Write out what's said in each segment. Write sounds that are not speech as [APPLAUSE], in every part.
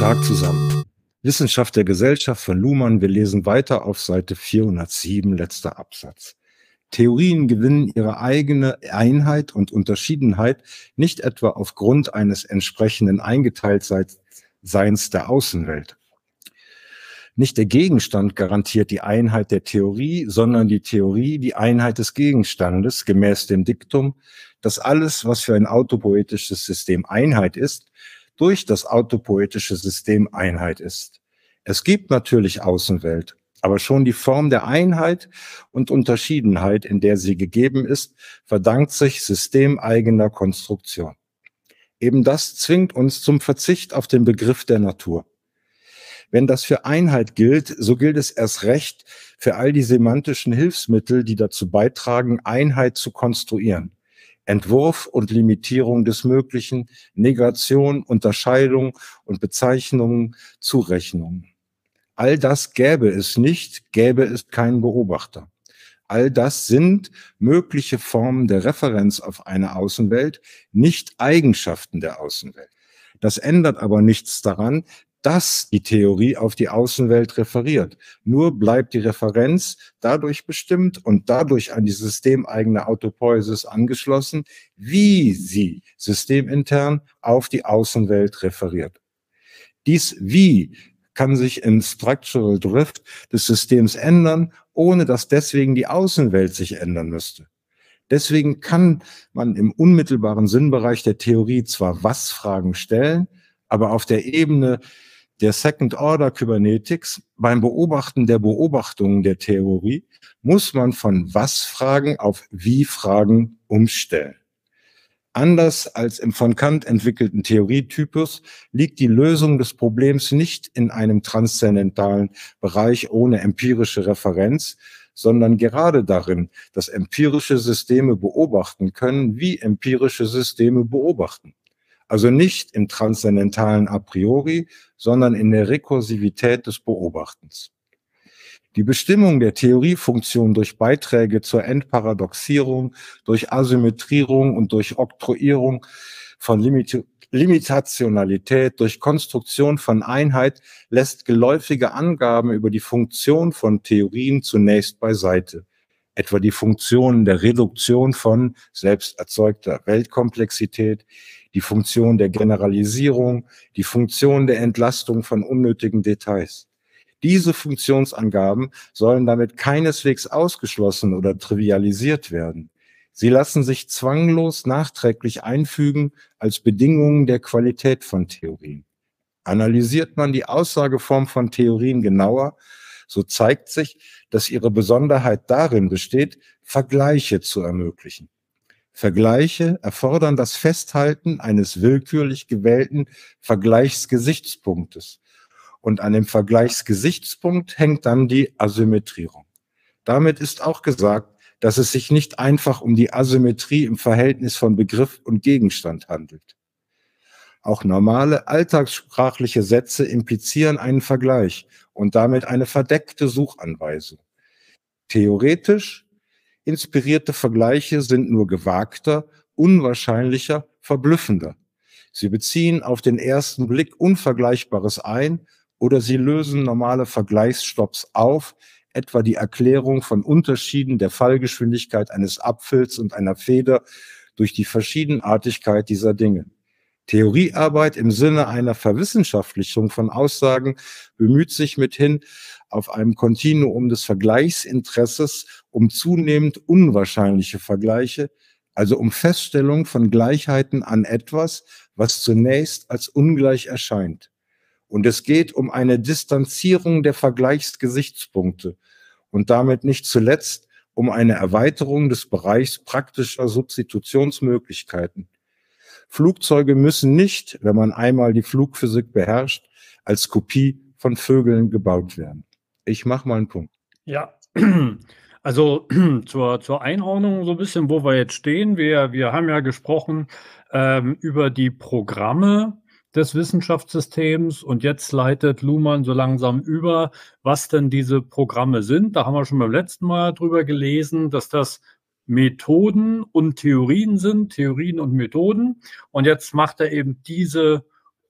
Tag zusammen. Wissenschaft der Gesellschaft von Luhmann. Wir lesen weiter auf Seite 407, letzter Absatz. Theorien gewinnen ihre eigene Einheit und Unterschiedenheit nicht etwa aufgrund eines entsprechenden Eingeteiltseins der Außenwelt. Nicht der Gegenstand garantiert die Einheit der Theorie, sondern die Theorie die Einheit des Gegenstandes, gemäß dem Diktum, dass alles, was für ein autopoetisches System Einheit ist, durch das autopoetische System Einheit ist. Es gibt natürlich Außenwelt, aber schon die Form der Einheit und Unterschiedenheit, in der sie gegeben ist, verdankt sich systemeigener Konstruktion. Eben das zwingt uns zum Verzicht auf den Begriff der Natur. Wenn das für Einheit gilt, so gilt es erst recht für all die semantischen Hilfsmittel, die dazu beitragen, Einheit zu konstruieren. Entwurf und Limitierung des Möglichen, Negation, Unterscheidung und Bezeichnungen, Zurechnungen. All das gäbe es nicht, gäbe es keinen Beobachter. All das sind mögliche Formen der Referenz auf eine Außenwelt, nicht Eigenschaften der Außenwelt. Das ändert aber nichts daran, dass die Theorie auf die Außenwelt referiert. Nur bleibt die Referenz dadurch bestimmt und dadurch an die systemeigene Autopoiesis angeschlossen, wie sie systemintern auf die Außenwelt referiert. Dies Wie kann sich im Structural Drift des Systems ändern, ohne dass deswegen die Außenwelt sich ändern müsste. Deswegen kann man im unmittelbaren Sinnbereich der Theorie zwar Was-Fragen stellen, aber auf der Ebene der Second Order Kybernetics beim Beobachten der Beobachtungen der Theorie muss man von Was-Fragen auf Wie-Fragen umstellen. Anders als im von Kant entwickelten Theorietypus liegt die Lösung des Problems nicht in einem transzendentalen Bereich ohne empirische Referenz, sondern gerade darin, dass empirische Systeme beobachten können, wie empirische Systeme beobachten. Also nicht im transzendentalen a priori, sondern in der Rekursivität des Beobachtens. Die Bestimmung der Theoriefunktion durch Beiträge zur Entparadoxierung, durch Asymmetrierung und durch Oktroyierung von Limit Limitationalität, durch Konstruktion von Einheit lässt geläufige Angaben über die Funktion von Theorien zunächst beiseite. Etwa die Funktionen der Reduktion von selbst erzeugter Weltkomplexität, die Funktion der Generalisierung, die Funktion der Entlastung von unnötigen Details. Diese Funktionsangaben sollen damit keineswegs ausgeschlossen oder trivialisiert werden. Sie lassen sich zwanglos nachträglich einfügen als Bedingungen der Qualität von Theorien. Analysiert man die Aussageform von Theorien genauer, so zeigt sich, dass ihre Besonderheit darin besteht, Vergleiche zu ermöglichen. Vergleiche erfordern das Festhalten eines willkürlich gewählten Vergleichsgesichtspunktes. Und an dem Vergleichsgesichtspunkt hängt dann die Asymmetrierung. Damit ist auch gesagt, dass es sich nicht einfach um die Asymmetrie im Verhältnis von Begriff und Gegenstand handelt. Auch normale alltagssprachliche Sätze implizieren einen Vergleich und damit eine verdeckte Suchanweisung. Theoretisch inspirierte Vergleiche sind nur gewagter, unwahrscheinlicher, verblüffender. Sie beziehen auf den ersten Blick Unvergleichbares ein oder sie lösen normale Vergleichsstopps auf, etwa die Erklärung von Unterschieden der Fallgeschwindigkeit eines Apfels und einer Feder durch die Verschiedenartigkeit dieser Dinge. Theoriearbeit im Sinne einer Verwissenschaftlichung von Aussagen bemüht sich mithin auf einem Kontinuum des Vergleichsinteresses um zunehmend unwahrscheinliche Vergleiche, also um Feststellung von Gleichheiten an etwas, was zunächst als ungleich erscheint. Und es geht um eine Distanzierung der Vergleichsgesichtspunkte und damit nicht zuletzt um eine Erweiterung des Bereichs praktischer Substitutionsmöglichkeiten. Flugzeuge müssen nicht, wenn man einmal die Flugphysik beherrscht, als Kopie von Vögeln gebaut werden. Ich mache mal einen Punkt. Ja, [CLEARS THROAT] also [CLEARS THROAT] zur, zur Einordnung so ein bisschen, wo wir jetzt stehen. Wir, wir haben ja gesprochen ähm, über die Programme des Wissenschaftssystems und jetzt leitet Luhmann so langsam über, was denn diese Programme sind. Da haben wir schon beim letzten Mal drüber gelesen, dass das Methoden und Theorien sind, Theorien und Methoden. Und jetzt macht er eben diese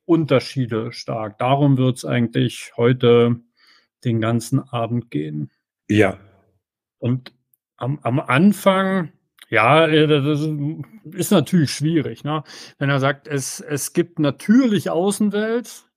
Unterschiede stark. Darum wird es eigentlich heute den ganzen Abend gehen. Ja. Und am, am Anfang, ja, äh, das ist natürlich schwierig, ne? Wenn er sagt, es, es gibt natürlich Außenwelt,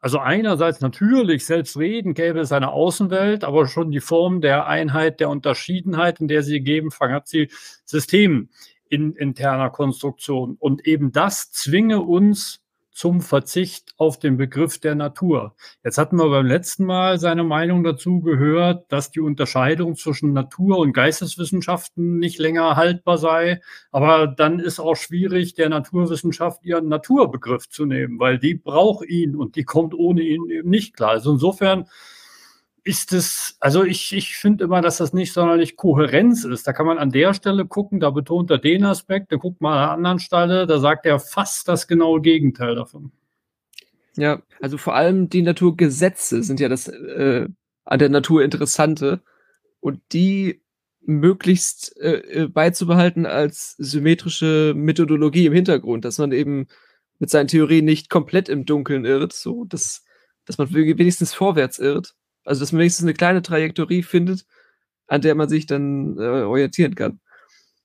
also einerseits natürlich, selbstredend gäbe es eine Außenwelt, aber schon die Form der Einheit, der Unterschiedenheit, in der sie gegeben, hat sie System in interner Konstruktion. Und eben das zwinge uns zum Verzicht auf den Begriff der Natur. Jetzt hatten wir beim letzten Mal seine Meinung dazu gehört, dass die Unterscheidung zwischen Natur und Geisteswissenschaften nicht länger haltbar sei. Aber dann ist auch schwierig, der Naturwissenschaft ihren Naturbegriff zu nehmen, weil die braucht ihn und die kommt ohne ihn eben nicht klar. Also insofern ist es, also ich, ich finde immer, dass das nicht sonderlich Kohärenz ist. Da kann man an der Stelle gucken, da betont er den Aspekt, da guckt man an der anderen Stelle, da sagt er fast das genaue Gegenteil davon. Ja, also vor allem die Naturgesetze sind ja das äh, an der Natur Interessante und die möglichst äh, äh beizubehalten als symmetrische Methodologie im Hintergrund, dass man eben mit seinen Theorien nicht komplett im Dunkeln irrt, so dass, dass man wenigstens vorwärts irrt also, dass man wenigstens eine kleine Trajektorie findet, an der man sich dann äh, orientieren kann.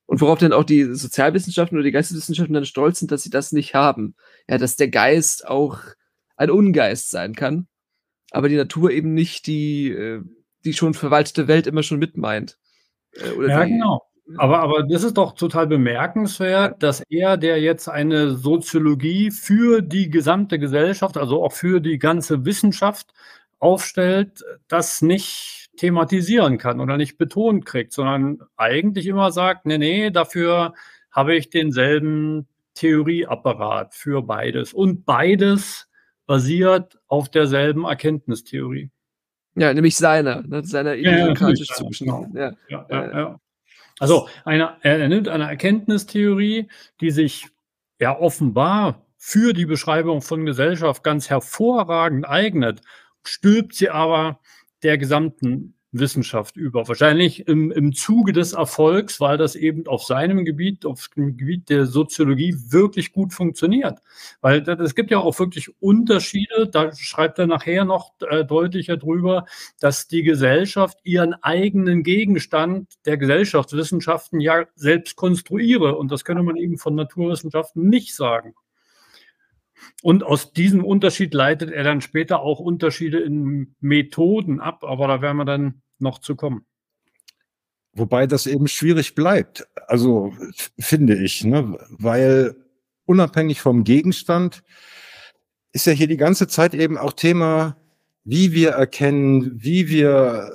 Und worauf dann auch die Sozialwissenschaften oder die Geisteswissenschaften dann stolz sind, dass sie das nicht haben. Ja, dass der Geist auch ein Ungeist sein kann, aber die Natur eben nicht die, äh, die schon verwaltete Welt immer schon mitmeint. Äh, ja, die, genau. Aber, aber das ist doch total bemerkenswert, dass er, der jetzt eine Soziologie für die gesamte Gesellschaft, also auch für die ganze Wissenschaft aufstellt, das nicht thematisieren kann oder nicht betont kriegt, sondern eigentlich immer sagt, nee, nee, dafür habe ich denselben Theorieapparat für beides. Und beides basiert auf derselben Erkenntnistheorie. Ja, nämlich seiner, ne, seiner idiokratisch ja, zugeschnitten. Genau. Ja. Ja. Also eine, er nimmt eine Erkenntnistheorie, die sich ja offenbar für die Beschreibung von Gesellschaft ganz hervorragend eignet stülpt sie aber der gesamten Wissenschaft über. Wahrscheinlich im, im Zuge des Erfolgs, weil das eben auf seinem Gebiet, auf dem Gebiet der Soziologie wirklich gut funktioniert. Weil es gibt ja auch wirklich Unterschiede, da schreibt er nachher noch äh, deutlicher drüber, dass die Gesellschaft ihren eigenen Gegenstand der Gesellschaftswissenschaften ja selbst konstruiere. Und das könne man eben von Naturwissenschaften nicht sagen. Und aus diesem Unterschied leitet er dann später auch Unterschiede in Methoden ab, aber da werden wir dann noch zu kommen. Wobei das eben schwierig bleibt, also finde ich, ne? weil unabhängig vom Gegenstand ist ja hier die ganze Zeit eben auch Thema, wie wir erkennen, wie wir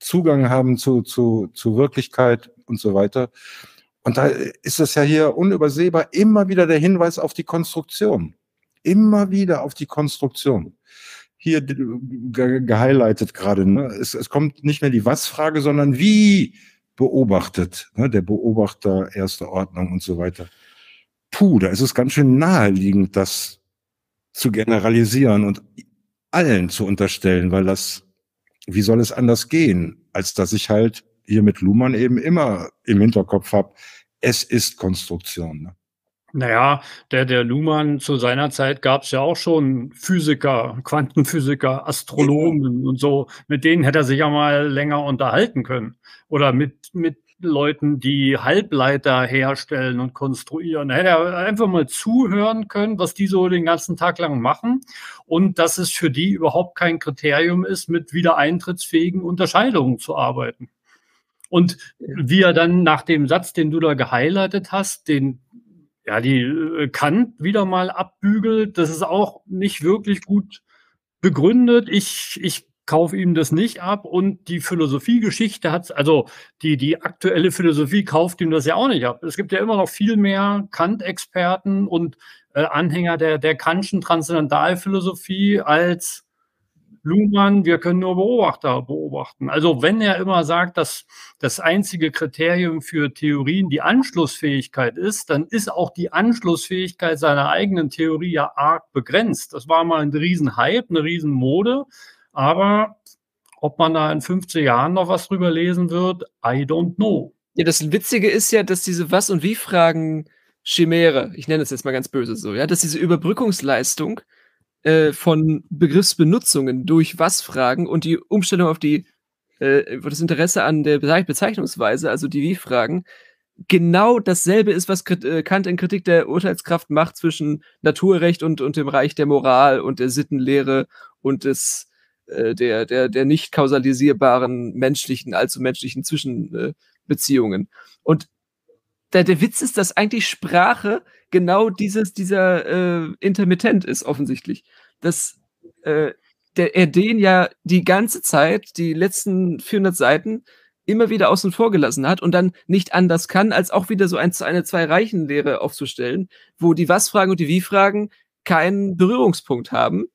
Zugang haben zu, zu, zu Wirklichkeit und so weiter. Und da ist es ja hier unübersehbar immer wieder der Hinweis auf die Konstruktion immer wieder auf die Konstruktion. Hier ge gehighlightet gerade. Ne? Es, es kommt nicht mehr die Was-Frage, sondern wie beobachtet. Ne? Der Beobachter erster Ordnung und so weiter. Puh, da ist es ganz schön naheliegend, das zu generalisieren und allen zu unterstellen, weil das, wie soll es anders gehen, als dass ich halt hier mit Luhmann eben immer im Hinterkopf habe, es ist Konstruktion. Ne? Naja, der, der Luhmann zu seiner Zeit gab es ja auch schon Physiker, Quantenphysiker, Astronomen und so. Mit denen hätte er sich ja mal länger unterhalten können. Oder mit, mit Leuten, die Halbleiter herstellen und konstruieren. Da hätte er einfach mal zuhören können, was die so den ganzen Tag lang machen. Und dass es für die überhaupt kein Kriterium ist, mit wiedereintrittsfähigen Unterscheidungen zu arbeiten. Und wie er dann nach dem Satz, den du da gehighlightet hast, den ja, die äh, Kant wieder mal abbügelt. Das ist auch nicht wirklich gut begründet. Ich, ich kaufe ihm das nicht ab und die Philosophiegeschichte hat, also die, die aktuelle Philosophie kauft ihm das ja auch nicht ab. Es gibt ja immer noch viel mehr Kant-Experten und äh, Anhänger der, der Kantschen Transzendentalphilosophie als Luhmann, wir können nur Beobachter beobachten. Also wenn er immer sagt, dass das einzige Kriterium für Theorien die Anschlussfähigkeit ist, dann ist auch die Anschlussfähigkeit seiner eigenen Theorie ja arg begrenzt. Das war mal ein Riesenhype, eine Riesenmode, aber ob man da in 15 Jahren noch was drüber lesen wird, I don't know. Ja, das Witzige ist ja, dass diese Was- und Wie-Fragen Chimäre, ich nenne es jetzt mal ganz böse so, ja, dass diese Überbrückungsleistung äh, von Begriffsbenutzungen durch Was-Fragen und die Umstellung auf die äh, das Interesse an der Bezeichnungsweise, also die Wie-Fragen, genau dasselbe ist, was äh, Kant in Kritik der Urteilskraft macht zwischen Naturrecht und, und dem Reich der Moral und der Sittenlehre und des, äh, der, der, der nicht kausalisierbaren menschlichen, allzu menschlichen Zwischenbeziehungen. und der, der Witz ist, dass eigentlich Sprache genau dieses, dieser äh, Intermittent ist, offensichtlich. Dass äh, der, er den ja die ganze Zeit, die letzten 400 Seiten, immer wieder außen vor gelassen hat und dann nicht anders kann, als auch wieder so ein, eine Zwei-Reichen-Lehre aufzustellen, wo die Was-Fragen und die Wie-Fragen keinen Berührungspunkt haben,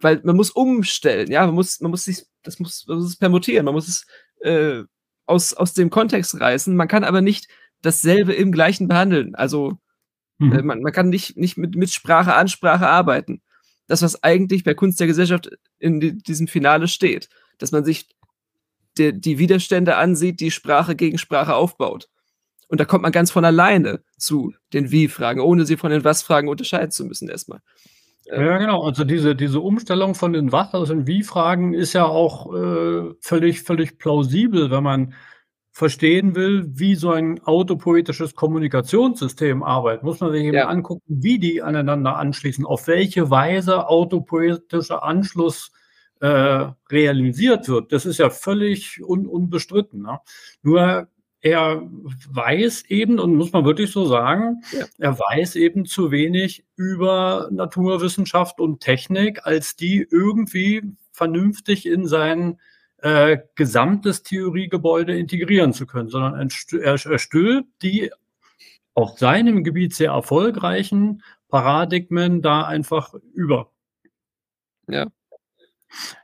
weil man muss umstellen, ja, man muss, man muss sich, das muss, man muss es permutieren, man muss es äh, aus, aus dem Kontext reißen, man kann aber nicht dasselbe im gleichen behandeln, also mhm. äh, man, man kann nicht, nicht mit, mit Sprache, Ansprache arbeiten. Das, was eigentlich bei Kunst der Gesellschaft in die, diesem Finale steht, dass man sich die, die Widerstände ansieht, die Sprache gegen Sprache aufbaut. Und da kommt man ganz von alleine zu den Wie-Fragen, ohne sie von den Was-Fragen unterscheiden zu müssen erstmal. Ja, genau. Also diese, diese Umstellung von den Was- aus den Wie-Fragen ist ja auch äh, völlig, völlig plausibel, wenn man verstehen will, wie so ein autopoetisches Kommunikationssystem arbeitet, muss man sich eben ja. angucken, wie die aneinander anschließen, auf welche Weise autopoetischer Anschluss äh, realisiert wird, das ist ja völlig un unbestritten. Ne? Nur er weiß eben, und muss man wirklich so sagen, ja. er weiß eben zu wenig über Naturwissenschaft und Technik, als die irgendwie vernünftig in sein äh, gesamtes Theoriegebäude integrieren zu können, sondern er, er stülpt die auf seinem Gebiet sehr erfolgreichen Paradigmen da einfach über. Ja.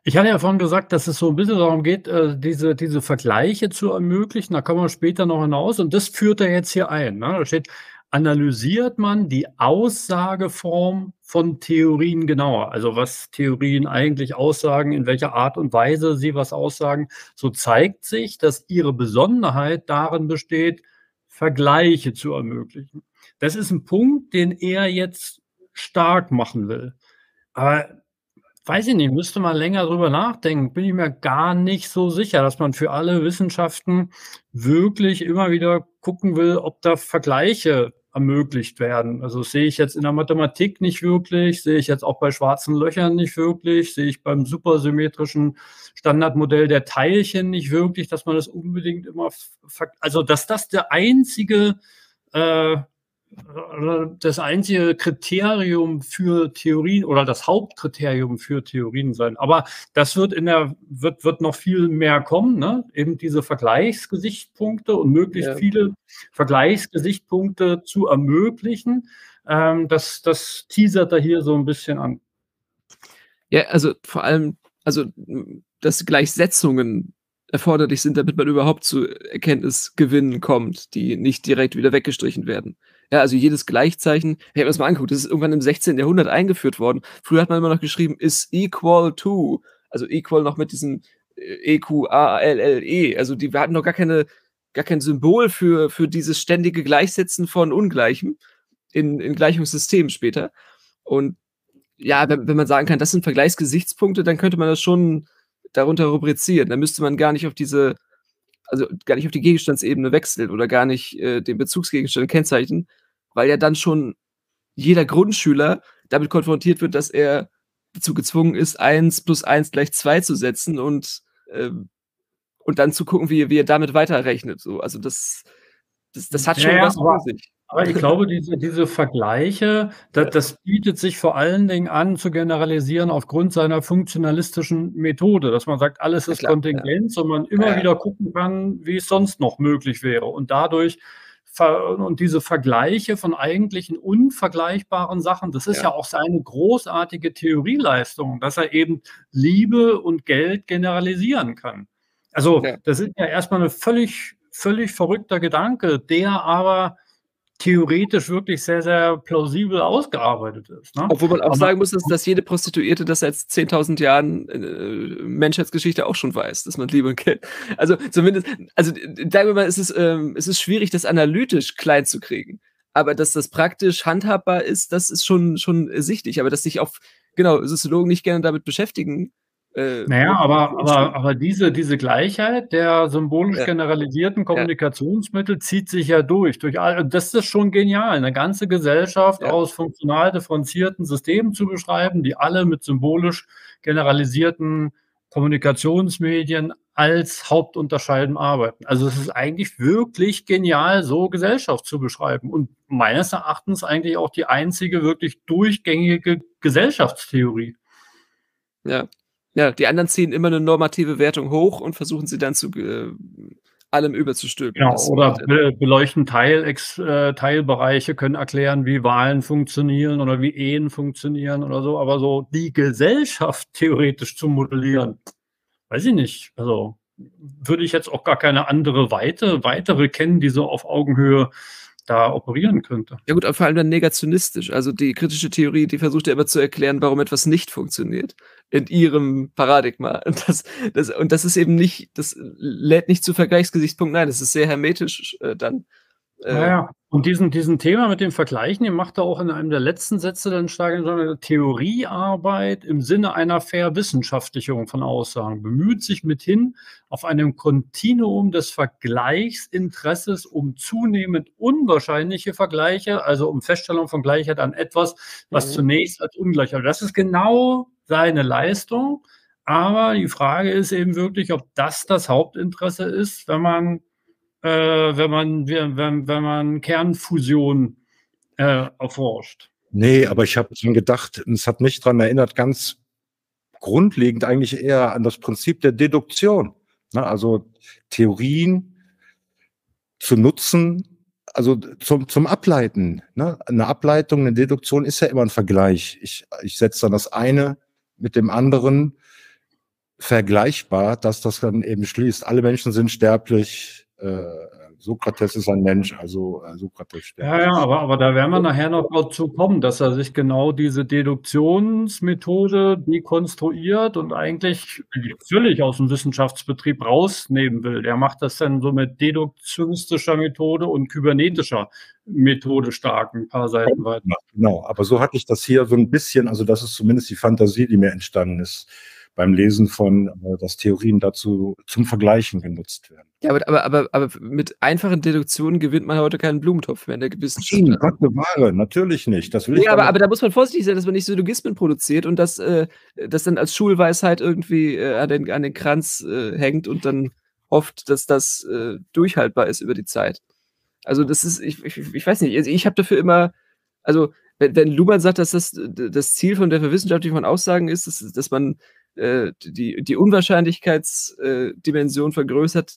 Ich hatte ja vorhin gesagt, dass es so ein bisschen darum geht, äh, diese diese Vergleiche zu ermöglichen. Da kommen wir später noch hinaus und das führt er jetzt hier ein, ne? Da steht: „Analysiert man die Aussageform von Theorien genauer“, also was Theorien eigentlich aussagen, in welcher Art und Weise sie was aussagen, so zeigt sich, dass ihre Besonderheit darin besteht, Vergleiche zu ermöglichen. Das ist ein Punkt, den er jetzt stark machen will. Aber Weiß ich nicht, müsste man länger drüber nachdenken. Bin ich mir gar nicht so sicher, dass man für alle Wissenschaften wirklich immer wieder gucken will, ob da Vergleiche ermöglicht werden. Also sehe ich jetzt in der Mathematik nicht wirklich, sehe ich jetzt auch bei schwarzen Löchern nicht wirklich, sehe ich beim supersymmetrischen Standardmodell der Teilchen nicht wirklich, dass man das unbedingt immer, also dass das der einzige äh, das einzige Kriterium für Theorien oder das Hauptkriterium für Theorien sein. Aber das wird in der, wird, wird noch viel mehr kommen, ne? Eben diese Vergleichsgesichtspunkte und möglichst ja. viele Vergleichsgesichtspunkte zu ermöglichen. Ähm, das, das teasert er hier so ein bisschen an. Ja, also vor allem, also dass Gleichsetzungen erforderlich sind, damit man überhaupt zu Erkenntnisgewinnen kommt, die nicht direkt wieder weggestrichen werden. Ja, also jedes Gleichzeichen, ich habe mir das mal angeguckt, das ist irgendwann im 16. Jahrhundert eingeführt worden. Früher hat man immer noch geschrieben, is equal to, also equal noch mit diesem E-Q-A-L-L-E. Also die, wir hatten noch gar keine, gar kein Symbol für, für dieses ständige Gleichsetzen von Ungleichem in, in Gleichungssystemen später. Und ja, wenn, wenn man sagen kann, das sind Vergleichsgesichtspunkte, dann könnte man das schon darunter rubrizieren. Dann müsste man gar nicht auf diese also gar nicht auf die Gegenstandsebene wechselt oder gar nicht äh, den Bezugsgegenstand kennzeichnen, weil ja dann schon jeder Grundschüler damit konfrontiert wird, dass er dazu gezwungen ist, 1 plus 1 gleich 2 zu setzen und, ähm, und dann zu gucken, wie, wie er damit weiterrechnet. So, also das, das, das hat schon ja, was vor sich. Aber ich glaube, diese, diese Vergleiche, das, das, bietet sich vor allen Dingen an, zu generalisieren aufgrund seiner funktionalistischen Methode, dass man sagt, alles ist ja, Kontingenz ja. und man immer ja. wieder gucken kann, wie es sonst noch möglich wäre. Und dadurch und diese Vergleiche von eigentlichen unvergleichbaren Sachen, das ist ja, ja auch seine großartige Theorieleistung, dass er eben Liebe und Geld generalisieren kann. Also, das ist ja erstmal ein völlig, völlig verrückter Gedanke, der aber theoretisch wirklich sehr, sehr plausibel ausgearbeitet ist. Ne? Obwohl man auch Aber, sagen muss, dass, dass jede Prostituierte das seit 10.000 Jahren äh, Menschheitsgeschichte auch schon weiß, dass man Liebe kennt. Also zumindest, also sagen wir mal, es ist, ähm, es ist schwierig, das analytisch klein zu kriegen. Aber dass das praktisch handhabbar ist, das ist schon, schon sichtlich. Aber dass sich auf genau, Soziologen nicht gerne damit beschäftigen. Äh, naja, aber, aber, aber diese, diese Gleichheit der symbolisch ja. generalisierten Kommunikationsmittel ja. zieht sich ja durch. durch all, das ist schon genial, eine ganze Gesellschaft ja. aus funktional differenzierten Systemen zu beschreiben, die alle mit symbolisch generalisierten Kommunikationsmedien als Hauptunterscheiden arbeiten. Also es ist eigentlich wirklich genial, so Gesellschaft zu beschreiben und meines Erachtens eigentlich auch die einzige wirklich durchgängige Gesellschaftstheorie. Ja. Ja, die anderen ziehen immer eine normative Wertung hoch und versuchen sie dann zu äh, allem überzustülpen. Genau, oder be beleuchten Teil, äh, Teilbereiche, können erklären, wie Wahlen funktionieren oder wie Ehen funktionieren oder so. Aber so die Gesellschaft theoretisch zu modellieren, weiß ich nicht. Also würde ich jetzt auch gar keine andere Weite, weitere kennen, die so auf Augenhöhe da operieren könnte. Ja gut, aber vor allem dann negationistisch. Also die kritische Theorie, die versucht ja immer zu erklären, warum etwas nicht funktioniert in ihrem Paradigma. [LAUGHS] Und das, das, und das ist eben nicht, das lädt nicht zu Vergleichsgesichtspunkten ein, das ist sehr hermetisch äh, dann. Äh, naja, und diesen, diesen Thema mit dem Vergleichen, den macht er auch in einem der letzten Sätze dann stark in so einer Theoriearbeit im Sinne einer Verwissenschaftlichung von Aussagen, bemüht sich mithin auf einem Kontinuum des Vergleichsinteresses um zunehmend unwahrscheinliche Vergleiche, also um Feststellung von Gleichheit an etwas, was mhm. zunächst als ungleich war. Das ist genau seine Leistung. Aber die Frage ist eben wirklich, ob das das Hauptinteresse ist, wenn man äh, wenn, man, wenn, wenn man Kernfusion äh, erforscht. Nee, aber ich habe schon gedacht, es hat mich daran erinnert, ganz grundlegend eigentlich eher an das Prinzip der Deduktion. Ne? Also Theorien zu nutzen, also zum, zum Ableiten. Ne? Eine Ableitung, eine Deduktion ist ja immer ein Vergleich. Ich, ich setze dann das eine mit dem anderen vergleichbar, dass das dann eben schließt. Alle Menschen sind sterblich, Sokrates ist ein Mensch, also äh, Sokrates sterbt. Ja, ja, aber, aber da werden wir nachher noch dazu kommen, dass er sich genau diese Deduktionsmethode dekonstruiert und eigentlich völlig aus dem Wissenschaftsbetrieb rausnehmen will. Der macht das dann so mit deduktionistischer Methode und kybernetischer Methode stark, ein paar Seiten weiter. Genau, aber so hatte ich das hier so ein bisschen, also das ist zumindest die Fantasie, die mir entstanden ist beim Lesen von, äh, dass Theorien dazu zum Vergleichen genutzt werden. Ja, aber, aber, aber, aber mit einfachen Deduktionen gewinnt man heute keinen Blumentopf mehr in der Wissenschaft. Nein, Gott bewahre, natürlich nicht. Das will ja, aber, aber da muss man vorsichtig sein, dass man nicht Syllogismen produziert und das, äh, das dann als Schulweisheit irgendwie äh, an, den, an den Kranz äh, hängt und dann hofft, dass das äh, durchhaltbar ist über die Zeit. Also das ist, ich, ich, ich weiß nicht, also ich habe dafür immer, also wenn, wenn Luhmann sagt, dass das das Ziel von der verwissenschaftlichen Aussagen ist, dass, dass man äh, die, die Unwahrscheinlichkeitsdimension äh, vergrößert,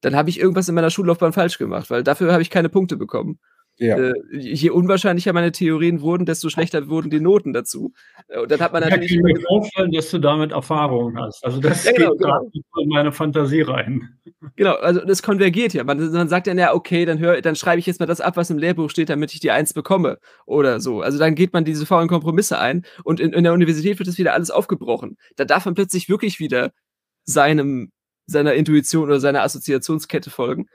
dann habe ich irgendwas in meiner Schullaufbahn falsch gemacht, weil dafür habe ich keine Punkte bekommen. Ja. Äh, je unwahrscheinlicher meine Theorien wurden, desto schlechter wurden die Noten dazu. Äh, und dann hat man natürlich. Ich kann mir vorstellen, dass du damit Erfahrung hast. Also das ja, genau, geht genau. in meine Fantasie rein. Genau, also das konvergiert ja. Man, man sagt dann ja, okay, dann, hör, dann schreibe ich jetzt mal das ab, was im Lehrbuch steht, damit ich die Eins bekomme. Oder so. Also dann geht man diese faulen Kompromisse ein und in, in der Universität wird das wieder alles aufgebrochen. Da darf man plötzlich wirklich wieder seinem, seiner Intuition oder seiner Assoziationskette folgen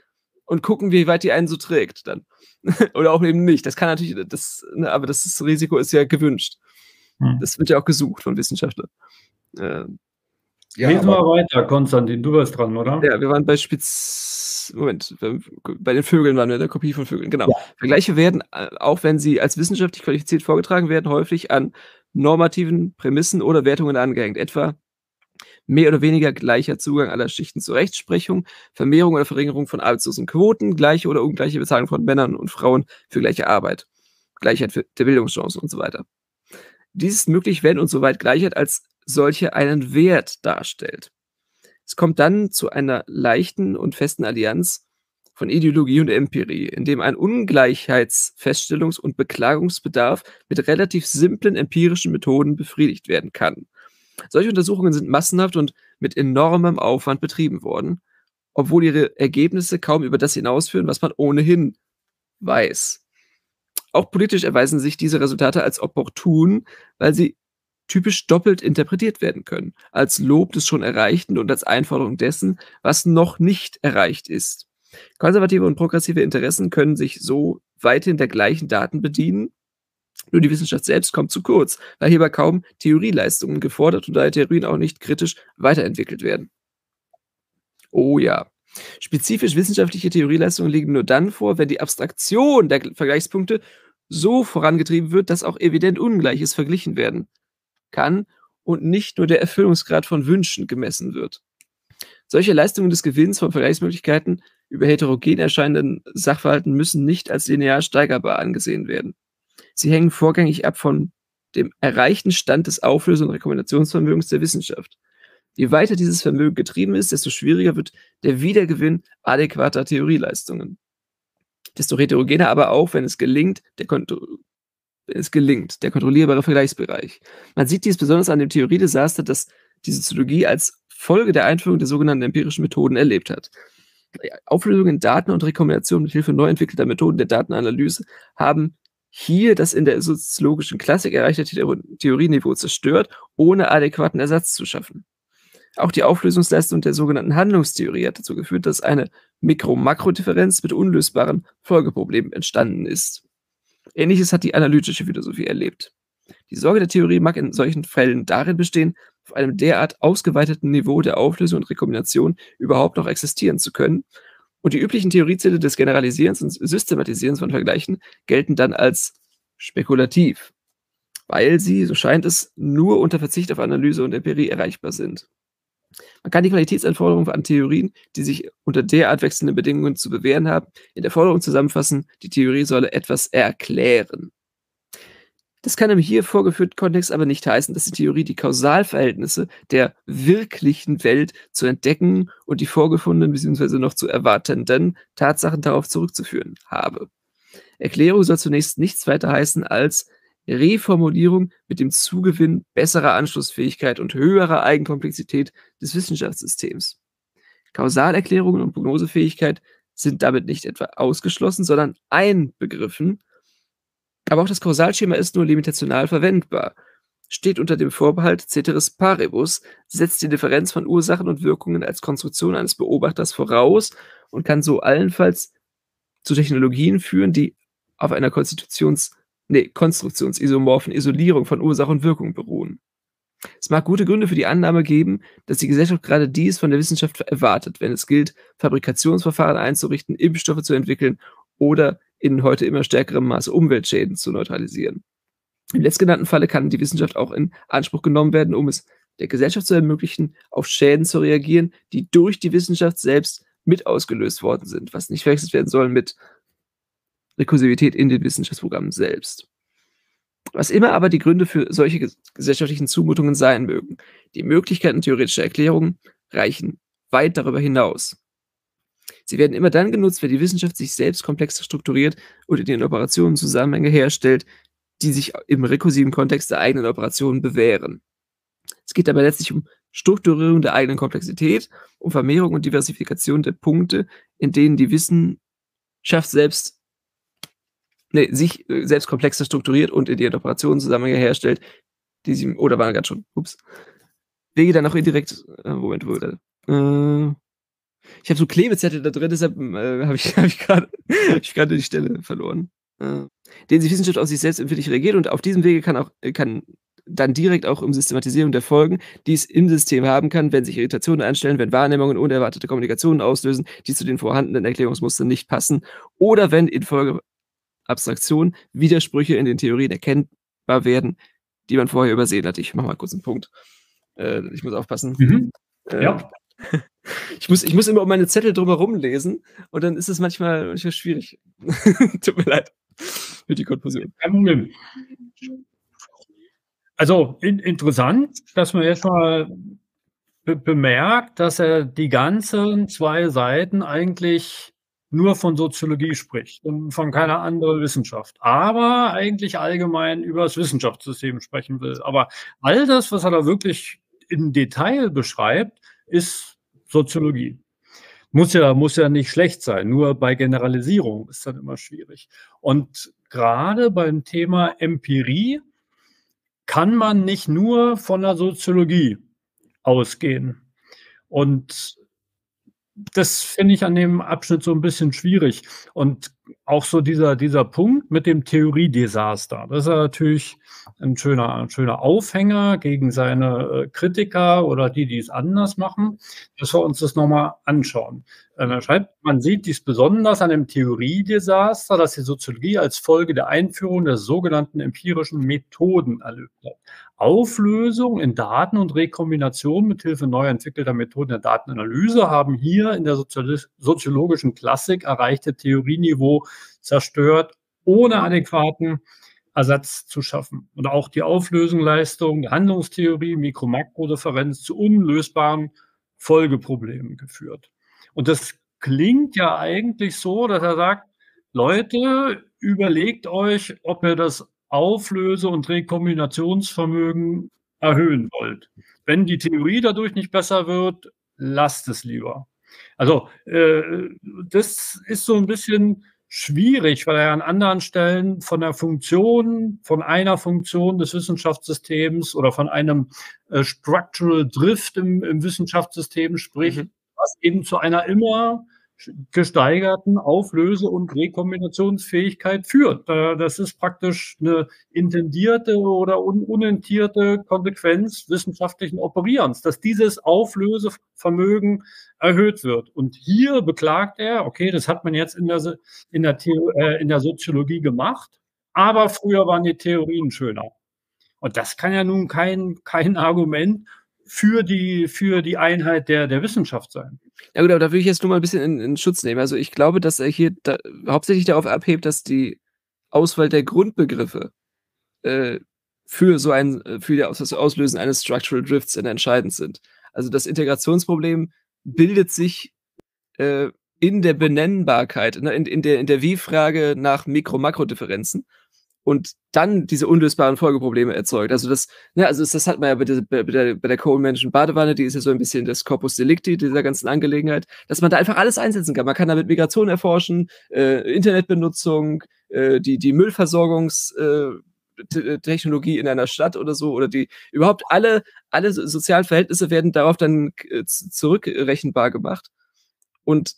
und gucken, wie weit die einen so trägt dann. [LAUGHS] Oder auch eben nicht. Das kann natürlich, das, ne, aber das, ist, das Risiko ist ja gewünscht. Hm. Das wird ja auch gesucht von Wissenschaftlern. Äh, ja, Lesen wir weiter, Konstantin, du warst dran, oder? Ja, wir waren bei Spitz. Moment, bei den Vögeln waren wir in der Kopie von Vögeln, genau. Ja. Vergleiche werden, äh, auch wenn sie als wissenschaftlich qualifiziert vorgetragen werden, häufig an normativen Prämissen oder Wertungen angehängt. Etwa mehr oder weniger gleicher Zugang aller Schichten zur Rechtsprechung, Vermehrung oder Verringerung von arbeitslosen Quoten, gleiche oder ungleiche Bezahlung von Männern und Frauen für gleiche Arbeit, Gleichheit der Bildungschancen und so weiter. Dies ist möglich, wenn und soweit Gleichheit als solche einen Wert darstellt. Es kommt dann zu einer leichten und festen Allianz von Ideologie und Empirie, in dem ein Ungleichheitsfeststellungs- und Beklagungsbedarf mit relativ simplen empirischen Methoden befriedigt werden kann. Solche Untersuchungen sind massenhaft und mit enormem Aufwand betrieben worden, obwohl ihre Ergebnisse kaum über das hinausführen, was man ohnehin weiß. Auch politisch erweisen sich diese Resultate als opportun, weil sie typisch doppelt interpretiert werden können, als Lob des schon Erreichten und als Einforderung dessen, was noch nicht erreicht ist. Konservative und progressive Interessen können sich so weiterhin der gleichen Daten bedienen Nur die Wissenschaft selbst kommt zu kurz, weil hierbei kaum Theorieleistungen gefordert und daher Theorien auch nicht kritisch weiterentwickelt werden. Oh ja. Spezifisch wissenschaftliche Theorieleistungen liegen nur dann vor, wenn die Abstraktion der Vergleichspunkte so vorangetrieben wird, dass auch evident Ungleiches verglichen werden kann und nicht nur der Erfüllungsgrad von Wünschen gemessen wird. Solche Leistungen des Gewinns von Vergleichsmöglichkeiten über heterogen erscheinenden Sachverhalten müssen nicht als linear steigerbar angesehen werden. Sie hängen vorgängig ab von dem erreichten Stand des Auflösungs- und Rekombinationsvermögens der Wissenschaft. Je weiter dieses Vermögen getrieben ist, desto schwieriger wird der Wiedergewinn adäquater Theorieleistungen. Desto heterogener aber auch, wenn es gelingt, der Kontro es gelingt, der kontrollierbare Vergleichsbereich. Man sieht dies besonders an dem Theoriedesaster, das die Soziologie als Folge der Einführung der sogenannten empirischen Methoden erlebt hat. Auflösung in Daten und Rekombination mit Hilfe neu entwickelter Methoden der Datenanalyse haben hier das in der soziologischen Klassik erreichte Theorieniveau zerstört, ohne adäquaten Ersatz zu schaffen. Auch die Auflösungsleistung der sogenannten Handlungstheorie hat dazu geführt, dass eine Mikro-Makro-Differenz mit unlösbaren Folgeproblemen entstanden ist. Ähnliches hat die analytische Philosophie erlebt. Die Sorge der Theorie mag in solchen Fällen darin bestehen, auf einem derart ausgeweiteten Niveau der Auflösung und Rekombination überhaupt noch existieren zu können. Und die üblichen Theorieziele des Generalisierens und Systematisierens von Vergleichen gelten dann als spekulativ, weil sie, so scheint es, nur unter Verzicht auf Analyse und Empirie erreichbar sind. Man kann die Qualitätsanforderungen an Theorien, die sich unter derart wechselnden Bedingungen zu bewähren haben, in der Forderung zusammenfassen, die Theorie solle etwas erklären. Das kann im hier vorgeführten Kontext aber nicht heißen, dass die Theorie die Kausalverhältnisse der wirklichen Welt zu entdecken und die vorgefundenen bzw. noch zu erwartenden Tatsachen darauf zurückzuführen habe. Erklärung soll zunächst nichts weiter heißen als Reformulierung mit dem Zugewinn besserer Anschlussfähigkeit und höherer Eigenkomplexität des Wissenschaftssystems. Kausalerklärungen und Prognosefähigkeit sind damit nicht etwa ausgeschlossen, sondern einbegriffen aber auch das Kausalschema ist nur limitational verwendbar. Steht unter dem Vorbehalt Ceteris Paribus, setzt die Differenz von Ursachen und Wirkungen als Konstruktion eines Beobachters voraus und kann so allenfalls zu Technologien führen, die auf einer Konstitutions nee, konstruktionsisomorphen Isolierung von Ursache und Wirkung beruhen. Es mag gute Gründe für die Annahme geben, dass die Gesellschaft gerade dies von der Wissenschaft erwartet, wenn es gilt, Fabrikationsverfahren einzurichten, Impfstoffe zu entwickeln oder in heute immer stärkerem Maße Umweltschäden zu neutralisieren. Im letztgenannten Falle kann die Wissenschaft auch in Anspruch genommen werden, um es der Gesellschaft zu ermöglichen, auf Schäden zu reagieren, die durch die Wissenschaft selbst mit ausgelöst worden sind, was nicht verwechselt werden soll mit Rekursivität in den Wissenschaftsprogrammen selbst. Was immer aber die Gründe für solche gesellschaftlichen Zumutungen sein mögen, die Möglichkeiten theoretischer Erklärungen reichen weit darüber hinaus. Sie werden immer dann genutzt, wenn die Wissenschaft sich selbst komplexer strukturiert und in ihren Operationen Zusammenhänge herstellt, die sich im rekursiven Kontext der eigenen Operationen bewähren. Es geht dabei letztlich um Strukturierung der eigenen Komplexität, um Vermehrung und Diversifikation der Punkte, in denen die Wissenschaft selbst nee, sich äh, selbst komplexer strukturiert und in ihren Operationen Zusammenhänge herstellt, die sie, oder waren gerade schon, ups, Wege dann auch indirekt, äh, Moment, wo, äh, ich habe so Klebezettel da drin, deshalb äh, habe ich, hab ich gerade [LAUGHS] hab die Stelle verloren. Äh, den sich Wissenschaft aus sich selbst empfindlich reagiert und auf diesem Wege kann auch kann dann direkt auch um Systematisierung der Folgen, die es im System haben kann, wenn sich Irritationen einstellen, wenn Wahrnehmungen unerwartete Kommunikationen auslösen, die zu den vorhandenen Erklärungsmustern nicht passen, oder wenn infolge Abstraktion Widersprüche in den Theorien erkennbar werden, die man vorher übersehen hat. Ich mache mal kurz einen Punkt. Äh, ich muss aufpassen. Mhm. Äh, ja. [LAUGHS] Ich muss, ich muss immer um meine Zettel drumherum lesen und dann ist es manchmal, manchmal schwierig. [LAUGHS] Tut mir leid für die Konfusion. Also in, interessant, dass man jetzt mal be bemerkt, dass er die ganzen zwei Seiten eigentlich nur von Soziologie spricht und von keiner anderen Wissenschaft, aber eigentlich allgemein über das Wissenschaftssystem sprechen will. Aber all das, was er da wirklich im Detail beschreibt, ist Soziologie. Muss ja, muss ja nicht schlecht sein, nur bei Generalisierung ist dann immer schwierig. Und gerade beim Thema Empirie kann man nicht nur von der Soziologie ausgehen. Und das finde ich an dem Abschnitt so ein bisschen schwierig. Und auch so dieser, dieser Punkt mit dem Theoriedesaster. Das ist natürlich ein schöner, ein schöner Aufhänger gegen seine äh, Kritiker oder die, die es anders machen, dass wir uns das nochmal anschauen. Ähm, er schreibt, man sieht dies besonders an dem Theoriedesaster, dass die Soziologie als Folge der Einführung der sogenannten empirischen Methoden erlebt hat. Auflösung in Daten und Rekombination mithilfe neu entwickelter Methoden der Datenanalyse haben hier in der soziologischen Klassik erreichte Theorieniveau zerstört, ohne adäquaten Ersatz zu schaffen. Und auch die Auflösungsleistung der Handlungstheorie, Mikro-Makro-Differenz zu unlösbaren Folgeproblemen geführt. Und das klingt ja eigentlich so, dass er sagt, Leute, überlegt euch, ob ihr das Auflöse- und Rekombinationsvermögen erhöhen wollt. Wenn die Theorie dadurch nicht besser wird, lasst es lieber. Also äh, das ist so ein bisschen schwierig, weil er an anderen Stellen von der Funktion, von einer Funktion des Wissenschaftssystems oder von einem äh, Structural Drift im, im Wissenschaftssystem spricht, mhm. was eben zu einer immer gesteigerten Auflöse- und Rekombinationsfähigkeit führt. Das ist praktisch eine intendierte oder unentierte Konsequenz wissenschaftlichen Operierens, dass dieses Auflösevermögen erhöht wird. Und hier beklagt er, okay, das hat man jetzt in der, in der, Theo, äh, in der Soziologie gemacht, aber früher waren die Theorien schöner. Und das kann ja nun kein, kein Argument für die, für die Einheit der, der Wissenschaft sein. Ja gut, aber da würde ich jetzt nur mal ein bisschen in, in Schutz nehmen. Also ich glaube, dass er hier da, hauptsächlich darauf abhebt, dass die Auswahl der Grundbegriffe äh, für so ein, für das Auslösen eines Structural Drifts entscheidend sind. Also das Integrationsproblem bildet sich äh, in der Benennbarkeit, in, in, der, in der Wie-Frage nach Mikro-Makro-Differenzen und dann diese unlösbaren Folgeprobleme erzeugt. Also das, ne, also das, das hat man ja bei der, bei der, bei der Colemanschen Badewanne, die ist ja so ein bisschen das Corpus Delicti dieser ganzen Angelegenheit, dass man da einfach alles einsetzen kann. Man kann damit Migration erforschen, äh, Internetbenutzung, äh, die, die Müllversorgungstechnologie äh, in einer Stadt oder so, oder die überhaupt alle, alle sozialen Verhältnisse werden darauf dann äh, zurückrechenbar gemacht. Und,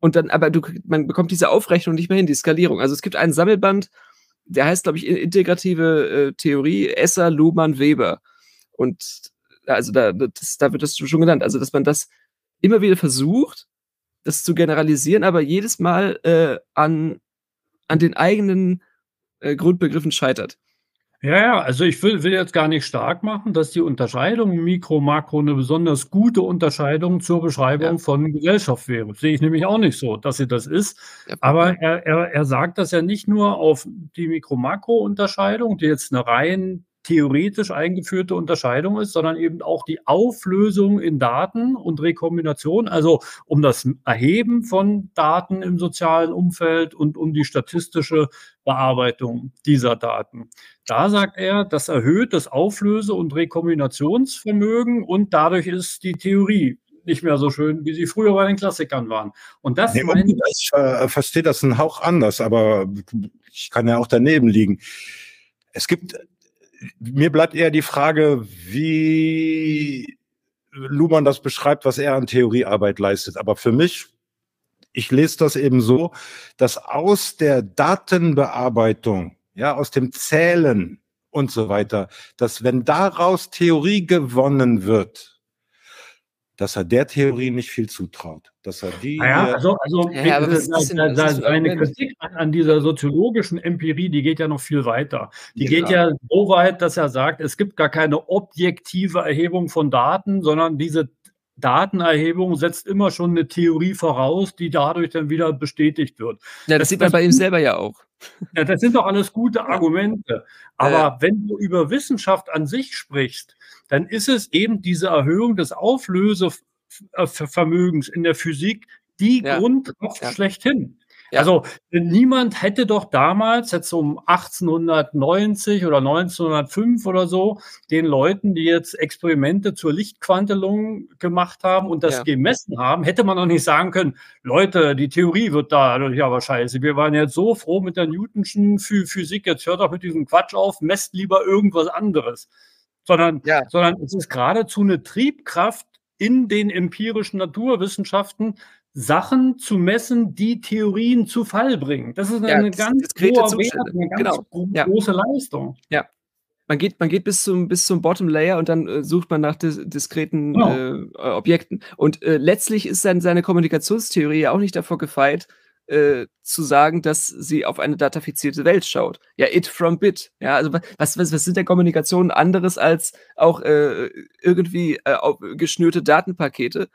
und dann, aber du, man bekommt diese Aufrechnung nicht mehr hin, die Skalierung. Also es gibt einen Sammelband, der heißt, glaube ich, integrative äh, Theorie, Esser, Luhmann, Weber. Und also da, das, da wird das schon genannt. Also, dass man das immer wieder versucht, das zu generalisieren, aber jedes Mal äh, an, an den eigenen äh, Grundbegriffen scheitert. Ja, ja, also ich will, will jetzt gar nicht stark machen, dass die Unterscheidung Mikro, Makro eine besonders gute Unterscheidung zur Beschreibung ja. von Gesellschaft wäre. Sehe ich nämlich auch nicht so, dass sie das ist. Ja. Aber er, er, er sagt das ja nicht nur auf die Mikro-Makro-Unterscheidung, die jetzt eine rein theoretisch eingeführte Unterscheidung ist, sondern eben auch die Auflösung in Daten und Rekombination, also um das Erheben von Daten im sozialen Umfeld und um die statistische Bearbeitung dieser Daten. Da sagt er, das erhöht das Auflöse- und Rekombinationsvermögen und dadurch ist die Theorie nicht mehr so schön, wie sie früher bei den Klassikern waren. Und das nee, meine ich äh, verstehe das einen Hauch anders, aber ich kann ja auch daneben liegen. Es gibt mir bleibt eher die Frage, wie Luhmann das beschreibt, was er an Theoriearbeit leistet. Aber für mich, ich lese das eben so, dass aus der Datenbearbeitung, ja, aus dem Zählen und so weiter, dass wenn daraus Theorie gewonnen wird, dass er der Theorie nicht viel zutraut. Dass er die. Ja, also, also ja, aber das, das, das, seine Kritik an dieser soziologischen Empirie, die geht ja noch viel weiter. Die ja. geht ja so weit, dass er sagt, es gibt gar keine objektive Erhebung von Daten, sondern diese Datenerhebung setzt immer schon eine Theorie voraus, die dadurch dann wieder bestätigt wird. Ja, das, das sieht man bei ihm selber ja auch. Ja, das sind doch alles gute Argumente. Aber ja. wenn du über Wissenschaft an sich sprichst, dann ist es eben diese Erhöhung des Auflösevermögens in der Physik die ja. Grundkraft ja. schlechthin. Ja. Also niemand hätte doch damals, jetzt um 1890 oder 1905 oder so, den Leuten, die jetzt Experimente zur Lichtquantelung gemacht haben und das ja. gemessen haben, hätte man noch nicht sagen können, Leute, die Theorie wird da ja aber scheiße. Wir waren jetzt so froh mit der Newtonschen Physik, jetzt hört doch mit diesem Quatsch auf, messt lieber irgendwas anderes sondern, ja. sondern es ist geradezu eine Triebkraft in den empirischen Naturwissenschaften, Sachen zu messen, die Theorien zu Fall bringen. Das ist eine, ja, eine ganz, hohe Wert, eine ganz genau. ja. große Leistung. Ja. Man geht, man geht bis zum, bis zum Bottom Layer und dann äh, sucht man nach dis diskreten genau. äh, Objekten. Und äh, letztlich ist dann seine Kommunikationstheorie ja auch nicht davor gefeit, äh, zu sagen, dass sie auf eine datafizierte Welt schaut. Ja, it from bit. Ja, also was, was, was sind denn Kommunikationen anderes als auch äh, irgendwie äh, geschnürte Datenpakete,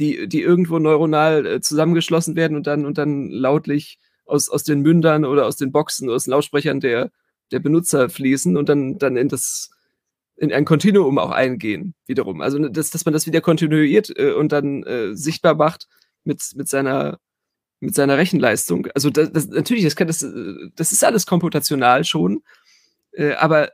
die, die irgendwo neuronal äh, zusammengeschlossen werden und dann, und dann lautlich aus, aus den Mündern oder aus den Boxen, aus den Lautsprechern der, der Benutzer fließen und dann, dann in das in ein Kontinuum auch eingehen, wiederum. Also, dass, dass man das wieder kontinuiert äh, und dann sichtbar macht mit, mit seiner mit seiner Rechenleistung. Also das, das, natürlich, das kann das, das ist alles komputational schon, äh, aber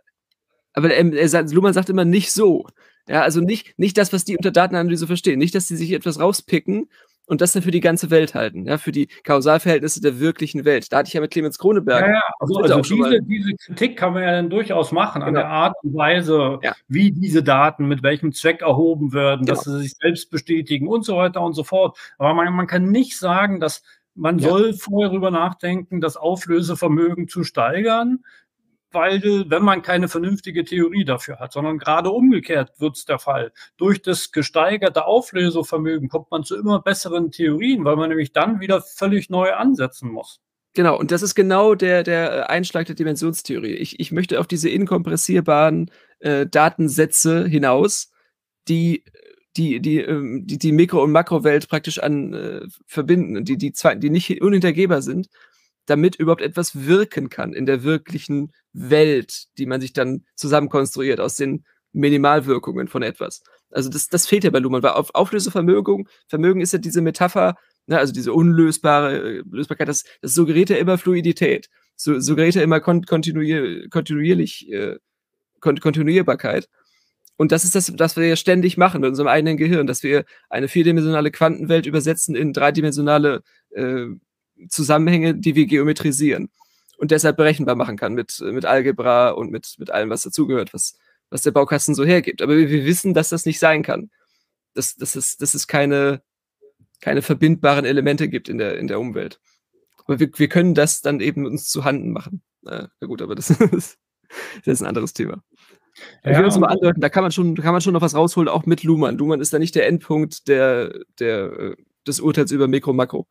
aber er, er Luhmann sagt immer nicht so. Ja, also nicht, nicht das, was die unter Datenanalyse verstehen. Nicht, dass sie sich etwas rauspicken und das dann für die ganze Welt halten, ja, für die Kausalverhältnisse der wirklichen Welt. Da hatte ich ja mit Clemens Kroneberg. Ja, ja also, also diese, diese, Kritik kann man ja dann durchaus machen genau. an der Art und Weise, ja. wie diese Daten mit welchem Zweck erhoben werden, genau. dass sie sich selbst bestätigen und so weiter und so fort. Aber man, man kann nicht sagen, dass man ja. soll vorher darüber nachdenken, das Auflösevermögen zu steigern, weil wenn man keine vernünftige Theorie dafür hat, sondern gerade umgekehrt wird es der Fall. Durch das gesteigerte Auflösevermögen kommt man zu immer besseren Theorien, weil man nämlich dann wieder völlig neu ansetzen muss. Genau, und das ist genau der, der Einschlag der Dimensionstheorie. Ich, ich möchte auf diese inkompressierbaren äh, Datensätze hinaus, die die, die, ähm, die, die Mikro- und Makrowelt praktisch an äh, verbinden, die, die, zwei, die nicht unhintergehbar sind, damit überhaupt etwas wirken kann in der wirklichen Welt, die man sich dann zusammenkonstruiert aus den Minimalwirkungen von etwas. Also das, das fehlt ja bei Luhmann, weil auf Auflösevermögen, Vermögen ist ja diese Metapher, ne, also diese unlösbare äh, Lösbarkeit, das, das suggeriert ja immer Fluidität, suggeriert ja immer kontinuier, kontinuierlich, äh, Kontinuierbarkeit. Und das ist das, was wir ständig machen mit unserem eigenen Gehirn, dass wir eine vierdimensionale Quantenwelt übersetzen in dreidimensionale äh, Zusammenhänge, die wir geometrisieren und deshalb berechenbar machen kann mit, mit Algebra und mit, mit allem, was dazugehört, was, was der Baukasten so hergibt. Aber wir, wir wissen, dass das nicht sein kann. Dass, dass, es, dass es keine, keine verbindbaren Elemente gibt in der, in der Umwelt. Aber wir, wir können das dann eben uns zu Handen machen. Na gut, aber das, [LAUGHS] das ist ein anderes Thema. Ja, ich will uns mal andeuten, da kann man schon, kann man schon noch was rausholen, auch mit Luhmann. Luhmann ist da nicht der Endpunkt der, der, äh, des Urteils über Mikro Makro.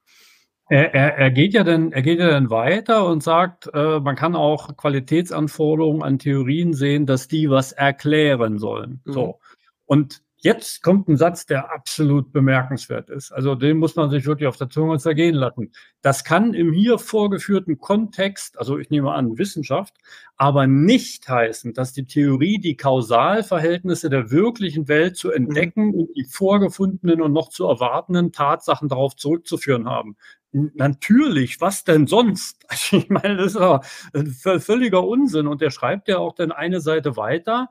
Er, er, er, geht ja dann, er geht ja dann weiter und sagt, äh, man kann auch Qualitätsanforderungen an Theorien sehen, dass die was erklären sollen. Mhm. So. Und Jetzt kommt ein Satz, der absolut bemerkenswert ist. Also den muss man sich wirklich auf der Zunge zergehen lassen. Das kann im hier vorgeführten Kontext, also ich nehme an Wissenschaft, aber nicht heißen, dass die Theorie die Kausalverhältnisse der wirklichen Welt zu entdecken mhm. und die vorgefundenen und noch zu erwartenden Tatsachen darauf zurückzuführen haben. Natürlich, was denn sonst? [LAUGHS] Ich meine, das ist ja völliger Unsinn. Und der schreibt ja auch dann eine Seite weiter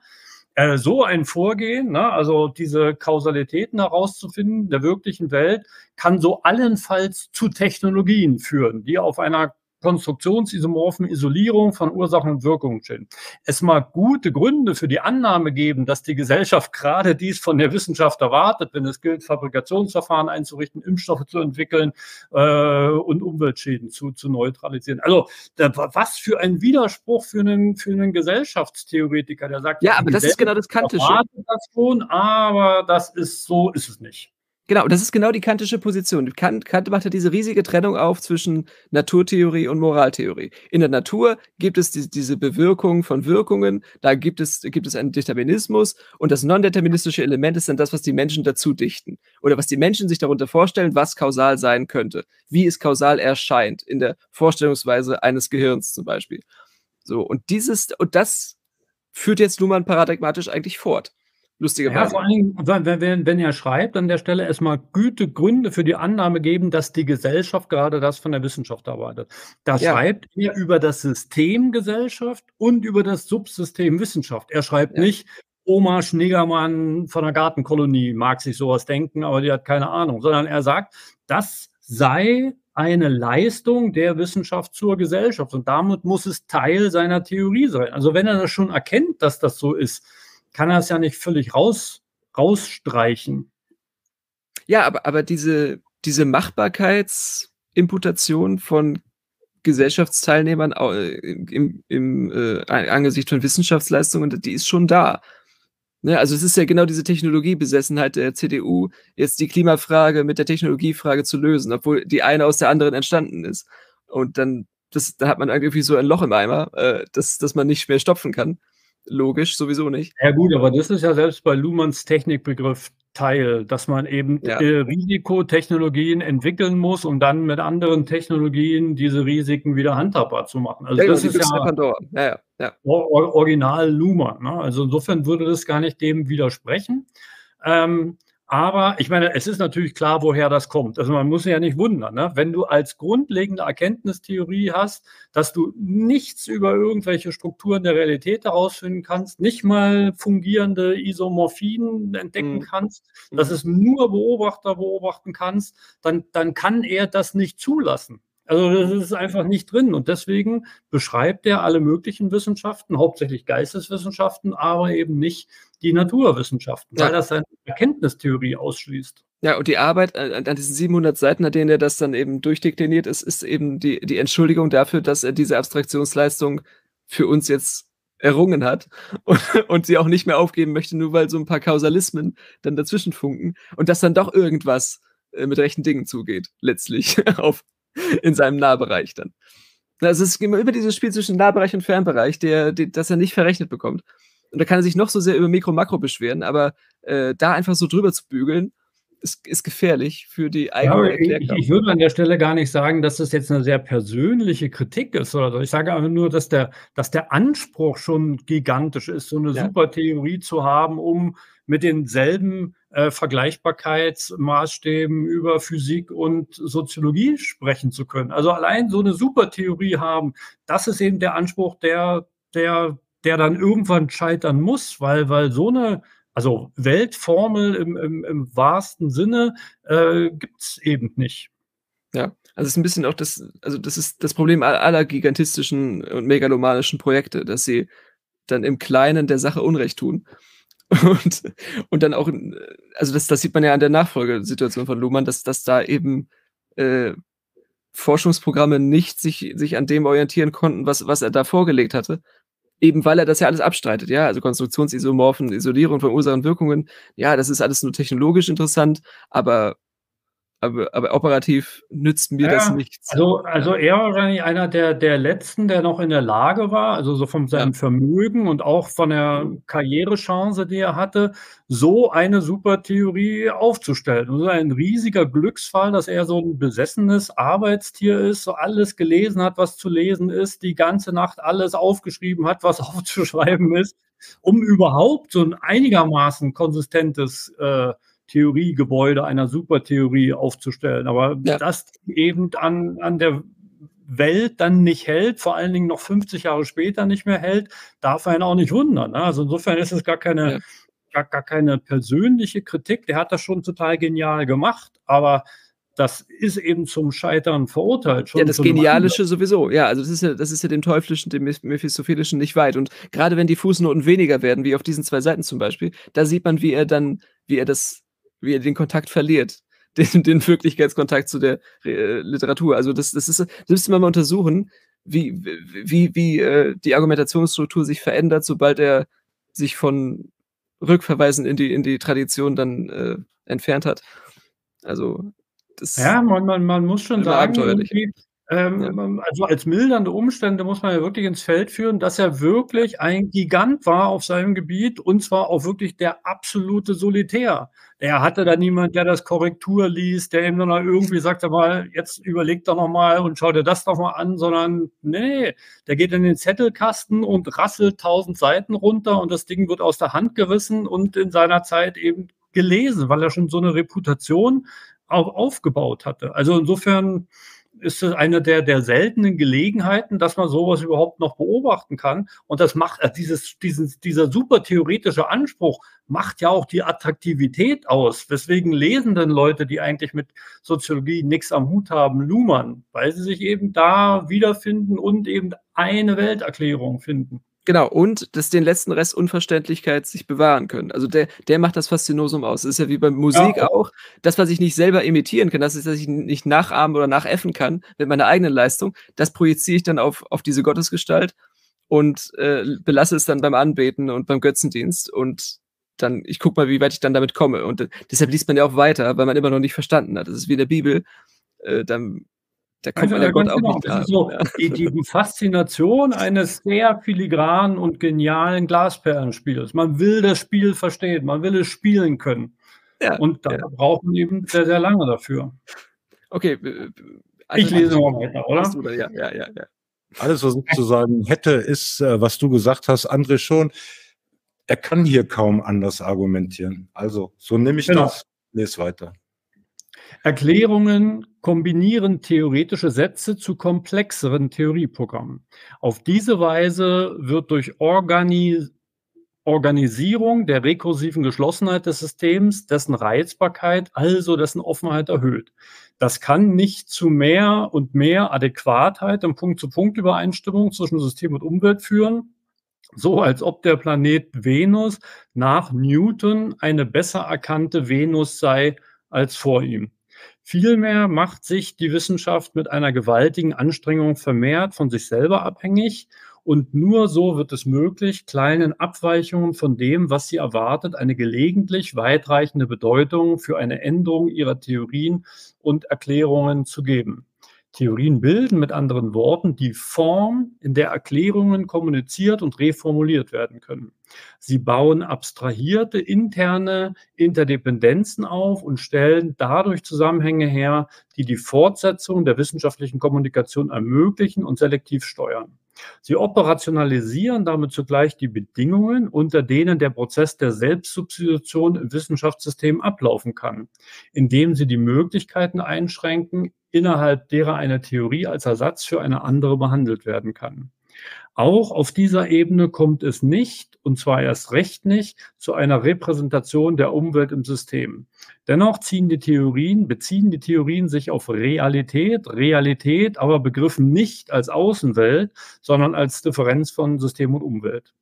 äh, so ein Vorgehen, ne, also diese Kausalitäten herauszufinden der wirklichen Welt, kann so allenfalls zu Technologien führen, die auf einer konstruktionsisomorphen Isolierung von Ursachen und Wirkungen stehen. Es mag gute Gründe für die Annahme geben, dass die Gesellschaft gerade dies von der Wissenschaft erwartet, wenn es gilt, Fabrikationsverfahren einzurichten, Impfstoffe zu entwickeln äh, und Umweltschäden zu, zu neutralisieren. Also da, was für ein Widerspruch für einen, für einen Gesellschaftstheoretiker, der sagt, ja, aber das ist genau das Kantische. Das schon, aber das ist so, ist es nicht. Genau, das ist genau die kantische Position. Kant, Kant macht ja diese riesige Trennung auf zwischen Naturtheorie und Moraltheorie. In der Natur gibt es die, diese Bewirkung von Wirkungen, da gibt es, gibt es einen Determinismus und das non-deterministische Element ist dann das, was die Menschen dazu dichten. Oder was die Menschen sich darunter vorstellen, was kausal sein könnte. Wie es kausal erscheint in der Vorstellungsweise eines Gehirns zum Beispiel. So, und dieses, und das führt jetzt Luhmann paradigmatisch eigentlich fort. Lustigerweise. Ja, vor allem, wenn, wenn, wenn er schreibt, an der Stelle erstmal gute Gründe für die Annahme geben, dass die Gesellschaft gerade das von der Wissenschaft erwartet. Da ja. schreibt er über das System Gesellschaft und über das Subsystem Wissenschaft. Er schreibt ja. nicht, Oma Schneegermann von der Gartenkolonie mag sich sowas denken, aber die hat keine Ahnung, sondern er sagt, das sei eine Leistung der Wissenschaft zur Gesellschaft und damit muss es Teil seiner Theorie sein. Also wenn er das schon erkennt, dass das so ist, kann er es ja nicht völlig raus, rausstreichen. Ja, aber, aber diese, diese Machbarkeitsimputation von Gesellschaftsteilnehmern äh, im, im äh, Angesicht von Wissenschaftsleistungen, die ist schon da. Ne, also es ist ja genau diese Technologiebesessenheit der CDU, jetzt die Klimafrage mit der Technologiefrage zu lösen, obwohl die eine aus der anderen entstanden ist. Und dann, das, da hat man irgendwie so ein Loch im Eimer, äh, das, das man nicht mehr stopfen kann. Logisch, sowieso nicht. Ja gut, aber das ist ja selbst bei Luhmanns Technikbegriff Teil, dass man eben ja. äh, Risikotechnologien entwickeln muss, um dann mit anderen Technologien diese Risiken wieder handhabbar zu machen. Also ja, das ist ja, ja, ja, Original Luma. Ne? Also insofern würde das gar nicht dem widersprechen. Ähm, aber ich meine, es ist natürlich klar, woher das kommt. Also man muss sich ja nicht wundern, ne? wenn du als grundlegende Erkenntnistheorie hast, dass du nichts über irgendwelche Strukturen der Realität herausfinden kannst, nicht mal fungierende Isomorphien entdecken mhm. kannst, dass mhm. es nur Beobachter beobachten kannst, dann, dann kann er das nicht zulassen. Also das ist einfach nicht drin. Und deswegen beschreibt er alle möglichen Wissenschaften, hauptsächlich Geisteswissenschaften, aber eben nicht die Naturwissenschaften, ja. weil das seine Erkenntnistheorie ausschließt. Ja, und die Arbeit an diesen 700 Seiten, an denen er das dann eben durchdekliniert ist, ist eben die, die Entschuldigung dafür, dass er diese Abstraktionsleistung für uns jetzt errungen hat [LAUGHS] und, und sie auch nicht mehr aufgeben möchte, nur weil so ein paar Kausalismen dann dazwischen funken und dass dann doch irgendwas äh, mit rechten Dingen zugeht, letztlich [LAUGHS] auf [LAUGHS] in seinem Nahbereich dann. Also es geht immer über dieses Spiel zwischen Nahbereich und Fernbereich, der, der, das er nicht verrechnet bekommt. Und da kann er sich noch so sehr über Mikro-Makro beschweren, aber äh, da einfach so drüber zu bügeln, ist, ist gefährlich für die eigene ja, Erklärung. Ich, ich, würde an der Stelle gar nicht sagen, dass das jetzt eine sehr persönliche Kritik ist oder so. Ich sage einfach nur, dass der, dass der Anspruch schon gigantisch ist, so eine ja. super Theorie zu haben, um mit denselben äh, Vergleichbarkeitsmaßstäben über Physik und Soziologie sprechen zu können. Also allein so eine super Theorie haben, das ist eben der Anspruch, der, der, der dann irgendwann scheitern muss, weil, weil so eine also Weltformel im, im, im wahrsten Sinne äh, gibt es eben nicht. Ja, also es ist ein bisschen auch das, also das ist das Problem aller gigantistischen und megalomanischen Projekte, dass sie dann im Kleinen der Sache Unrecht tun. Und, und dann auch, also das, das sieht man ja an der Nachfolgesituation von Luhmann, dass, dass da eben äh, Forschungsprogramme nicht sich, sich an dem orientieren konnten, was, was er da vorgelegt hatte, eben weil er das ja alles abstreitet, ja, also Konstruktionsisomorphen, Isolierung von Ursachen Wirkungen, ja, das ist alles nur technologisch interessant, aber aber, aber operativ nützt mir ja, das nichts. Also, also er war wahrscheinlich einer der, der letzten, der noch in der Lage war, also so von seinem ja. Vermögen und auch von der Karrierechance, die er hatte, so eine Supertheorie aufzustellen. Und so ein riesiger Glücksfall, dass er so ein besessenes Arbeitstier ist, so alles gelesen hat, was zu lesen ist, die ganze Nacht alles aufgeschrieben hat, was [LAUGHS] aufzuschreiben ist, um überhaupt so ein einigermaßen konsistentes äh, Theoriegebäude einer Supertheorie aufzustellen. Aber ja. das eben an, an der Welt dann nicht hält, vor allen Dingen noch 50 Jahre später nicht mehr hält, darf einen auch nicht wundern. Ne? Also insofern ist es gar keine, ja. gar, gar keine persönliche Kritik. Der hat das schon total genial gemacht, aber das ist eben zum Scheitern verurteilt. Schon ja, das Genialische sowieso. Ja, also das ist ja, das ist ja dem Teuflischen, dem Mephistophelischen nicht weit. Und gerade wenn die Fußnoten weniger werden, wie auf diesen zwei Seiten zum Beispiel, da sieht man, wie er dann, wie er das wie er den Kontakt verliert. [LAUGHS] Den, den Wirklichkeitskontakt zu der äh, Literatur. Also das, das ist, das müsste man mal untersuchen, wie, wie, wie äh, die Argumentationsstruktur sich verändert, sobald er sich von Rückverweisen in die, in die Tradition dann äh, entfernt hat. Also das ja, man, man, man muss schon sagen, ähm, ja. Also als mildernde Umstände muss man ja wirklich ins Feld führen, dass er wirklich ein Gigant war auf seinem Gebiet und zwar auch wirklich der absolute Solitär. Er hatte da niemand, der das Korrektur liest, der ihm dann irgendwie sagt, mal, jetzt überleg doch nochmal und schau dir das doch mal an, sondern nee, der geht in den Zettelkasten und rasselt tausend Seiten runter und das Ding wird aus der Hand gerissen und in seiner Zeit eben gelesen, weil er schon so eine Reputation auch aufgebaut hatte. Also insofern ist es eine der, der seltenen Gelegenheiten, dass man sowas überhaupt noch beobachten kann. Und das macht, also dieses, dieses, dieser super theoretische Anspruch macht ja auch die Attraktivität aus. Deswegen lesen denn Leute, die eigentlich mit Soziologie nichts am Hut haben, Luhmann, weil sie sich eben da wiederfinden und eben eine Welterklärung finden. Genau, und dass den letzten Rest Unverständlichkeit sich bewahren können. Also der, der macht das Faszinosum aus. Das ist ja wie bei Musik ja. auch. Das, was ich nicht selber imitieren kann, das ist, dass ich nicht nachahmen oder nachäffen kann mit meiner eigenen Leistung, das projiziere ich dann auf, auf diese Gottesgestalt und äh, belasse es dann beim Anbeten und beim Götzendienst und dann, ich guck mal, wie weit ich dann damit komme. Und äh, deshalb liest man ja auch weiter, weil man immer noch nicht verstanden hat. Das ist wie in der Bibel. Äh, dann da kommt also, man ja Gott auch genau. nicht das so die, die, Faszination eines sehr filigranen und genialen Glasperlenspiels. Man will das Spiel verstehen, man will es spielen können. Ja, und da ja. braucht man eben sehr, sehr lange dafür. Okay. Also ich lese mal weiter, oder? Ja, ja, ja, ja. Alles, was ich zu sagen hätte, ist, äh, was du gesagt hast, André schon. Er kann hier kaum anders argumentieren. Also, so nehme ich genau. das. Lese weiter. Erklärungen kombinieren theoretische Sätze zu komplexeren Theorieprogrammen. Auf diese Weise wird durch Organi Organisierung der rekursiven Geschlossenheit des Systems dessen Reizbarkeit, also dessen Offenheit erhöht. Das kann nicht zu mehr und mehr Adäquatheit im Punkt-zu-Punkt-Übereinstimmung zwischen System und Umwelt führen, so als ob der Planet Venus nach Newton eine besser erkannte Venus sei als vor ihm. Vielmehr macht sich die Wissenschaft mit einer gewaltigen Anstrengung vermehrt von sich selber abhängig und nur so wird es möglich, kleinen Abweichungen von dem, was sie erwartet, eine gelegentlich weitreichende Bedeutung für eine Änderung ihrer Theorien und Erklärungen zu geben. Theorien bilden mit anderen Worten die Form, in der Erklärungen kommuniziert und reformuliert werden können. Sie bauen abstrahierte interne Interdependenzen auf und stellen dadurch Zusammenhänge her, die die Fortsetzung der wissenschaftlichen Kommunikation ermöglichen und selektiv steuern. Sie operationalisieren damit zugleich die Bedingungen, unter denen der Prozess der Selbstsubstitution im Wissenschaftssystem ablaufen kann, indem sie die Möglichkeiten einschränken, innerhalb derer eine Theorie als Ersatz für eine andere behandelt werden kann. Auch auf dieser Ebene kommt es nicht, und zwar erst recht nicht, zu einer Repräsentation der Umwelt im System. Dennoch ziehen die Theorien, beziehen die Theorien sich auf Realität, Realität aber begriffen nicht als Außenwelt, sondern als Differenz von System und Umwelt.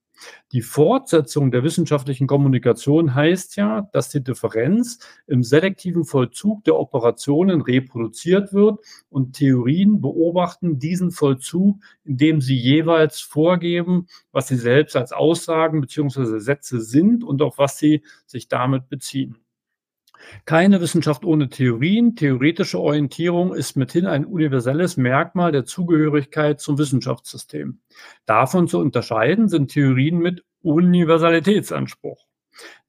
Die Fortsetzung der wissenschaftlichen Kommunikation heißt ja, dass die Differenz im selektiven Vollzug der Operationen reproduziert wird und Theorien beobachten diesen Vollzug, indem sie jeweils vorgeben, was sie selbst als Aussagen bzw. Sätze sind und auf was sie sich damit beziehen. Keine Wissenschaft ohne Theorien. Theoretische Orientierung ist mithin ein universelles Merkmal der Zugehörigkeit zum Wissenschaftssystem. Davon zu unterscheiden sind Theorien mit Universalitätsanspruch.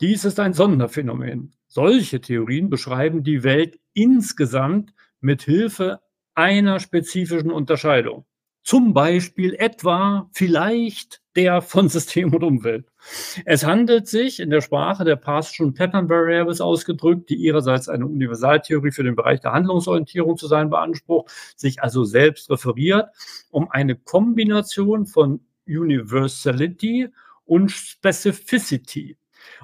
Dies ist ein Sonderphänomen. Solche Theorien beschreiben die Welt insgesamt mit Hilfe einer spezifischen Unterscheidung. Zum Beispiel etwa vielleicht der von [LAUGHS] System und Umwelt. Es handelt sich in der Sprache der Partial Pattern Variables ausgedrückt, die ihrerseits eine Universaltheorie für den Bereich der Handlungsorientierung zu sein beansprucht, sich also selbst referiert, um eine Kombination von Universality und Specificity.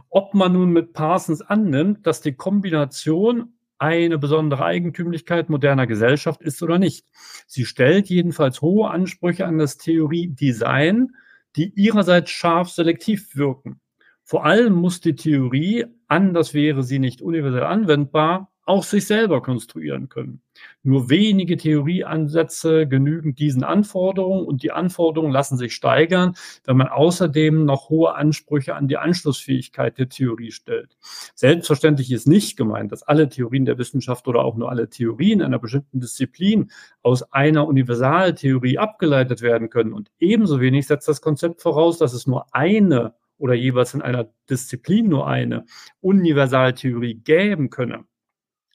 Ob man nun mit Parsons annimmt, dass die Kombination eine besondere Eigentümlichkeit moderner Gesellschaft ist oder nicht. Sie stellt jedenfalls hohe Ansprüche an das Theorie-Design, die ihrerseits scharf selektiv wirken. Vor allem muss die Theorie, anders wäre sie nicht universell anwendbar, auch sich selber konstruieren können. Nur wenige Theorieansätze genügen diesen Anforderungen und die Anforderungen lassen sich steigern, wenn man außerdem noch hohe Ansprüche an die Anschlussfähigkeit der Theorie stellt. Selbstverständlich ist nicht gemeint, dass alle Theorien der Wissenschaft oder auch nur alle Theorien einer bestimmten Disziplin aus einer Universaltheorie abgeleitet werden können. Und ebenso wenig setzt das Konzept voraus, dass es nur eine oder jeweils in einer Disziplin nur eine Universaltheorie geben könne.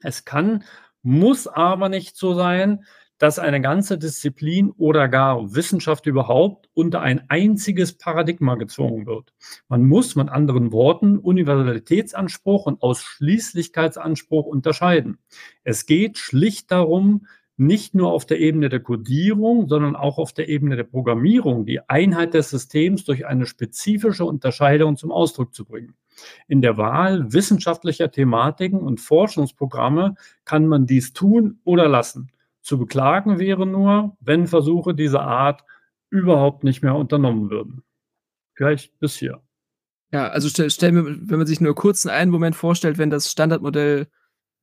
Es kann, muss aber nicht so sein, dass eine ganze Disziplin oder gar Wissenschaft überhaupt unter ein einziges Paradigma gezwungen wird. Man muss mit anderen Worten Universalitätsanspruch und Ausschließlichkeitsanspruch unterscheiden. Es geht schlicht darum, nicht nur auf der Ebene der Codierung, sondern auch auf der Ebene der Programmierung die Einheit des Systems durch eine spezifische Unterscheidung zum Ausdruck zu bringen. In der Wahl wissenschaftlicher Thematiken und Forschungsprogramme kann man dies tun oder lassen. Zu beklagen wäre nur, wenn Versuche dieser Art überhaupt nicht mehr unternommen würden. vielleicht bis hier. Ja, also stell, stell mir, wenn man sich nur kurz einen Moment vorstellt, wenn das Standardmodell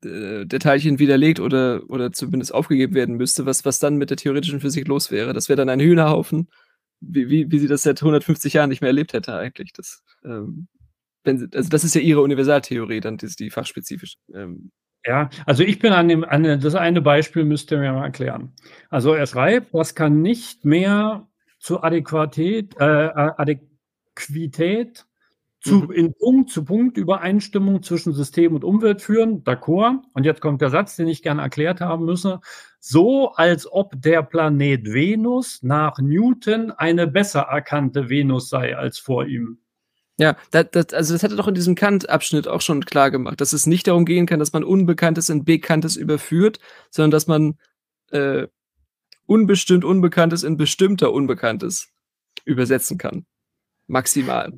äh, der Teilchen widerlegt oder, oder zumindest aufgegeben werden müsste, was, was dann mit der theoretischen Physik los wäre. Das wäre dann ein Hühnerhaufen, wie, wie, wie sie das seit 150 Jahren nicht mehr erlebt hätte eigentlich. Das, ähm, sie, also das ist ja ihre Universaltheorie, dann die, die fachspezifisch. Ähm, ja, also ich bin an dem, an das eine Beispiel müsst ihr mir mal erklären. Also er schreibt, was kann nicht mehr zur Adäquatät, äh, Adäquität zu, mhm. in Punkt zu Punkt Übereinstimmung zwischen System und Umwelt führen. D'accord. Und jetzt kommt der Satz, den ich gerne erklärt haben müsse. So, als ob der Planet Venus nach Newton eine besser erkannte Venus sei als vor ihm. Ja, das, das, also das hat er doch in diesem Kant-Abschnitt auch schon klar gemacht, dass es nicht darum gehen kann, dass man Unbekanntes in Bekanntes überführt, sondern dass man äh, unbestimmt Unbekanntes in bestimmter Unbekanntes übersetzen kann. Maximal.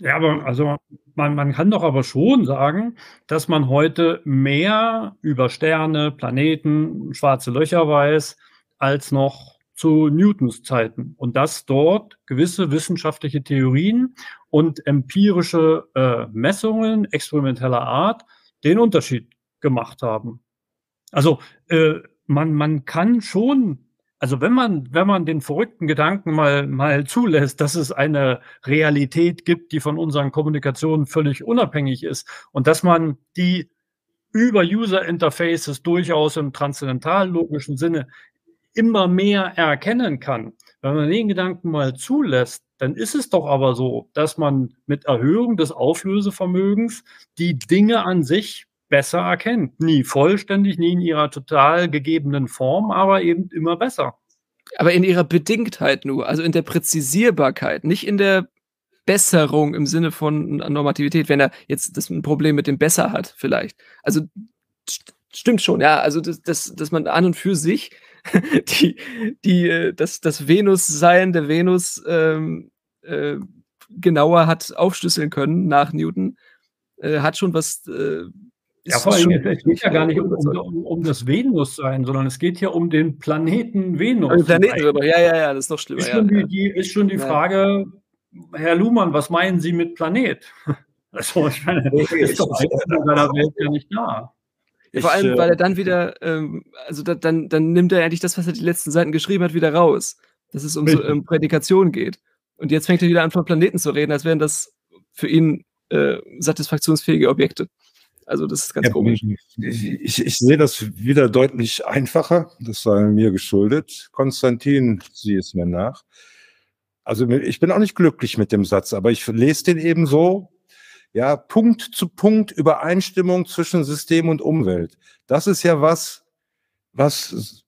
Ja, aber also man, man kann doch aber schon sagen, dass man heute mehr über Sterne, Planeten, schwarze Löcher weiß, als noch zu Newtons Zeiten und dass dort gewisse wissenschaftliche Theorien und empirische äh, Messungen experimenteller Art den Unterschied gemacht haben. Also äh, man, man kann schon, also wenn man, wenn man den verrückten Gedanken mal, mal zulässt, dass es eine Realität gibt, die von unseren Kommunikationen völlig unabhängig ist und dass man die über User Interfaces durchaus im transzendental logischen Sinne immer mehr erkennen kann. Wenn man den Gedanken mal zulässt, dann ist es doch aber so, dass man mit Erhöhung des Auflösevermögens die Dinge an sich besser erkennt. Nie vollständig, nie in ihrer total gegebenen Form, aber eben immer besser. Aber in ihrer Bedingtheit nur, also in der Präzisierbarkeit, nicht in der Besserung im Sinne von Normativität, wenn er jetzt das ein Problem mit dem Besser hat, vielleicht. Also st stimmt schon, ja, also das, das, dass man an und für sich [LAUGHS] die, die, äh, das, das Venus-Sein der Venus ähm, äh, genauer hat aufschlüsseln können nach Newton, äh, hat schon was. Äh, ja, vor allem, es geht ja gar nicht um, um, um das Venus-Sein, sondern es geht ja um den Planeten Venus. Also Planeten, ja, ja, ja, das ist noch schlimmer. Ist schon, ja, die, ist schon die Frage, Herr Luhmann, was meinen Sie mit Planet? [LAUGHS] Also, ich meine, ist doch in seiner Welt ja nicht da. Ja, vor allem, weil er dann wieder, ähm, also da, dann, dann nimmt er eigentlich das, was er die letzten Seiten geschrieben hat, wieder raus. Dass es um, so, um Prädikation geht. Und jetzt fängt er wieder an, von Planeten zu reden, als wären das für ihn äh, satisfaktionsfähige Objekte. Also das ist ganz ja, komisch. Ich, ich, ich, sehe das wieder deutlich einfacher. Das sei mir geschuldet. Konstantin, sieh es mir nach. Also ich bin auch nicht glücklich mit dem Satz, aber ich lese den eben so, ja, Punkt zu Punkt Übereinstimmung zwischen System und Umwelt. Das ist ja was, was,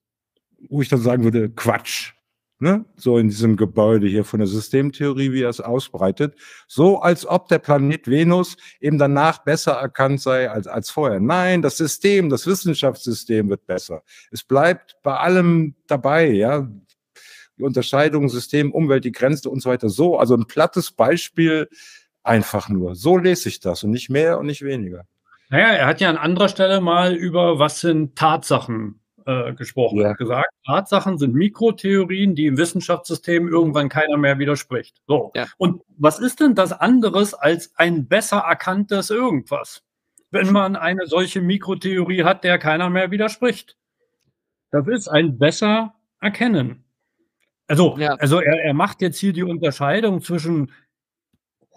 wo ich dann sagen würde, Quatsch. Ne? So in diesem Gebäude hier von der Systemtheorie, wie er es ausbreitet. So als ob der Planet Venus eben danach besser erkannt sei als, als vorher. Nein, das System, das Wissenschaftssystem wird besser. Es bleibt bei allem dabei, ja. Die Unterscheidung System, Umwelt, die Grenze und so weiter. So, also ein plattes Beispiel, Einfach nur. So lese ich das und nicht mehr und nicht weniger. Naja, er hat ja an anderer Stelle mal über was sind Tatsachen äh, gesprochen. Ja. Er hat gesagt, Tatsachen sind Mikrotheorien, die im Wissenschaftssystem irgendwann keiner mehr widerspricht. So. Ja. Und was ist denn das anderes als ein besser erkanntes irgendwas? Wenn man eine solche Mikrotheorie hat, der keiner mehr widerspricht. Das ist ein besser erkennen. Also, ja. also er, er macht jetzt hier die Unterscheidung zwischen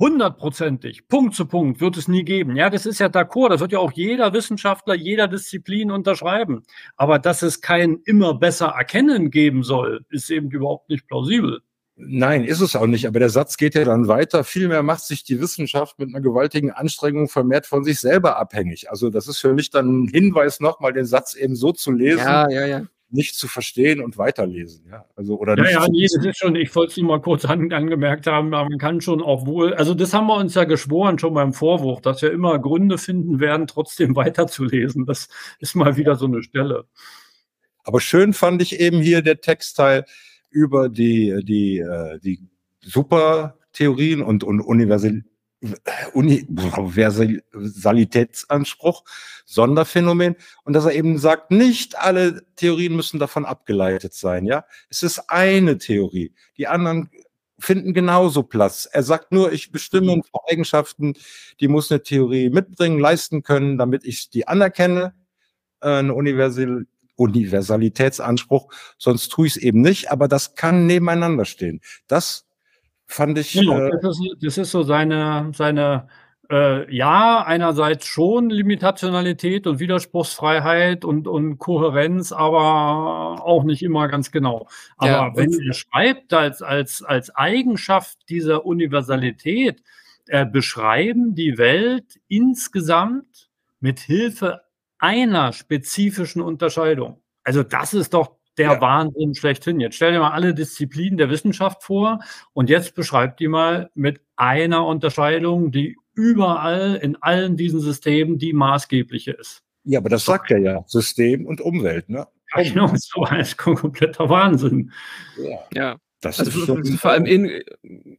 hundertprozentig, Punkt zu Punkt, wird es nie geben. Ja, das ist ja d'accord, das wird ja auch jeder Wissenschaftler jeder Disziplin unterschreiben. Aber dass es kein immer besser erkennen geben soll, ist eben überhaupt nicht plausibel. Nein, ist es auch nicht. Aber der Satz geht ja dann weiter. Vielmehr macht sich die Wissenschaft mit einer gewaltigen Anstrengung vermehrt von sich selber abhängig. Also das ist für mich dann ein Hinweis, nochmal den Satz eben so zu lesen. Ja, ja, ja nicht zu verstehen und weiterlesen. Ja, also, oder ja, ja, nee, das ist schon, ich wollte es nur mal kurz [LAUGHS] an, angemerkt haben, man kann schon auch wohl, also das haben wir uns ja geschworen schon beim Vorwurf, dass wir immer Gründe finden werden, trotzdem [LAUGHS] weiterzulesen. Das ist mal wieder so eine Stelle. Aber schön fand ich eben hier der Textteil über die, die, äh, die Supertheorien und, und Universal Universalitätsanspruch, Sonderphänomen und dass er eben sagt, nicht alle Theorien müssen davon abgeleitet sein, ja. Es ist eine Theorie. Die anderen finden genauso Platz. Er sagt nur, ich bestimme ein paar Eigenschaften, die muss eine Theorie mitbringen, leisten können, damit ich die anerkenne, äh, eine Universal Universalitätsanspruch, sonst tue ich es eben nicht, aber das kann nebeneinander stehen. Das fand ich. Ja, äh, das, ist, das, ist, so seine, seine äh, ja, einerseits schon Limitationalität und Widerspruchsfreiheit und, und Kohärenz, aber auch nicht immer ganz genau. Aber ja, wenn er schreibt als, als, als Eigenschaft dieser Universalität, äh, beschreiben die Welt insgesamt mit Hilfe einer spezifischen Unterscheidung. Also das ist doch der ja. Wahnsinn schlechthin. Jetzt stell dir mal alle Disziplinen der Wissenschaft vor und jetzt beschreibt die mal mit einer Unterscheidung, die überall in allen diesen Systemen die maßgebliche ist. Ja, aber das sagt er ja, System und Umwelt, ne? Ja, genau, so ein kompletter Wahnsinn. Ja. ja. Das also ist vor, vor allem in,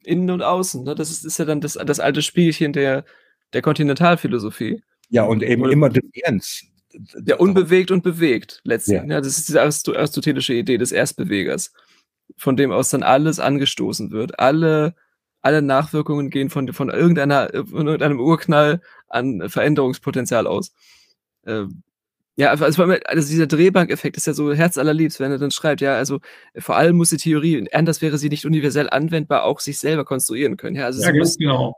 innen und außen. Ne? Das ist, ist ja dann das, das alte Spielchen der, der Kontinentalphilosophie. Ja, und eben immer Differenz. Ja, unbewegt und bewegt, letztlich. Ja. ja. das ist diese aristotelische Idee des Erstbewegers, von dem aus dann alles angestoßen wird. Alle alle Nachwirkungen gehen von, von, irgendeiner, von irgendeinem Urknall an Veränderungspotenzial aus. Ähm, ja, also, also dieser Drehbankeffekt ist ja so herzallerliebst, wenn er dann schreibt, ja, also vor allem muss die Theorie, anders wäre sie nicht universell anwendbar, auch sich selber konstruieren können. Ja, also ja ganz genau.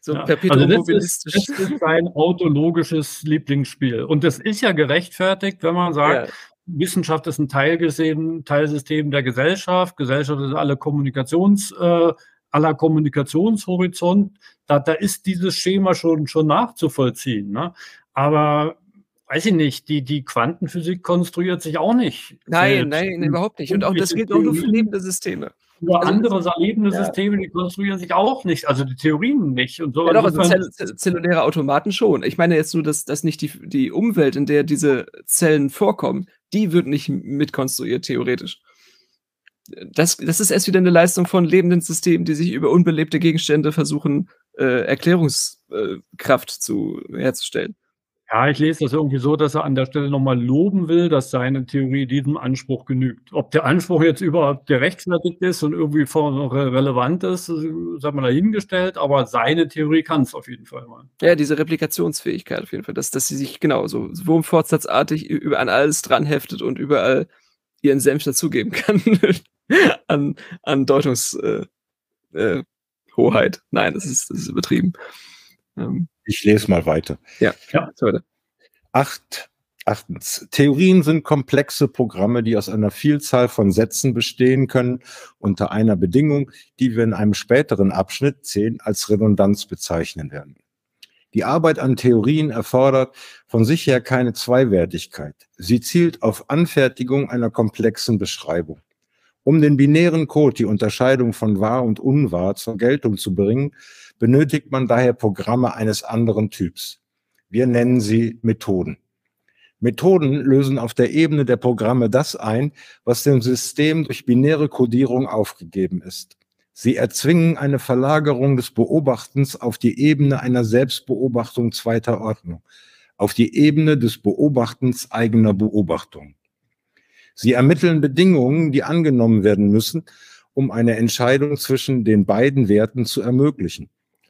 So ja. also das, ist, das ist sein autologisches Lieblingsspiel. Und das ist ja gerechtfertigt, wenn man sagt, ja. Wissenschaft ist ein Teilsystem, Teilsystem der Gesellschaft. Gesellschaft ist alle Kommunikations- äh, aller Kommunikationshorizont, da, da ist dieses Schema schon, schon nachzuvollziehen. Ne? Aber weiß ich nicht, die, die Quantenphysik konstruiert sich auch nicht. Nein, nein, nein, überhaupt nicht. Und auch das gilt auch nur für lebende Systeme. Oder also, andere lebende ja. Systeme, die konstruieren sich auch nicht, also die Theorien nicht. Und so. Ja, doch, also zell zelluläre Automaten schon. Ich meine jetzt nur, dass, dass nicht die, die Umwelt, in der diese Zellen vorkommen, die wird nicht mitkonstruiert, theoretisch das, das ist erst wieder eine Leistung von lebenden Systemen, die sich über unbelebte Gegenstände versuchen, äh, Erklärungskraft äh, zu herzustellen. Ja, ich lese das irgendwie so, dass er an der Stelle nochmal loben will, dass seine Theorie diesem Anspruch genügt. Ob der Anspruch jetzt überhaupt gerechtfertigt ist und irgendwie relevant ist, sagen wir dahingestellt, aber seine Theorie kann es auf jeden Fall mal. Ja, diese Replikationsfähigkeit auf jeden Fall, dass, dass sie sich genau so wurmfortsatzartig an alles dranheftet und überall ihren Senf dazugeben kann. [LAUGHS] [LAUGHS] an, an Deutungshoheit. Äh, äh, Nein, das ist, das ist übertrieben. Ähm, ich lese mal weiter. Ja, ja. Weiter. Acht, achtens. Theorien sind komplexe Programme, die aus einer Vielzahl von Sätzen bestehen können, unter einer Bedingung, die wir in einem späteren Abschnitt 10 als Redundanz bezeichnen werden. Die Arbeit an Theorien erfordert von sich her keine Zweiwertigkeit. Sie zielt auf Anfertigung einer komplexen Beschreibung. Um den binären Code, die Unterscheidung von wahr und unwahr zur Geltung zu bringen, benötigt man daher Programme eines anderen Typs. Wir nennen sie Methoden. Methoden lösen auf der Ebene der Programme das ein, was dem System durch binäre Codierung aufgegeben ist. Sie erzwingen eine Verlagerung des Beobachtens auf die Ebene einer Selbstbeobachtung zweiter Ordnung, auf die Ebene des Beobachtens eigener Beobachtung. Sie ermitteln Bedingungen, die angenommen werden müssen, um eine Entscheidung zwischen den beiden Werten zu ermöglichen.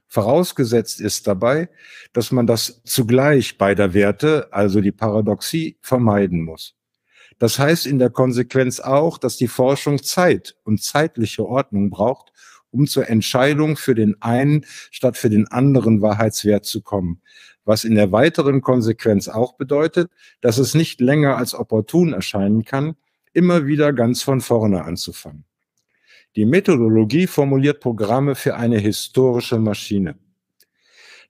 Vorausgesetzt ist dabei, dass man das zugleich beider Werte, also die Paradoxie, vermeiden muss. Das heißt in der Konsequenz auch, dass die Forschung Zeit und zeitliche Ordnung braucht, um zur Entscheidung für den einen statt für den anderen Wahrheitswert zu kommen was in der weiteren Konsequenz auch bedeutet, dass es nicht länger als opportun erscheinen kann, immer wieder ganz von vorne anzufangen. Die Methodologie formuliert Programme für eine historische Maschine.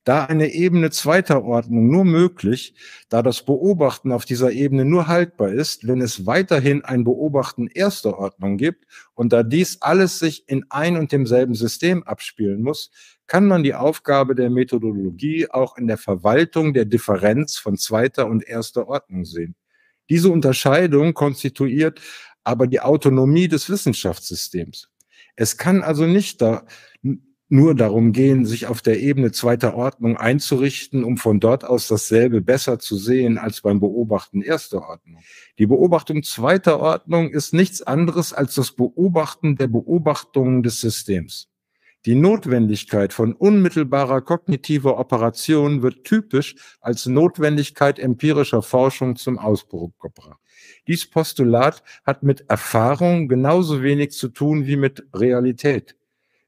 Da eine Ebene zweiter Ordnung nur möglich, da das Beobachten auf dieser Ebene nur haltbar ist, wenn es weiterhin ein Beobachten erster Ordnung gibt und da dies alles sich in ein und demselben System abspielen muss, kann man die Aufgabe der Methodologie auch in der Verwaltung der Differenz von zweiter und erster Ordnung sehen. Diese Unterscheidung konstituiert aber die Autonomie des Wissenschaftssystems. Es kann also nicht da, nur darum gehen, sich auf der Ebene zweiter Ordnung einzurichten, um von dort aus dasselbe besser zu sehen als beim Beobachten erster Ordnung. Die Beobachtung zweiter Ordnung ist nichts anderes als das Beobachten der Beobachtungen des Systems. Die Notwendigkeit von unmittelbarer kognitiver Operation wird typisch als Notwendigkeit empirischer Forschung zum Ausbruch gebracht. Dies Postulat hat mit Erfahrung genauso wenig zu tun wie mit Realität.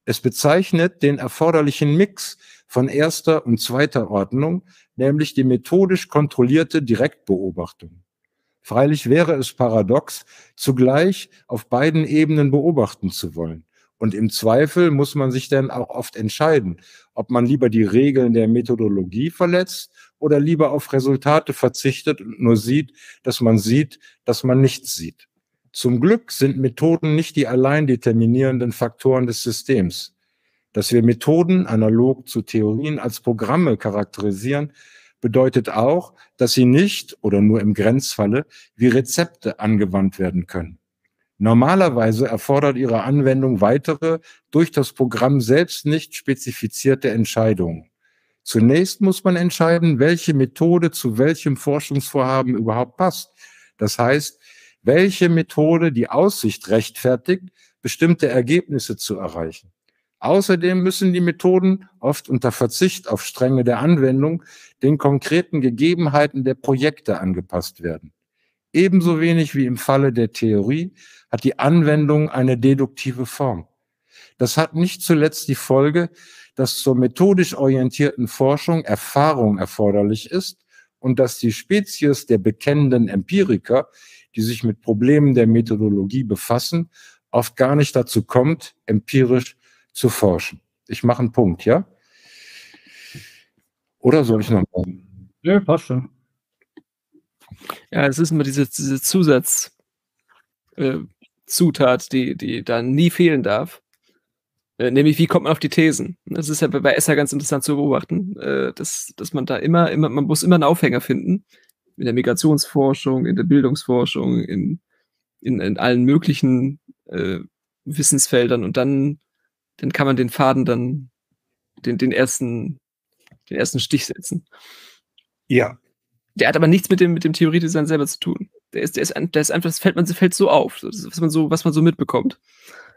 Es bezeichnet den erforderlichen Mix von erster und zweiter Ordnung, nämlich die methodisch kontrollierte Direktbeobachtung. Freilich wäre es paradox, zugleich auf beiden Ebenen beobachten zu wollen. Und im Zweifel muss man sich dann auch oft entscheiden, ob man lieber die Regeln der Methodologie verletzt oder lieber auf Resultate verzichtet und nur sieht, dass man sieht, dass man nichts sieht. Zum Glück sind Methoden nicht die allein determinierenden Faktoren des Systems. Dass wir Methoden analog zu Theorien als Programme charakterisieren, bedeutet auch, dass sie nicht oder nur im Grenzfalle wie Rezepte angewandt werden können. Normalerweise erfordert ihre Anwendung weitere, durch das Programm selbst nicht spezifizierte Entscheidungen. Zunächst muss man entscheiden, welche Methode zu welchem Forschungsvorhaben überhaupt passt. Das heißt, welche Methode die Aussicht rechtfertigt, bestimmte Ergebnisse zu erreichen. Außerdem müssen die Methoden, oft unter Verzicht auf Strenge der Anwendung, den konkreten Gegebenheiten der Projekte angepasst werden. Ebenso wenig wie im Falle der Theorie hat die Anwendung eine deduktive Form. Das hat nicht zuletzt die Folge, dass zur methodisch orientierten Forschung Erfahrung erforderlich ist und dass die Spezies der bekennenden Empiriker die sich mit Problemen der Methodologie befassen, oft gar nicht dazu kommt, empirisch zu forschen. Ich mache einen Punkt, ja? Oder soll ich noch? Ja, passt schon. Ja, es ist immer diese, diese Zusatzzutat, äh, die, die da nie fehlen darf. Äh, nämlich, wie kommt man auf die Thesen? Das ist ja bei, bei ESSA ganz interessant zu beobachten, äh, dass, dass man da immer, immer, man muss immer einen Aufhänger finden in der Migrationsforschung, in der Bildungsforschung, in, in, in allen möglichen äh, Wissensfeldern und dann, dann kann man den Faden dann den, den ersten, den ersten Stich setzen. Ja. Der hat aber nichts mit dem, mit dem Theoriedesign selber zu tun. Der ist, der ist, der ist einfach, das fällt man, fällt so auf, was man so, was man so mitbekommt.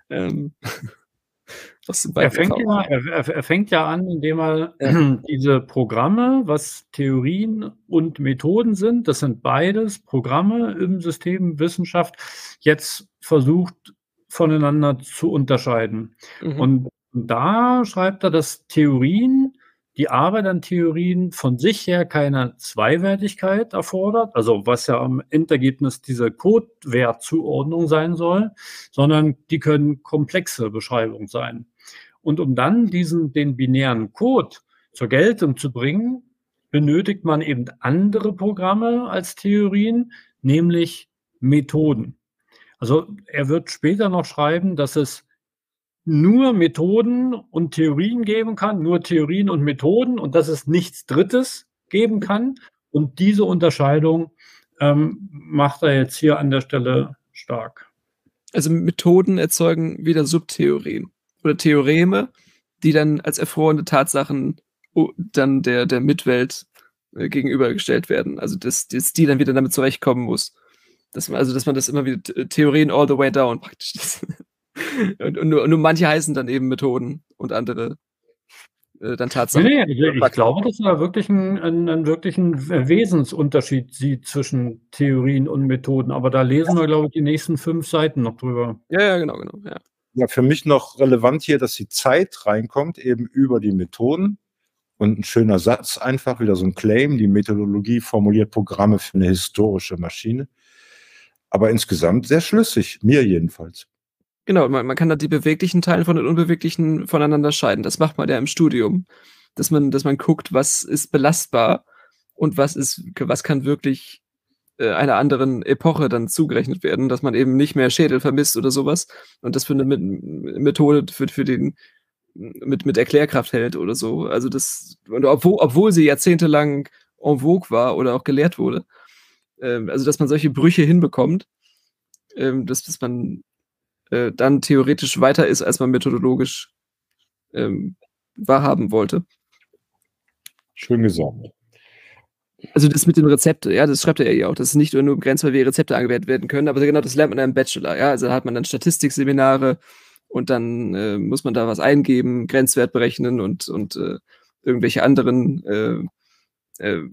Ähm, [LAUGHS] er, fängt ja, er, er, fängt ja an, indem er ja. [CLEARS THROAT] diese Programme, was Theorien und Methoden sind, das sind beides Programme im System Wissenschaft, jetzt versucht voneinander zu unterscheiden. Mhm. Und da schreibt er, dass Theorien die Arbeit an Theorien von sich her keine Zweiwertigkeit erfordert, also was ja am Endergebnis diese Codewertzuordnung sein soll, sondern die können komplexe Beschreibungen sein. Und um dann diesen, den binären Code zur Geltung zu bringen, benötigt man eben andere Programme als Theorien, nämlich Methoden. Also er wird später noch schreiben, dass es nur Methoden und Theorien geben kann, nur Theorien und Methoden und dass es nichts Drittes geben kann. Und diese Unterscheidung ähm, macht er jetzt hier an der Stelle stark. Also Methoden erzeugen wieder Subtheorien oder Theoreme, die dann als erfrorene Tatsachen dann der, der Mitwelt äh, gegenübergestellt werden. Also dass, dass die dann wieder damit zurechtkommen muss. Dass man, also dass man das immer wieder Theorien all the way down praktisch. [LAUGHS] und, und, nur, nur, manche heißen dann eben Methoden und andere äh, dann Tatsachen. Nee, ich, ich glaube, dass er wirklich einen, einen, einen wirklichen Wesensunterschied sieht zwischen Theorien und Methoden. Aber da lesen wir, glaube ich, die nächsten fünf Seiten noch drüber. Ja, ja, genau, genau. Ja. ja, für mich noch relevant hier, dass die Zeit reinkommt, eben über die Methoden. Und ein schöner Satz, einfach wieder so ein Claim. Die Methodologie formuliert Programme für eine historische Maschine. Aber insgesamt sehr schlüssig, mir jedenfalls. Genau, man, man kann da die beweglichen Teile von den unbeweglichen voneinander scheiden. Das macht man ja im Studium. Dass man, dass man guckt, was ist belastbar und was ist, was kann wirklich äh, einer anderen Epoche dann zugerechnet werden, dass man eben nicht mehr Schädel vermisst oder sowas und das für eine Methode für, für den mit, mit Erklärkraft hält oder so. Also das, obwohl, obwohl sie jahrzehntelang en vogue war oder auch gelehrt wurde. Ähm, also dass man solche Brüche hinbekommt, ähm, dass, dass man äh, dann theoretisch weiter ist, als man methodologisch ähm, wahrhaben wollte. Schön gesagt. Also das mit den Rezepten, ja, das schreibt er ja auch, dass es nicht nur begrenzt, weil wir Rezepte angewendet werden können, aber genau das lernt man in einem Bachelor, ja, also da hat man dann Statistikseminare und dann äh, muss man da was eingeben, Grenzwert berechnen und, und äh, irgendwelche anderen äh, äh,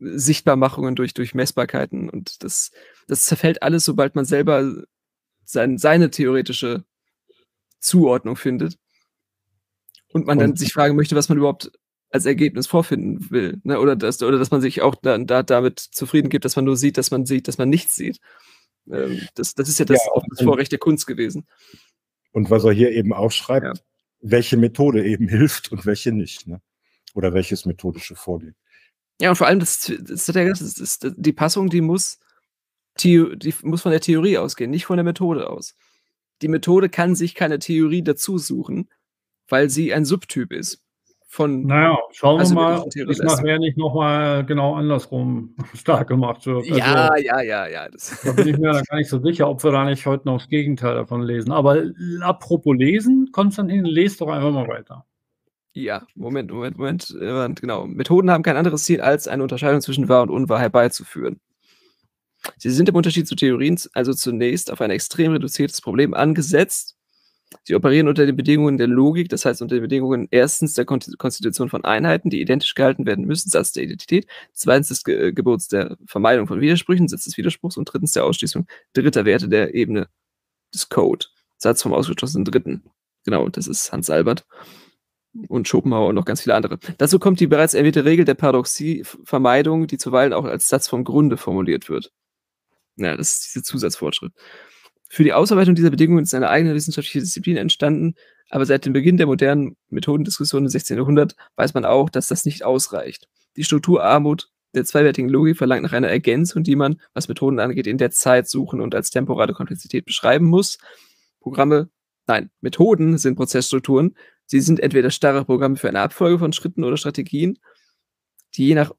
Sichtbarmachungen durch, durch Messbarkeiten und das, das zerfällt alles, sobald man selber sein, seine theoretische Zuordnung findet und man und, dann sich fragen möchte, was man überhaupt als Ergebnis vorfinden will. Ne? Oder, dass, oder dass man sich auch da, da, damit zufrieden gibt, dass man nur sieht, dass man sieht, dass man nichts sieht. Ähm, das, das ist ja das, ja, auch das Vorrecht der Kunst gewesen. Und was er hier eben auch schreibt, ja. welche Methode eben [LAUGHS] hilft und welche nicht. Ne? Oder welches methodische Vorgehen. Ja, und vor allem, das, das, das, die Passung, die muss, die, die muss von der Theorie ausgehen, nicht von der Methode aus. Die Methode kann sich keine Theorie dazu suchen, weil sie ein Subtyp ist von. Naja, schauen wir mal, ob das nachher nicht nochmal genau andersrum [LAUGHS] stark gemacht wird. Also, ja, ja, ja, ja. da bin ich mir gar nicht so sicher, ob wir da nicht heute noch das Gegenteil davon lesen. Aber apropos lesen, Konstantin, lest doch einfach mal weiter. Ja, Moment, Moment, Moment. Genau. Methoden haben kein anderes Ziel, als eine Unterscheidung zwischen wahr und unwahr herbeizuführen. Sie sind im Unterschied zu Theorien also zunächst auf ein extrem reduziertes Problem angesetzt Sie operieren unter den Bedingungen der Logik, das heißt unter den Bedingungen erstens der Konstitution von Einheiten, die identisch gehalten werden müssen, Satz der Identität, zweitens des Ge äh, Gebots der Vermeidung von Widersprüchen, Satz des Widerspruchs und drittens der Ausschließung dritter Werte der Ebene des Code, Satz vom ausgeschlossenen Dritten. Genau, das ist Hans Albert und Schopenhauer und noch ganz viele andere. Dazu kommt die bereits erwähnte Regel der Paradoxie-Vermeidung, die zuweilen auch als Satz vom Grunde formuliert wird. Ja, das ist diese Zusatzfortschritt. Für die Ausarbeitung dieser Bedingungen ist eine eigene wissenschaftliche Disziplin entstanden, aber seit dem Beginn der modernen Methodendiskussion im 16. Jahrhundert weiß man auch, dass das nicht ausreicht. Die Strukturarmut der zweiwertigen Logik verlangt nach einer Ergänzung, die man, was Methoden angeht, in der Zeit suchen und als temporale Komplexität beschreiben muss. Programme, nein, Methoden sind Prozessstrukturen. Sie sind entweder starre Programme für eine Abfolge von Schritten oder Strategien, die je nach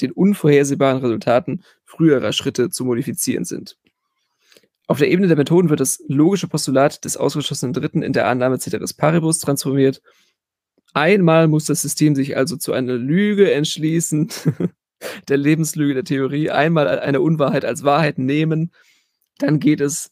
den unvorhersehbaren Resultaten früherer Schritte zu modifizieren sind. Auf der Ebene der Methoden wird das logische Postulat des ausgeschlossenen Dritten in der Annahme Ceteris Paribus transformiert. Einmal muss das System sich also zu einer Lüge entschließen, [LAUGHS] der Lebenslüge der Theorie, einmal eine Unwahrheit als Wahrheit nehmen, dann geht es,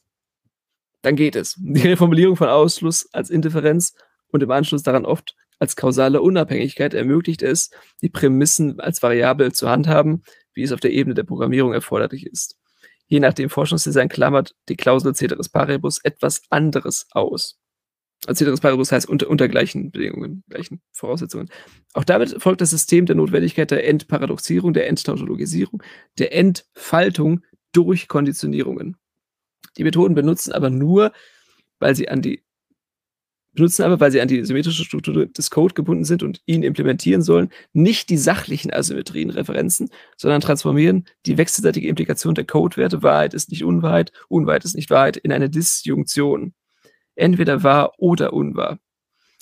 dann geht es. Die Reformulierung von Ausschluss als Indifferenz und im Anschluss daran oft als kausale Unabhängigkeit ermöglicht es, die Prämissen als Variable zu handhaben, wie es auf der Ebene der Programmierung erforderlich ist je nach dem Forschungsdesign klammert die Klausel Ceteris Paribus etwas anderes aus. Also Ceteris Paribus heißt unter, unter gleichen Bedingungen, gleichen Voraussetzungen. Auch damit folgt das System der Notwendigkeit der Entparadoxierung, der Enttautologisierung, der Entfaltung durch Konditionierungen. Die Methoden benutzen aber nur, weil sie an die benutzen aber, weil sie an die symmetrische Struktur des Code gebunden sind und ihn implementieren sollen, nicht die sachlichen Asymmetrien Referenzen, sondern transformieren die wechselseitige Implikation der Codewerte Wahrheit ist nicht Unwahrheit, Unwahrheit ist nicht Wahrheit in eine Disjunktion. Entweder wahr oder unwahr.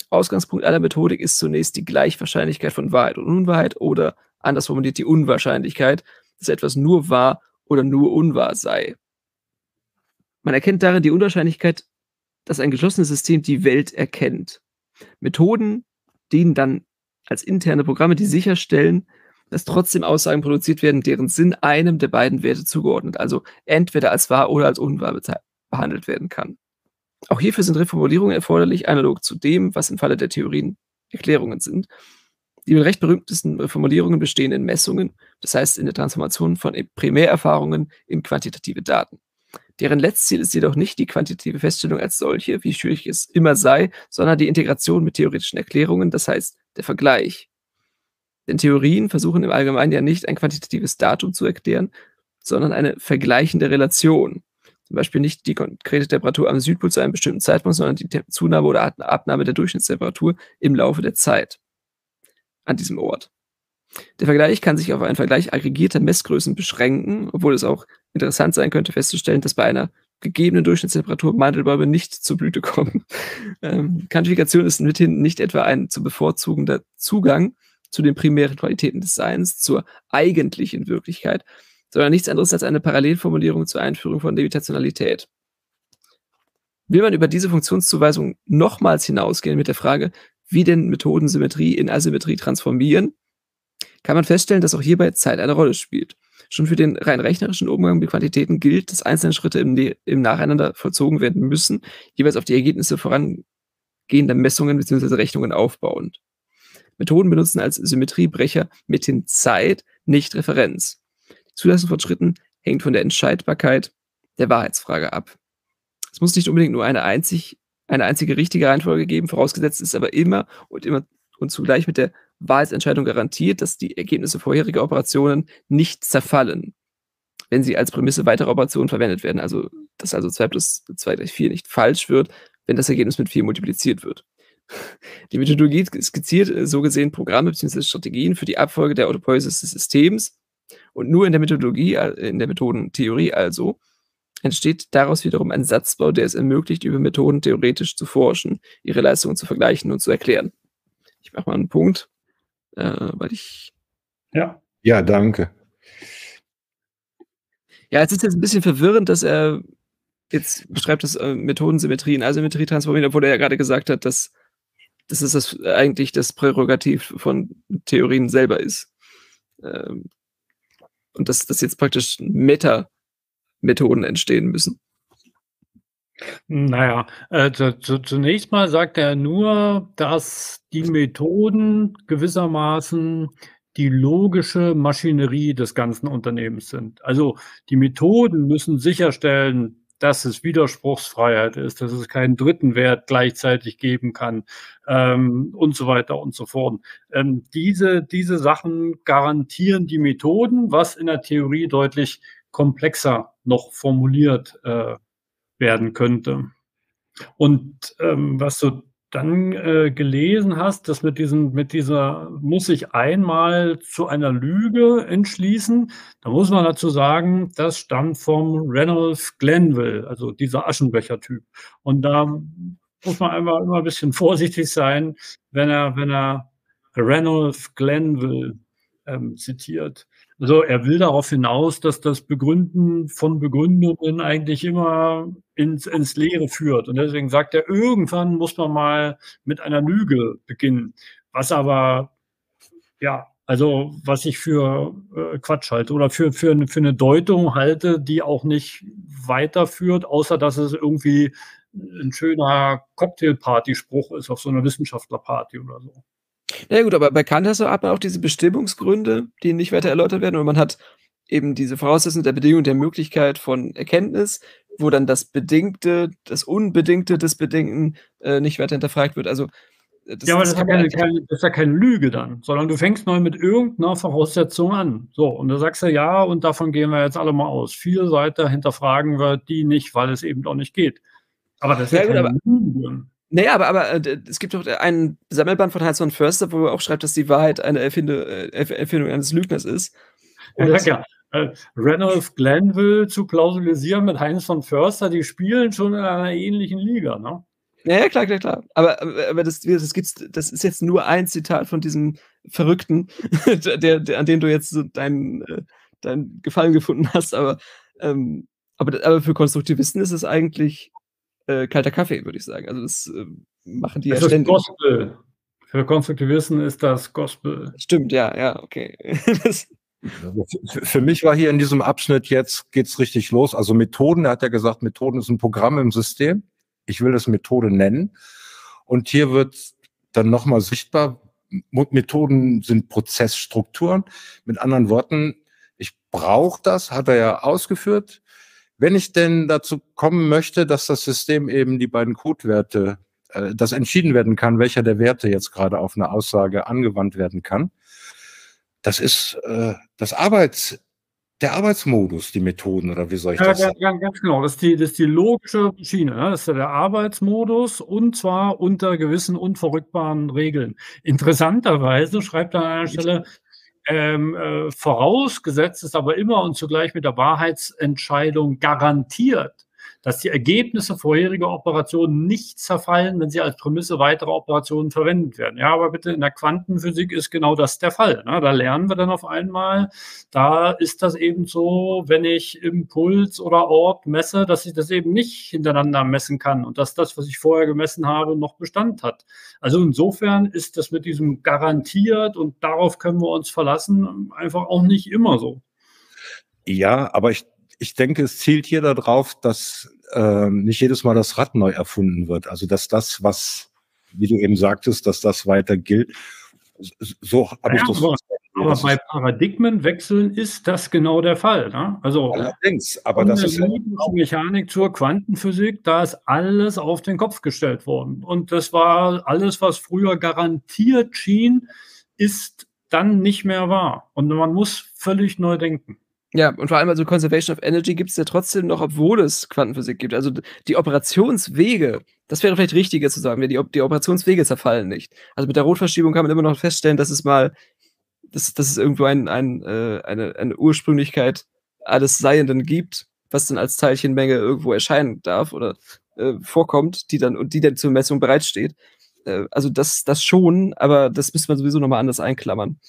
Ausgangspunkt aller Methodik ist zunächst die Gleichwahrscheinlichkeit von Wahrheit und Unwahrheit oder anders formuliert die Unwahrscheinlichkeit, dass etwas nur wahr oder nur unwahr sei. Man erkennt darin die Unwahrscheinlichkeit dass ein geschlossenes System die Welt erkennt. Methoden dienen dann als interne Programme, die sicherstellen, dass trotzdem Aussagen produziert werden, deren Sinn einem der beiden Werte zugeordnet, also entweder als wahr oder als unwahr behandelt werden kann. Auch hierfür sind Reformulierungen erforderlich, analog zu dem, was im Falle der Theorien Erklärungen sind. Die recht berühmtesten Reformulierungen bestehen in Messungen, das heißt in der Transformation von Primärerfahrungen in quantitative Daten. Deren Letztziel ist jedoch nicht die quantitative Feststellung als solche, wie schwierig es immer sei, sondern die Integration mit theoretischen Erklärungen, das heißt der Vergleich. Denn Theorien versuchen im Allgemeinen ja nicht ein quantitatives Datum zu erklären, sondern eine vergleichende Relation. Zum Beispiel nicht die konkrete Temperatur am Südpol zu einem bestimmten Zeitpunkt, sondern die Zunahme oder Abnahme der Durchschnittstemperatur im Laufe der Zeit an diesem Ort. Der Vergleich kann sich auf einen Vergleich aggregierter Messgrößen beschränken, obwohl es auch interessant sein könnte festzustellen, dass bei einer gegebenen Durchschnittstemperatur Mandelbäume nicht zur Blüte kommen. [LAUGHS] Ähm, Quantifikation ist mithin nicht etwa ein zu bevorzugender Zugang zu den primären Qualitäten des Seins, zur eigentlichen Wirklichkeit, sondern nichts anderes als eine Parallelformulierung zur Einführung von Levitationalität. Will man über diese Funktionszuweisung nochmals hinausgehen mit der Frage, wie denn Methoden Symmetrie in Asymmetrie transformieren, kann man feststellen, dass auch hierbei Zeit eine Rolle spielt. Schon für den rein rechnerischen Umgang mit Quantitäten gilt, dass einzelne Schritte im, im Nacheinander vollzogen werden müssen, jeweils auf die Ergebnisse vorangehender Messungen bzw. Rechnungen aufbauend. Methoden benutzen als Symmetriebrecher mithin Zeit, nicht Referenz. Die Zulassung von Schritten hängt von der Entscheidbarkeit der Wahrheitsfrage ab. Es muss nicht unbedingt nur eine, einzig, eine einzige richtige Reihenfolge geben, vorausgesetzt ist aber immer und immer und zugleich mit der Wahrheitsentscheidung garantiert, dass die Ergebnisse vorheriger Operationen nicht zerfallen, wenn sie als Prämisse weiterer Operationen verwendet werden. Also, dass also 2 plus 2 gleich 4 nicht falsch wird, wenn das Ergebnis mit 4 multipliziert wird. [LAUGHS] Die Methodologie skizziert äh, so gesehen Programme bzw. Strategien für die Abfolge der Autopoiesis des Systems und nur in der Methodologie, äh, in der Methodentheorie also, entsteht daraus wiederum ein Satzbau, der es ermöglicht, über Methoden theoretisch zu forschen, ihre Leistungen zu vergleichen und zu erklären. Ich mache mal einen Punkt äh, weil ich. Ja. Ja, danke. Ja, es ist jetzt ein bisschen verwirrend, dass er jetzt beschreibt, dass äh, Methodensymmetrie in Asymmetrie transformieren, obwohl er ja gerade gesagt hat, dass, dass es das eigentlich das Prärogativ von Theorien selber ist. Ähm, und dass, dass jetzt praktisch Meta-Methoden entstehen müssen. Naja, äh, zu, zu, zunächst mal sagt er nur, dass die Methoden gewissermaßen die logische Maschinerie des ganzen Unternehmens sind. Also die Methoden müssen sicherstellen, dass es Widerspruchsfreiheit ist, dass es keinen dritten Wert gleichzeitig geben kann ähm, und so weiter und so fort. Ähm, diese, diese Sachen garantieren die Methoden, was in der Theorie deutlich komplexer noch formuliert äh, werden könnte. Und ähm, was du dann äh, gelesen hast, dass mit diesem, mit dieser muss ich einmal zu einer Lüge entschließen. Da muss man dazu sagen, das stammt vom Reynolds Glenville, also dieser Aschenbecher-Typ. Und da muss man einfach immer ein bisschen vorsichtig sein, wenn er, wenn er Reynolds Glenville ähm, zitiert. Also er will darauf hinaus, dass das Begründen von Begründungen eigentlich immer ins, ins Leere führt. Und deswegen sagt er, irgendwann muss man mal mit einer Lüge beginnen. Was aber, ja, also was ich für äh, Quatsch halte oder für, für, für eine Deutung halte, die auch nicht weiterführt, außer dass es irgendwie ein schöner Cocktailparty-Spruch ist auf so einer Wissenschaftlerparty oder so. Ja gut, aber bei Kant hast du auch diese Bestimmungsgründe, die nicht weiter erläutert werden und man hat eben diese Voraussetzung der Bedingung der Möglichkeit von Erkenntnis, wo dann das Bedingte, das Unbedingte des Bedingten äh, nicht weiter hinterfragt wird. Also äh, das, ja, aber das, das, ist keine, keine, das, ist ja keine, Lüge dann, sondern du fängst neu mit irgendeiner Voraussetzung an. So, und da sagst du ja, und davon gehen wir jetzt alle mal aus. Viel weiter hinterfragen wir die nicht, weil es eben auch nicht geht. Aber das ist ja, ja keine gut, Lüge. Naja, aber, aber äh, es gibt doch einen Sammelband von Heinz von Förster, wo er auch schreibt, dass die Wahrheit eine Erfinde, äh, Erfindung eines Lügners ist. Und ja, ja. Äh, Randolph Glenville zu plausibilisieren mit Heinz von Förster, die spielen schon in einer ähnlichen Liga, ne? Ja, ja, klar, klar, klar. Aber, aber das, das, gibt's, das ist jetzt nur ein Zitat von diesem Verrückten, [LAUGHS] der, der, an dem du jetzt so deinen, äh, deinen Gefallen gefunden hast. Aber, ähm, aber, aber für Konstruktivisten ist es eigentlich äh, kalter Kaffee, würde ich sagen. Also das äh, machen die das ja ständig. Gospel. Für Konstruktivisten ist das Gospel. Stimmt, ja, ja, okay. [LAUGHS] Für mich war hier in diesem Abschnitt jetzt geht's richtig los. Also Methoden, er hat ja gesagt, Methoden ist ein Programm im System. Ich will das Methode nennen. Und hier wird dann nochmal sichtbar, Methoden sind Prozessstrukturen. Mit anderen Worten, ich brauche das, hat er ja ausgeführt. Wenn ich denn dazu kommen möchte, dass das System eben die beiden Codewerte, äh, dass entschieden werden kann, welcher der Werte jetzt gerade auf eine Aussage angewandt werden kann, das ist äh, das Arbeits, der Arbeitsmodus, die Methoden, oder wie soll ich ja, das sagen? Ja, ganz genau. Das ist die, das ist die logische Schiene. Ne? Das ist der Arbeitsmodus und zwar unter gewissen unverrückbaren Regeln. Interessanterweise schreibt er an einer Stelle, ähm, äh, vorausgesetzt ist aber immer und zugleich mit der Wahrheitsentscheidung garantiert, dass die Ergebnisse vorheriger Operationen nicht zerfallen, wenn sie als Prämisse weiterer Operationen verwendet werden. Ja, aber bitte in der Quantenphysik ist genau das der Fall. Ne? Da lernen wir dann auf einmal, da ist das eben so, wenn ich Impuls oder Ort messe, dass ich das eben nicht hintereinander messen kann und dass das, was ich vorher gemessen habe, noch Bestand hat. Also insofern ist das mit diesem garantiert und darauf können wir uns verlassen einfach auch nicht immer so. Ja, aber ich, ich denke, es zielt hier darauf, dass äh, nicht jedes Mal das Rad neu erfunden wird. Also dass das, was, wie du eben sagtest, dass das weiter gilt. So habe ja, ich das. Aber, aber bei Paradigmenwechseln ist das genau der Fall. Ne? Also allerdings, aber das ist ja Mechanik zur Quantenphysik, da ist alles auf den Kopf gestellt worden. Und das war alles, was früher garantiert schien, ist dann nicht mehr wahr. Und man muss völlig neu denken. Ja, und vor allem also Conservation of Energy gibt es ja trotzdem noch, obwohl es Quantenphysik gibt. Also die Operationswege, das wäre vielleicht richtiger zu sagen, die, die Operationswege zerfallen nicht. Also mit der Rotverschiebung kann man immer noch feststellen, dass es mal, dass, dass es irgendwo ein, ein, äh, eine, eine Ursprünglichkeit alles Seienden gibt, was dann als Teilchenmenge irgendwo erscheinen darf oder äh, vorkommt, die dann und die dann zur Messung bereitsteht. Äh, also das, das schon, aber das müsste man sowieso nochmal anders einklammern.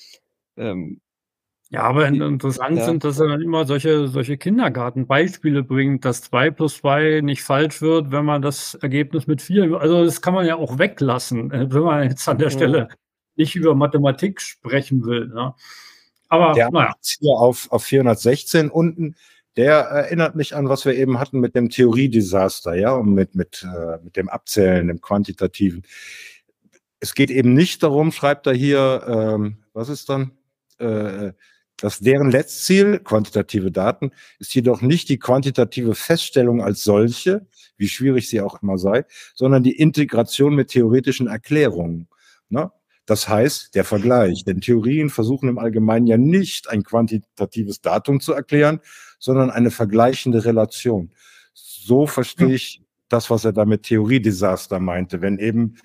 Ähm, ja, aber interessant ja. sind, dass er dann immer solche, solche Kindergartenbeispiele bringt, dass 2 plus 2 nicht falsch wird, wenn man das Ergebnis mit 4, also das kann man ja auch weglassen, äh, wenn man jetzt an der ja. Stelle nicht über Mathematik sprechen will. Ne? Aber der naja. hier auf, auf 416 unten, der erinnert mich an, was wir eben hatten mit dem Theoriedesaster, ja, und mit, mit, äh, mit dem Abzählen, dem Quantitativen. Es geht eben nicht darum, schreibt er hier, ähm, was ist dann? Äh, dass deren Letztziel, quantitative Daten, ist jedoch nicht die quantitative Feststellung als solche, wie schwierig sie auch immer sei, sondern die Integration mit theoretischen Erklärungen. Ne? Das heißt, der Vergleich. Denn Theorien versuchen im Allgemeinen ja nicht ein quantitatives Datum zu erklären, sondern eine vergleichende Relation. So verstehe ich das, was er da mit Theoriedesaster meinte. Wenn eben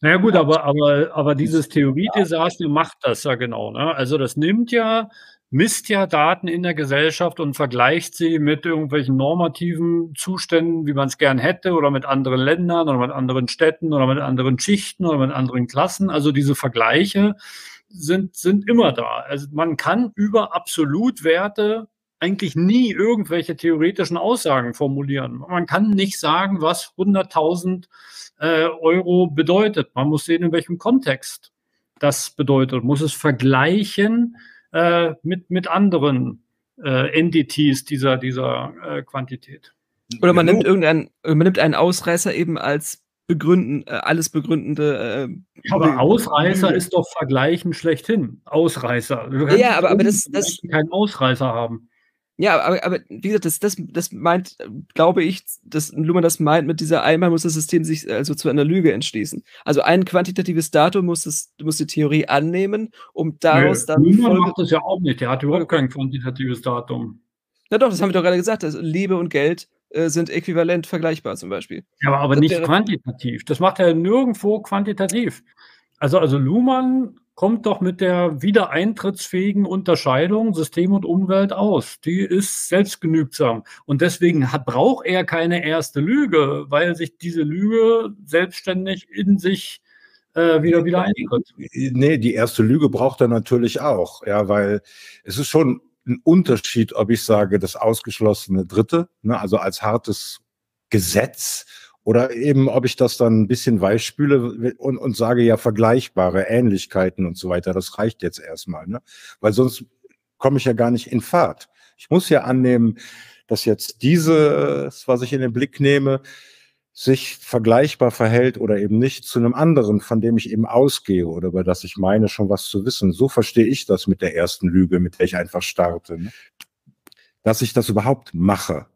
naja gut, aber, aber, aber dieses Theoriedesaster macht das ja genau. Ne? Also das nimmt ja, misst ja Daten in der Gesellschaft und vergleicht sie mit irgendwelchen normativen Zuständen, wie man es gern hätte, oder mit anderen Ländern oder mit anderen Städten oder mit anderen Schichten oder mit anderen Klassen. Also diese Vergleiche sind, sind immer da. Also man kann über Absolutwerte eigentlich nie irgendwelche theoretischen Aussagen formulieren. Man kann nicht sagen, was 100.000 äh, Euro bedeutet. Man muss sehen, in welchem Kontext das bedeutet. Man muss es vergleichen äh, mit, mit anderen äh, Entities dieser, dieser äh, Quantität. Oder man nimmt irgendeinen, man nimmt einen Ausreißer eben als begründen, äh, alles begründende. Äh, aber Ausreißer ist doch Vergleichen schlechthin. Ausreißer. ja, aber, aber das, das keinen Ausreißer haben. Ja, aber, aber wie gesagt, das, das, das meint, glaube ich, dass Luhmann das meint mit dieser einmal muss das System sich also zu einer Lüge entschließen. Also ein quantitatives Datum muss es, muss die Theorie annehmen, um daraus nee, dann. Luhmann macht das ja auch nicht, der hat überhaupt kein quantitatives Datum. Na doch, das haben wir doch gerade gesagt. Also Liebe und Geld äh, sind äquivalent vergleichbar zum Beispiel. Ja, aber, aber nicht quantitativ. Das macht er nirgendwo quantitativ. Also, also Luhmann kommt doch mit der wiedereintrittsfähigen Unterscheidung System und Umwelt aus. Die ist selbstgenügsam. Und deswegen hat, braucht er keine erste Lüge, weil sich diese Lüge selbstständig in sich äh, wieder, wieder eintritt. Nee, die erste Lüge braucht er natürlich auch. Ja, weil es ist schon ein Unterschied, ob ich sage, das ausgeschlossene Dritte, ne, also als hartes Gesetz oder eben, ob ich das dann ein bisschen weiß spüle und, und sage ja vergleichbare Ähnlichkeiten und so weiter. Das reicht jetzt erstmal, ne? Weil sonst komme ich ja gar nicht in Fahrt. Ich muss ja annehmen, dass jetzt dieses, was ich in den Blick nehme, sich vergleichbar verhält oder eben nicht zu einem anderen, von dem ich eben ausgehe oder über das ich meine, schon was zu wissen. So verstehe ich das mit der ersten Lüge, mit der ich einfach starte. Ne? Dass ich das überhaupt mache.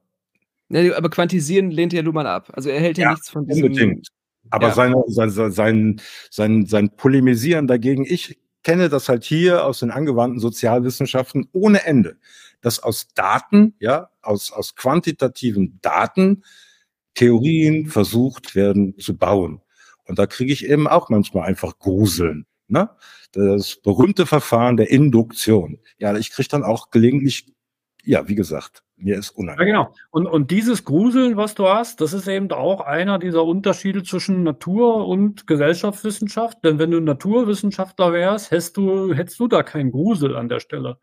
Ja, aber quantisieren lehnt ja Luhmann ab. Also er hält ja, ja nichts von diesem. Unbedingt. Aber ja. seine, sein, sein, sein, sein Polemisieren dagegen, ich kenne das halt hier aus den angewandten Sozialwissenschaften ohne Ende, dass aus Daten, ja, aus, aus quantitativen Daten Theorien versucht werden zu bauen. Und da kriege ich eben auch manchmal einfach Gruseln. Ne? Das berühmte Verfahren der Induktion. Ja, ich kriege dann auch gelegentlich, ja, wie gesagt, Mir ist unangenehm. Ja, genau. Und, und dieses Gruseln, was du hast, das ist eben auch einer dieser Unterschiede zwischen Natur- und Gesellschaftswissenschaft. Denn wenn du Naturwissenschaftler wärst, hättest du, hättest du da keinen Grusel an der Stelle.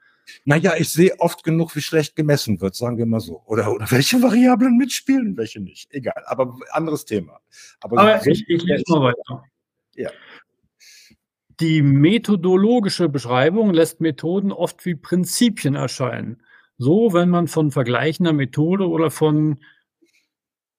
Naja, ich sehe oft genug, wie schlecht gemessen wird, sagen wir mal so. Oder, oder welche Variablen mitspielen, welche nicht. Egal, aber anderes Thema. Aber, aber ich, ich lese mal weiter. Ja. Die methodologische Beschreibung lässt Methoden oft wie Prinzipien erscheinen. So, wenn man von vergleichender Methode oder von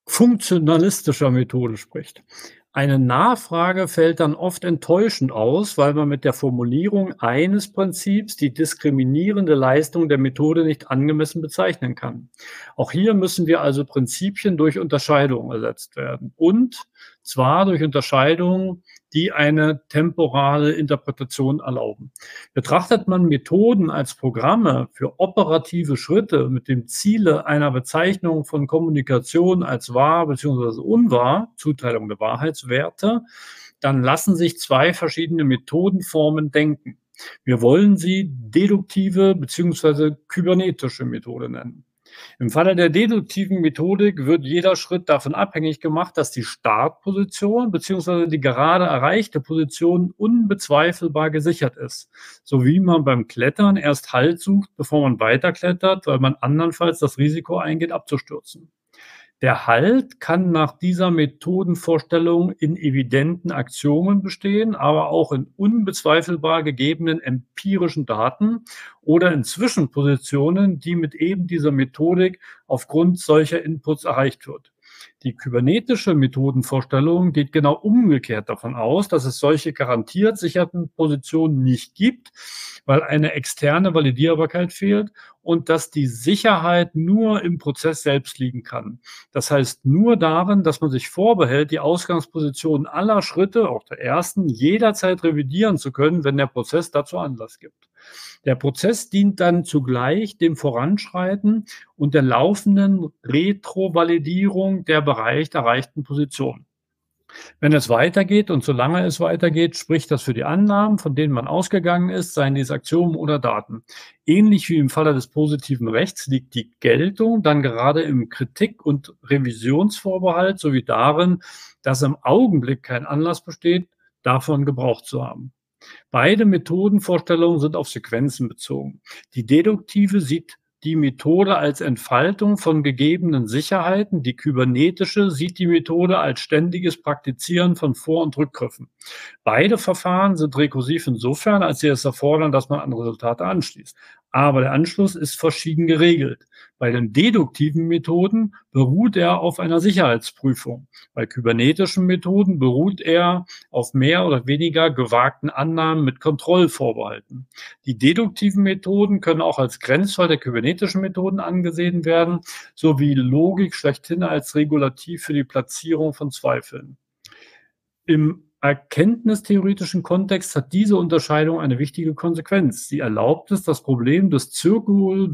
funktionalistischer Methode spricht. Eine Nachfrage fällt dann oft enttäuschend aus, weil man mit der Formulierung eines Prinzips die diskriminierende Leistung der Methode nicht angemessen bezeichnen kann. Auch hier müssen wir also Prinzipien durch Unterscheidung ersetzt werden. Und zwar durch Unterscheidungen, die eine temporale Interpretation erlauben. Betrachtet man Methoden als Programme für operative Schritte mit dem Ziele einer Bezeichnung von Kommunikation als wahr bzw. unwahr, Zuteilung der Wahrheitswerte, dann lassen sich zwei verschiedene Methodenformen denken. Wir wollen sie deduktive bzw. kybernetische Methode nennen. Im Falle der deduktiven Methodik wird jeder Schritt davon abhängig gemacht, dass die Startposition bzw. die gerade erreichte Position unbezweifelbar gesichert ist. So wie man beim Klettern erst Halt sucht, bevor man weiterklettert, weil man andernfalls das Risiko eingeht, abzustürzen. Der Halt kann nach dieser Methodenvorstellung in evidenten Axiomen bestehen, aber auch in unbezweifelbar gegebenen empirischen Daten oder in Zwischenpositionen, die mit eben dieser Methodik aufgrund solcher Inputs erreicht wird. Die kybernetische Methodenvorstellung geht genau umgekehrt davon aus, dass es solche garantiert sicherten Positionen nicht gibt, weil eine externe Validierbarkeit fehlt und dass die Sicherheit nur im Prozess selbst liegen kann. Das heißt nur darin, dass man sich vorbehält, die Ausgangsposition aller Schritte, auch der ersten, jederzeit revidieren zu können, wenn der Prozess dazu Anlass gibt. Der Prozess dient dann zugleich dem Voranschreiten und der laufenden Retrovalidierung der bereits erreichten Position. Wenn es weitergeht und solange es weitergeht, spricht das für die Annahmen, von denen man ausgegangen ist, seien dies Aktionen oder Daten. Ähnlich wie im Falle des positiven Rechts liegt die Geltung dann gerade im Kritik- und Revisionsvorbehalt sowie darin, dass im Augenblick kein Anlass besteht, davon Gebrauch zu haben. Beide Methodenvorstellungen sind auf Sequenzen bezogen. Die deduktive sieht die Methode als Entfaltung von gegebenen Sicherheiten. Die kybernetische sieht die Methode als ständiges Praktizieren von Vor- und Rückgriffen. Beide Verfahren sind rekursiv insofern, als sie es erfordern, dass man an Resultate anschließt aber der Anschluss ist verschieden geregelt. Bei den deduktiven Methoden beruht er auf einer Sicherheitsprüfung. Bei kybernetischen Methoden beruht er auf mehr oder weniger gewagten Annahmen mit Kontrollvorbehalten. Die deduktiven Methoden können auch als Grenzfall der kybernetischen Methoden angesehen werden, sowie Logik schlechthin als Regulativ für die Platzierung von Zweifeln. Im erkenntnistheoretischen Kontext hat diese Unterscheidung eine wichtige Konsequenz. Sie erlaubt es, das Problem des Zirkel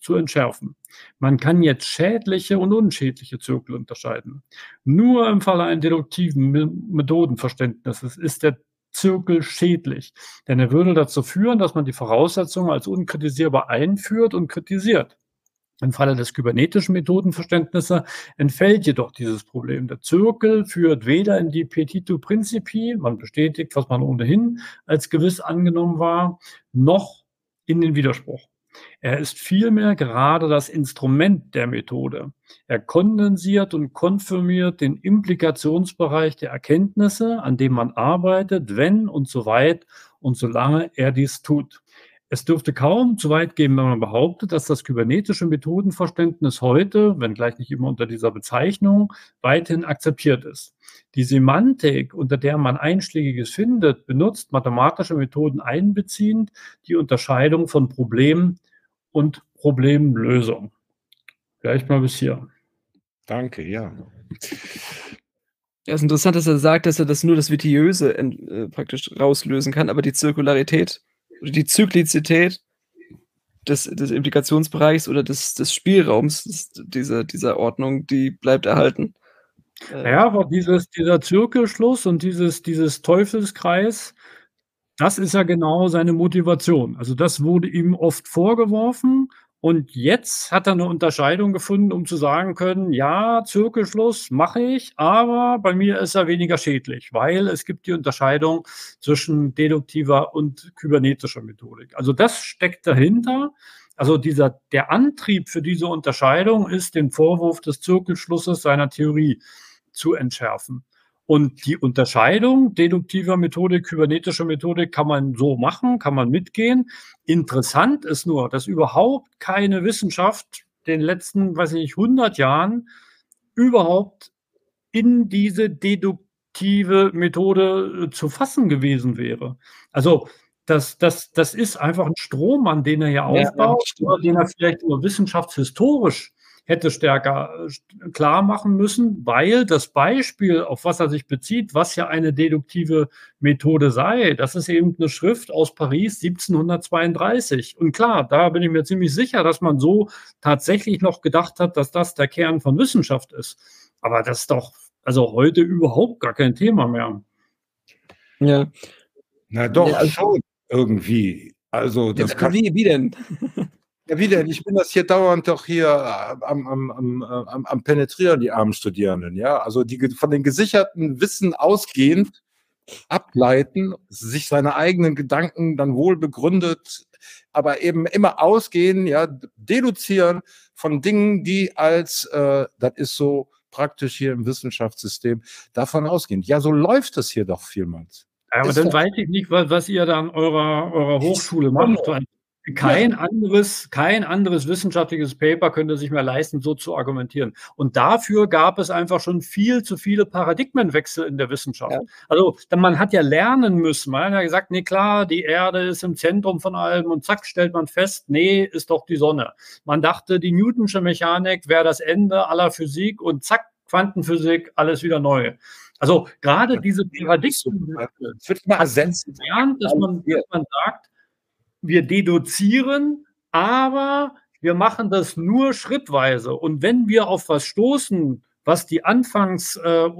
zu entschärfen. Man kann jetzt schädliche und unschädliche Zirkel unterscheiden. Nur im Falle eines deduktiven Methodenverständnisses ist der Zirkel schädlich, denn er würde dazu führen, dass man die Voraussetzungen als unkritisierbar einführt und kritisiert. Im Falle des kybernetischen Methodenverständnisses entfällt jedoch dieses Problem. Der Zirkel führt weder in die Petito Principi, man bestätigt, was man ohnehin als gewiss angenommen war, noch in den Widerspruch. Er ist vielmehr gerade das Instrument der Methode. Er kondensiert und konfirmiert den Implikationsbereich der Erkenntnisse, an dem man arbeitet, wenn und so weit und solange er dies tut. Es dürfte kaum zu weit gehen, wenn man behauptet, dass das kybernetische Methodenverständnis heute, wenngleich nicht immer unter dieser Bezeichnung, weithin akzeptiert ist. Die Semantik, unter der man Einschlägiges findet, benutzt mathematische Methoden einbeziehend die Unterscheidung von Problem und Problemlösung. Vielleicht mal bis hier. Danke, ja. Ja, es ist interessant, dass er sagt, dass er das nur das Vitiöse äh, praktisch rauslösen kann, aber die Zirkularität die Zyklizität des, des Implikationsbereichs oder des, des Spielraums des, dieser, dieser Ordnung, die bleibt erhalten. Äh, ja, aber dieses, dieser Zirkelschluss und dieses, dieses Teufelskreis, das ist ja genau seine Motivation. Also das wurde ihm oft vorgeworfen Und jetzt hat er eine Unterscheidung gefunden, um zu sagen können, ja, Zirkelschluss mache ich, aber bei mir ist er weniger schädlich, weil es gibt die Unterscheidung zwischen deduktiver und kybernetischer Methodik. Also das steckt dahinter. Also dieser, der Antrieb für diese Unterscheidung ist, den Vorwurf des Zirkelschlusses seiner Theorie zu entschärfen. Und die Unterscheidung deduktiver Methodik, kybernetischer Methodik kann man so machen, kann man mitgehen. Interessant ist nur, dass überhaupt keine Wissenschaft den letzten, weiß ich nicht, 100 Jahren überhaupt in diese deduktive Methode äh, zu fassen gewesen wäre. Also das, das, das ist einfach ein Strom, an den er ja aufbaut, ja, den er vielleicht nur wissenschaftshistorisch hätte stärker äh, klar machen müssen, weil das Beispiel, auf was er sich bezieht, was ja eine deduktive Methode sei, das ist eben eine Schrift aus Paris 1732. Und klar, da bin ich mir ziemlich sicher, dass man so tatsächlich noch gedacht hat, dass das der Kern von Wissenschaft ist. Aber das ist doch also heute überhaupt gar kein Thema mehr. Ja. Na doch, ja, also, schon irgendwie. Also das kann, wie, wie denn? Ja, wie denn? Ich bin das hier dauernd doch hier äh, am, am, am, am, am Penetrieren, die armen Studierenden, ja. Also die von den gesicherten Wissen ausgehend ableiten, sich seine eigenen Gedanken dann wohl begründet, aber eben immer ausgehen, ja, deduzieren von Dingen, die als, äh, das ist so praktisch hier im Wissenschaftssystem, davon ausgehen. Ja, so läuft es hier doch vielmals. Ja, aber ist dann weiß ich nicht, was, was ihr da an eurer, eurer Hochschule macht. Kein anderes, kein anderes wissenschaftliches Paper könnte sich mehr leisten, so zu argumentieren. Und dafür gab es einfach schon viel zu viele Paradigmenwechsel in der Wissenschaft. Ja. Also man hat ja lernen müssen. Man hat ja gesagt, nee klar, die Erde ist im Zentrum von allem und zack stellt man fest, nee, ist doch die Sonne. Man dachte, die Newtonsche Mechanik wäre das Ende aller Physik und zack, Quantenphysik, alles wieder neu. Also gerade diese Paradigmen, es wird mal ersetzt, dass man, dass man sagt, wir deduzieren, aber wir machen das nur schrittweise. Und wenn wir auf was stoßen, was die, Anfangs, äh,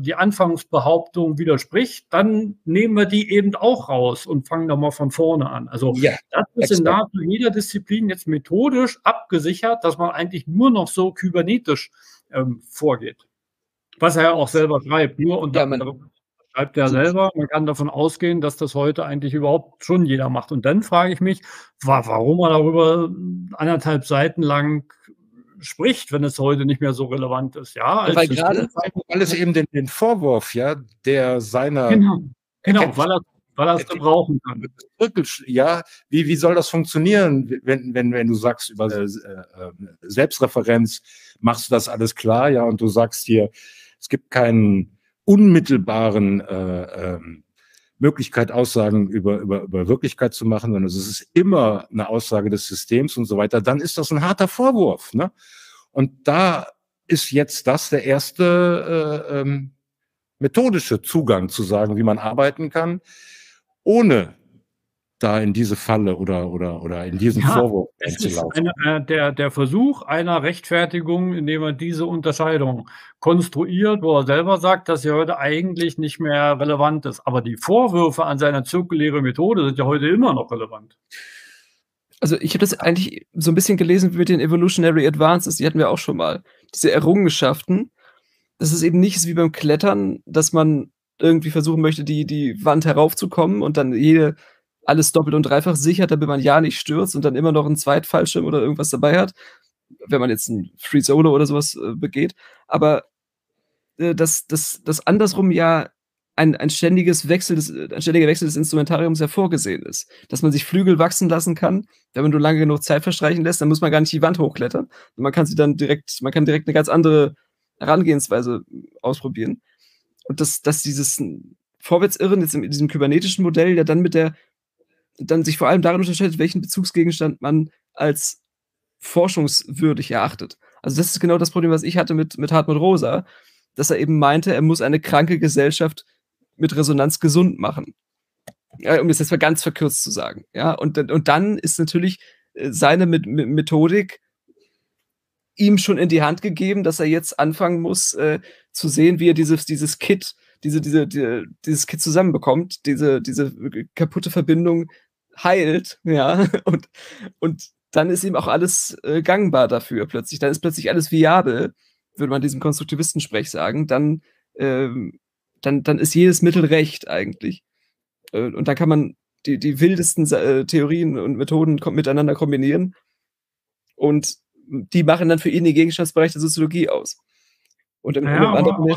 die Anfangsbehauptung widerspricht, dann nehmen wir die eben auch raus und fangen da mal von vorne an. Also ja, das ist in nahezu jeder Disziplin jetzt methodisch abgesichert, dass man eigentlich nur noch so kybernetisch ähm, vorgeht. Was er ja auch selber schreibt. Nur und ja, man, schreibt er selber. Man kann davon ausgehen, dass das heute eigentlich überhaupt schon jeder macht. Und dann frage ich mich, warum er darüber anderthalb Seiten lang spricht, wenn es heute nicht mehr so relevant ist. Ja, ja weil gerade alles eben den, den, Vorwurf, ja, der seiner genau, genau weil er weil er es gebrauchen kann. Ja, wie, wie soll das funktionieren, wenn, wenn, wenn du sagst über äh, äh, Selbstreferenz, machst du das alles klar, ja, und du sagst hier, es gibt keinen unmittelbaren äh, ähm, Möglichkeit, Aussagen über, über, über Wirklichkeit zu machen, sondern es ist immer eine Aussage des Systems und so weiter, dann ist das ein harter Vorwurf. Ne? Und da ist jetzt das der erste äh, ähm, methodische Zugang zu sagen, wie man arbeiten kann, ohne da in diese Falle oder, oder, oder in diesen ja, Vorwurf einzulaufen. Eine, äh, der, der Versuch einer Rechtfertigung, indem er diese Unterscheidung konstruiert, wo er selber sagt, dass sie heute eigentlich nicht mehr relevant ist. Aber die Vorwürfe an seiner zirkuläre Methode sind ja heute immer noch relevant. Also ich habe das eigentlich so ein bisschen gelesen mit den Evolutionary Advances, die hatten wir auch schon mal. Diese Errungenschaften, das ist eben nicht wie beim Klettern, dass man irgendwie versuchen möchte, die, die Wand heraufzukommen und dann jede alles doppelt und dreifach sichert, damit man ja nicht stürzt und dann immer noch einen Zweitfallschirm oder irgendwas dabei hat, wenn man jetzt ein Free Solo oder sowas äh, begeht. Aber äh, dass das, das andersrum ja ein, ein ständiges Wechsel des, ein ständiger Wechsel des Instrumentariums ja vorgesehen ist. Dass man sich Flügel wachsen lassen kann, wenn man nur lange genug Zeit verstreichen lässt, dann muss man gar nicht die Wand hochklettern. Man kann sie dann direkt, man kann direkt eine ganz andere Herangehensweise ausprobieren. Und dass, dass dieses Vorwärtsirren jetzt in diesem kybernetischen Modell ja dann mit der dann sich vor allem darin unterscheidet, welchen Bezugsgegenstand man als forschungswürdig erachtet. Also das ist genau das Problem, was ich hatte mit, mit Hartmut Rosa, dass er eben meinte, er muss eine kranke Gesellschaft mit Resonanz gesund machen. Ja, um das jetzt mal ganz verkürzt zu sagen. Ja, und, und dann ist natürlich äh, seine Methodik ihm schon in die Hand gegeben, dass er jetzt anfangen muss, äh, zu sehen, wie er dieses, dieses Kit, diese, diese, die, dieses Kit zusammenbekommt, diese, diese kaputte Verbindung heilt, ja, [LAUGHS] und, und dann ist ihm auch alles äh, gangbar dafür plötzlich. Dann ist plötzlich alles viabel, würde man diesem Konstruktivistensprech sagen. Dann, ähm, dann, dann ist jedes Mittel recht eigentlich. Äh, und dann kann man die, die wildesten äh, Theorien und Methoden kom miteinander kombinieren. Und die machen dann für ihn den Gegenstandsbereich der Soziologie aus. Und im, ja, anderen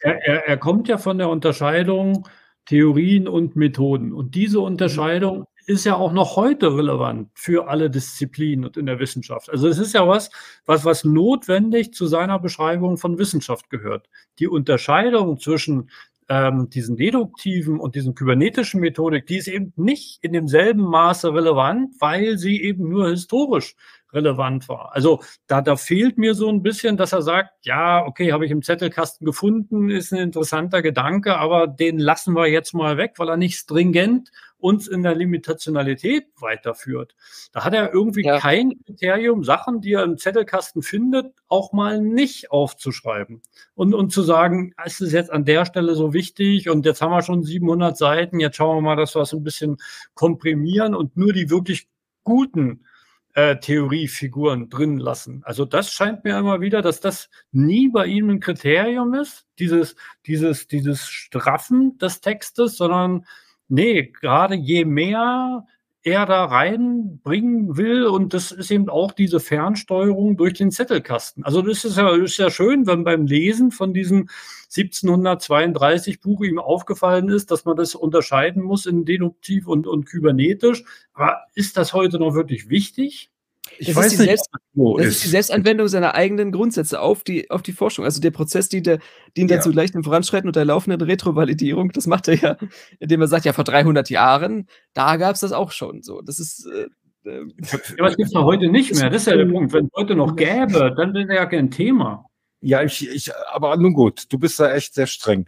er, er, er kommt ja von der Unterscheidung Theorien und Methoden. Und diese Unterscheidung ist ja auch noch heute relevant für alle Disziplinen und in der Wissenschaft. Also es ist ja was, was, was notwendig zu seiner Beschreibung von Wissenschaft gehört. Die Unterscheidung zwischen ähm, diesen deduktiven und diesen kybernetischen Methodik, die ist eben nicht in demselben Maße relevant, weil sie eben nur historisch relevant war. Also da, da fehlt mir so ein bisschen, dass er sagt, ja, okay, habe ich im Zettelkasten gefunden, ist ein interessanter Gedanke, aber den lassen wir jetzt mal weg, weil er nicht stringent uns in der Limitationalität weiterführt. Da hat er irgendwie ja. kein Kriterium, Sachen, die er im Zettelkasten findet, auch mal nicht aufzuschreiben. Und, und zu sagen, ist es jetzt an der Stelle so wichtig und jetzt haben wir schon 700 Seiten, jetzt schauen wir mal, dass wir es ein bisschen komprimieren und nur die wirklich guten äh, Theoriefiguren drin lassen. Also das scheint mir immer wieder, dass das nie bei ihm ein Kriterium ist, dieses, dieses, dieses Straffen des Textes, sondern Nee, gerade je mehr er da reinbringen will und das ist eben auch diese Fernsteuerung durch den Zettelkasten. Also das ist ja, ist ja schön, wenn beim Lesen von diesem 1732 Buch ihm aufgefallen ist, dass man das unterscheiden muss in deduktiv und, und kybernetisch. Aber ist das heute noch wirklich wichtig? Ich das weiß ist nicht, Selbst, das ist die Selbstanwendung seiner eigenen Grundsätze auf die, auf die Forschung. Also der Prozess dient, der, dient ja. dazu leichten Voranschreiten und der laufenden Retrovalidierung. Das macht er ja, [LAUGHS] indem er sagt, ja, vor 300 Jahren, da gab es das auch schon. So, das ist. Äh, äh ja, aber es gibt es heute nicht mehr. Das ist ja der Punkt. Wenn es heute noch gäbe, dann wäre ja kein Thema. Ja, ich, ich, aber nun gut, du bist da echt sehr streng.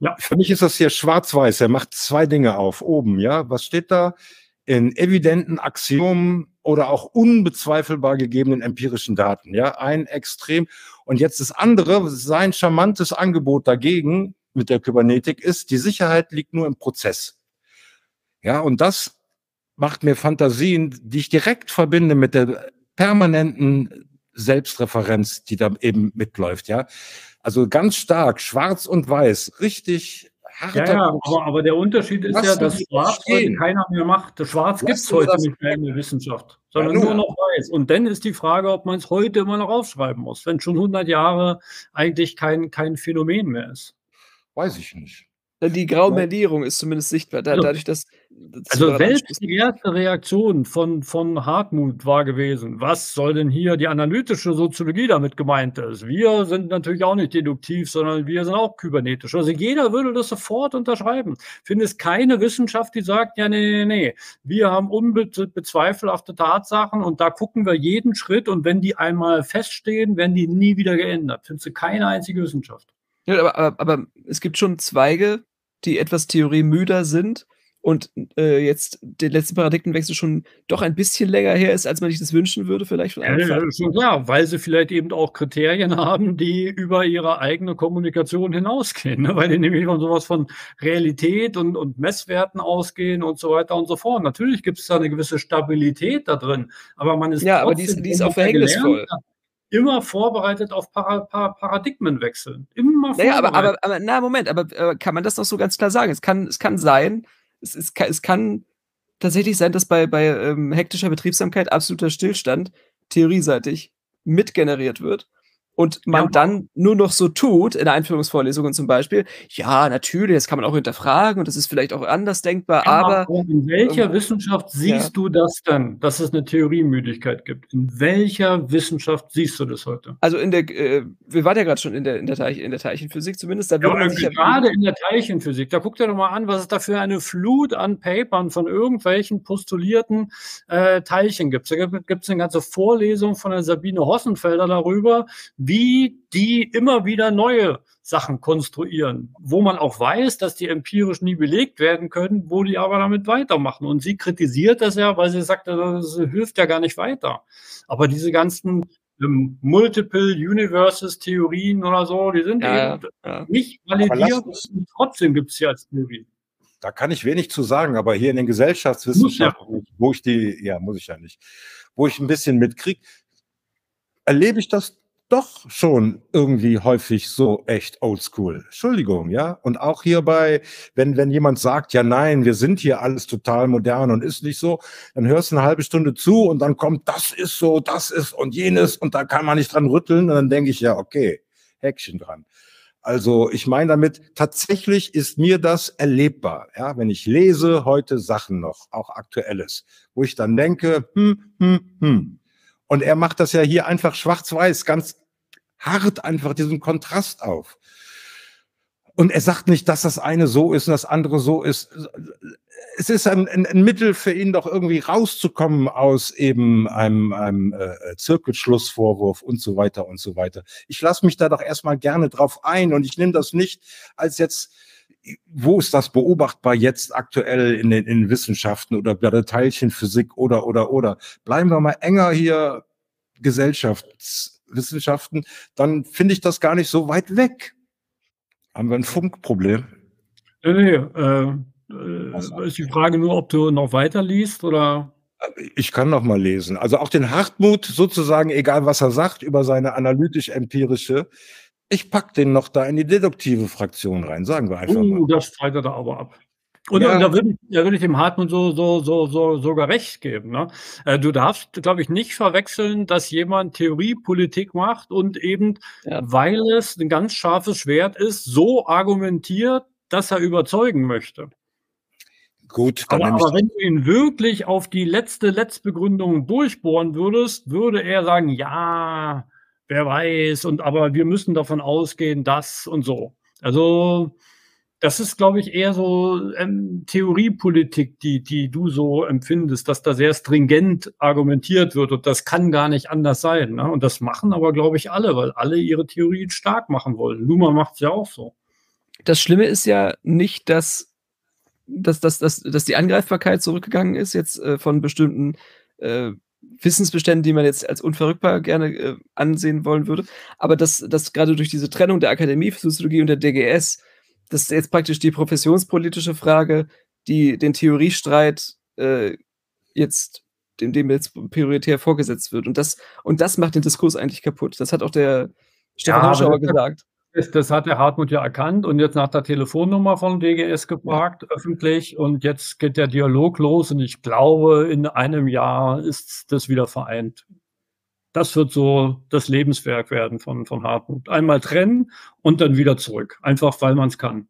Ja. Für mich ist das hier schwarz-weiß. Er macht zwei Dinge auf. Oben, ja. Was steht da? In evidenten Axiomen oder auch unbezweifelbar gegebenen empirischen Daten. Ja, ein Extrem. Und jetzt das andere, sein charmantes Angebot dagegen mit der Kybernetik ist, die Sicherheit liegt nur im Prozess. Ja, und das macht mir Fantasien, die ich direkt verbinde mit der permanenten Selbstreferenz, die da eben mitläuft, ja. Also ganz stark, schwarz und weiß, richtig harter ja, ja, aber, aber, der Unterschied ist ja, dass Schwarz heute keiner mehr macht. Das Schwarz gibt es heute nicht mehr in der Wissenschaft, sondern ja, nur noch Weiß. Und dann ist die Frage, ob man es heute immer noch aufschreiben muss, wenn schon 100 Jahre eigentlich kein, kein Phänomen mehr ist. Weiß ich nicht. Die Graumelierung ist zumindest sichtbar, da, dadurch, dass. Also, selbst die erste Reaktion von, von Hartmut war gewesen: Was soll denn hier die analytische Soziologie damit gemeint ist? Wir sind natürlich auch nicht deduktiv, sondern wir sind auch kybernetisch. Also, jeder würde das sofort unterschreiben. Ich finde es keine Wissenschaft, die sagt: Ja, nee, nee, nee, wir haben unbezweifelhafte Tatsachen und da gucken wir jeden Schritt und wenn die einmal feststehen, werden die nie wieder geändert. Findest du keine einzige Wissenschaft. Ja, aber, aber, aber es gibt schon Zweige, die etwas theoriemüder sind und äh, jetzt der letzte Paradigmenwechsel schon doch ein bisschen länger her ist, als man sich das wünschen würde, vielleicht von. Ja, schon klar, weil sie vielleicht eben auch Kriterien haben, die über ihre eigene Kommunikation hinausgehen, ne? weil die nämlich von sowas von Realität und, und Messwerten ausgehen und so weiter und so fort. Natürlich gibt es da eine gewisse Stabilität da drin, aber man ist ja, aber die ist, die ist auch verhängnisvoll. Gelernt, immer vorbereitet auf Para Para Paradigmenwechsel. Immer naja, aber, aber, aber, na, Moment, aber, aber kann man das doch so ganz klar sagen? Es kann, es kann sein, es, es, kann, es kann tatsächlich sein, dass bei, bei ähm, hektischer Betriebsamkeit absoluter Stillstand theorieseitig mitgeneriert wird und man ja. dann nur noch so tut, in Einführungsvorlesungen zum Beispiel, ja, natürlich, das kann man auch hinterfragen und das ist vielleicht auch anders denkbar, ja, aber. In welcher ähm, Wissenschaft siehst ja. du das dann, dass es eine Theoriemüdigkeit gibt? In welcher Wissenschaft siehst du das heute? Also in der, äh, wir waren ja gerade schon in der, in der, Teich, in der Teilchenphysik zumindest. Da ja, sich gerade in der Teilchenphysik, da guckt ihr doch mal an, was es da für eine Flut an Papern von irgendwelchen postulierten äh, Teilchen gibt. Da gibt es eine ganze Vorlesung von der Sabine Hossenfelder darüber, wie die immer wieder neue Sachen konstruieren, wo man auch weiß, dass die empirisch nie belegt werden können, wo die aber damit weitermachen. Und sie kritisiert das ja, weil sie sagt, das hilft ja gar nicht weiter. Aber diese ganzen ähm, Multiple Universes Theorien oder so, die sind ja, eben ja. nicht validiert. Uns, trotzdem gibt es sie als Theorie. da kann ich wenig zu sagen, aber hier in den Gesellschaftswissenschaften, ja. wo ich die, ja, muss ich ja nicht, wo ich ein bisschen mitkriege, erlebe ich das doch schon irgendwie häufig so echt oldschool. Entschuldigung, ja. Und auch hierbei, wenn, wenn jemand sagt, ja, nein, wir sind hier alles total modern und ist nicht so, dann hörst du eine halbe Stunde zu und dann kommt, das ist so, das ist und jenes und da kann man nicht dran rütteln und dann denke ich, ja, okay, Häkchen dran. Also ich meine damit, tatsächlich ist mir das erlebbar, ja, wenn ich lese heute Sachen noch, auch aktuelles, wo ich dann denke, hm, hm, hm. Und er macht das ja hier einfach schwarz-weiß, ganz hart einfach diesen Kontrast auf. Und er sagt nicht, dass das eine so ist und das andere so ist. Es ist ein, ein, ein Mittel für ihn doch irgendwie rauszukommen aus eben einem, einem äh, Zirkelschlussvorwurf und so weiter und so weiter. Ich lasse mich da doch erstmal gerne drauf ein und ich nehme das nicht als jetzt, wo ist das beobachtbar jetzt aktuell in den in Wissenschaften oder bei der Teilchenphysik oder oder oder. Bleiben wir mal enger hier Gesellschaftswissenschaften, dann finde ich das gar nicht so weit weg. Haben wir ein Funkproblem? Nee, nee, äh, äh, ist die Frage nur, ob du noch weiter liest oder? Ich kann noch mal lesen. Also auch den Hartmut sozusagen, egal was er sagt, über seine analytisch-empirische, ich pack den noch da in die deduktive Fraktion rein, sagen wir einfach uh, mal. das streitet er aber ab. Und, ja. und da würde ich, da ich dem Hartmut so, so, so, so sogar recht geben. Ne? Äh, du darfst, glaube ich, nicht verwechseln, dass jemand Theoriepolitik macht und eben, ja. weil es ein ganz scharfes Schwert ist, so argumentiert, dass er überzeugen möchte. Gut, aber, aber wenn du ihn wirklich auf die letzte Letztbegründung durchbohren würdest, würde er sagen, ja, wer weiß, und aber wir müssen davon ausgehen, dass und so. Also das ist, glaube ich, eher so ähm, Theoriepolitik, die, die du so empfindest, dass da sehr stringent argumentiert wird und das kann gar nicht anders sein. Ne? Und das machen aber, glaube ich, alle, weil alle ihre Theorien stark machen wollen. Luma macht es ja auch so. Das Schlimme ist ja nicht, dass, dass, dass, dass, dass die Angreifbarkeit zurückgegangen ist, jetzt äh, von bestimmten äh, Wissensbeständen, die man jetzt als unverrückbar gerne äh, ansehen wollen würde, aber dass, dass gerade durch diese Trennung der Akademie für Soziologie und der DGS das ist jetzt praktisch die professionspolitische Frage, die den Theoriestreit äh, jetzt, dem, dem jetzt prioritär vorgesetzt wird. Und das, und das macht den Diskurs eigentlich kaputt. Das hat auch der Stefan ja, Hirschauer gesagt. Das, das, hat der Hartmut ja erkannt und jetzt nach der Telefonnummer von DGS gefragt, ja. öffentlich. Und jetzt geht der Dialog los und ich glaube, in einem Jahr ist das wieder vereint das wird so das Lebenswerk werden von, von Hartmut. Einmal trennen und dann wieder zurück. Einfach, weil man es kann.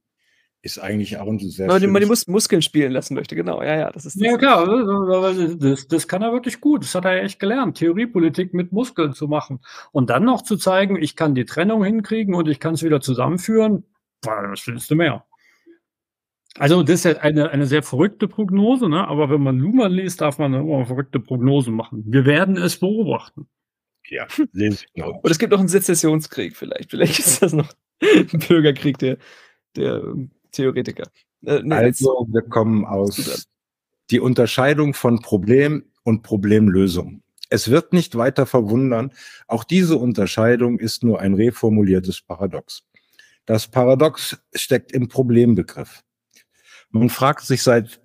Ist eigentlich auch ein sehr Weil man die Mus Muskeln spielen lassen möchte, genau. Ja, ja, das ist das. Ja, klar. Das, das kann er wirklich gut. Das hat er echt gelernt, Theoriepolitik mit Muskeln zu machen. Und dann noch zu zeigen, ich kann die Trennung hinkriegen und ich kann es wieder zusammenführen. Was willst du mehr? Also, das ist eine, eine sehr verrückte Prognose, ne? aber wenn man Luhmann liest, darf man immer verrückte Prognosen machen. Wir werden es beobachten ja, sehen Sie genau. Und es gibt noch einen Sezessionskrieg vielleicht. Vielleicht ist das noch ein Bürgerkrieg der, der ähm, Theoretiker. Äh, nee, also, wir kommen aus die Unterscheidung von Problem und Problemlösung. Es wird nicht weiter verwundern, auch diese Unterscheidung ist nur ein reformuliertes Paradox. Das Paradox steckt im Problembegriff. Man fragt sich seit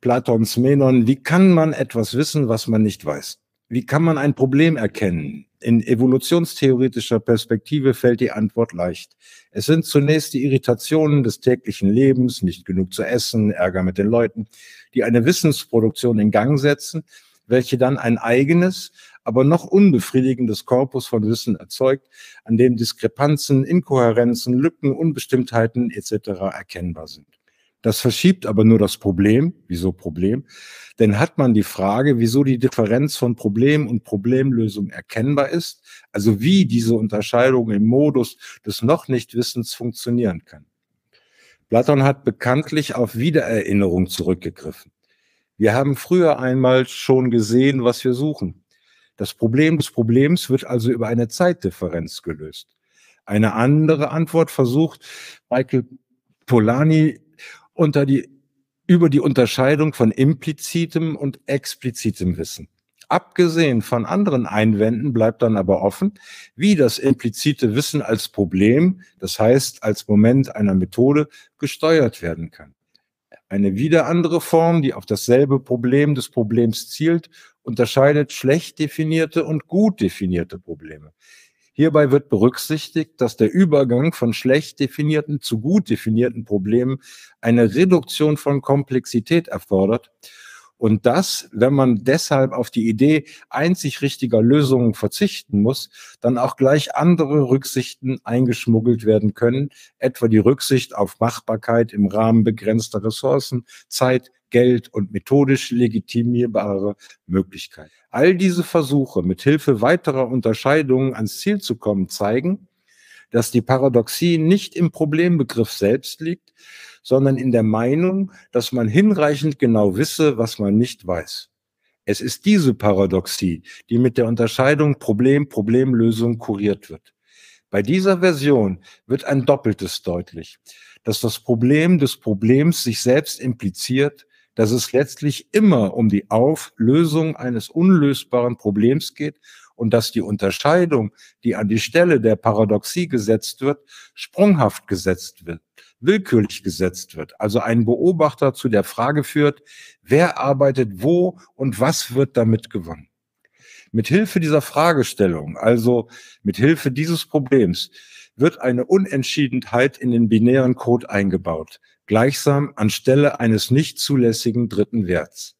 Platons Menon, wie kann man etwas wissen, was man nicht weiß? Wie kann man ein Problem erkennen? In evolutionstheoretischer Perspektive fällt die Antwort leicht. Es sind zunächst die Irritationen des täglichen Lebens, nicht genug zu essen, Ärger mit den Leuten, die eine Wissensproduktion in Gang setzen, welche dann ein eigenes, aber noch unbefriedigendes Korpus von Wissen erzeugt, an dem Diskrepanzen, Inkohärenzen, Lücken, Unbestimmtheiten etc. erkennbar sind. Das verschiebt aber nur das Problem. Wieso Problem? Denn hat man die Frage, wieso die Differenz von Problem und Problemlösung erkennbar ist, also wie diese Unterscheidung im Modus des noch nicht Wissens funktionieren kann. Platon hat bekanntlich auf Wiedererinnerung zurückgegriffen. Wir haben früher einmal schon gesehen, was wir suchen. Das Problem des Problems wird also über eine Zeitdifferenz gelöst. Eine andere Antwort versucht Michael Polanyi unter die, über die Unterscheidung von implizitem und explizitem Wissen. Abgesehen von anderen Einwänden bleibt dann aber offen, wie das implizite Wissen als Problem, das heißt als Moment einer Methode, gesteuert werden kann. Eine wieder andere Form, die auf dasselbe Problem des Problems zielt, unterscheidet schlecht definierte und gut definierte Probleme. Hierbei wird berücksichtigt, dass der Übergang von schlecht definierten zu gut definierten Problemen eine Reduktion von Komplexität erfordert und dass, wenn man deshalb auf die Idee einzig richtiger Lösungen verzichten muss, dann auch gleich andere Rücksichten eingeschmuggelt werden können, etwa die Rücksicht auf Machbarkeit im Rahmen begrenzter Ressourcen, Zeit, Geld und methodisch legitimierbare Möglichkeiten. All diese Versuche, mit Hilfe weiterer Unterscheidungen ans Ziel zu kommen, zeigen, dass die Paradoxie nicht im Problembegriff selbst liegt, sondern in der Meinung, dass man hinreichend genau wisse, was man nicht weiß. Es ist diese Paradoxie, die mit der Unterscheidung Problem-Problemlösung kuriert wird. Bei dieser Version wird ein Doppeltes deutlich, dass das Problem des Problems sich selbst impliziert, dass es letztlich immer um die Auflösung eines unlösbaren Problems geht und dass die Unterscheidung, die an die Stelle der Paradoxie gesetzt wird, sprunghaft gesetzt wird willkürlich gesetzt wird. Also ein Beobachter zu der Frage führt, wer arbeitet wo und was wird damit gewonnen. Mit Hilfe dieser Fragestellung, also mit Hilfe dieses Problems, wird eine Unentschiedenheit in den binären Code eingebaut, gleichsam anstelle eines nicht zulässigen dritten Werts.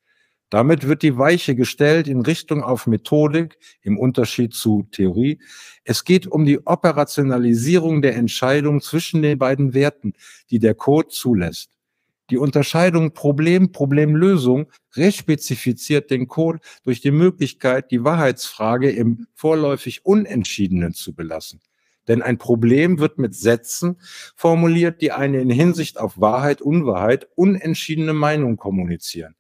Damit wird die Weiche gestellt in Richtung auf Methodik im Unterschied zu Theorie. Es geht um die Operationalisierung der Entscheidung zwischen den beiden Werten, die der Code zulässt. Die Unterscheidung Problem-Problemlösung respezifiziert den Code durch die Möglichkeit, die Wahrheitsfrage im vorläufig Unentschiedenen zu belassen. Denn ein Problem wird mit Sätzen formuliert, die eine in Hinsicht auf Wahrheit, Unwahrheit unentschiedene Meinung kommunizieren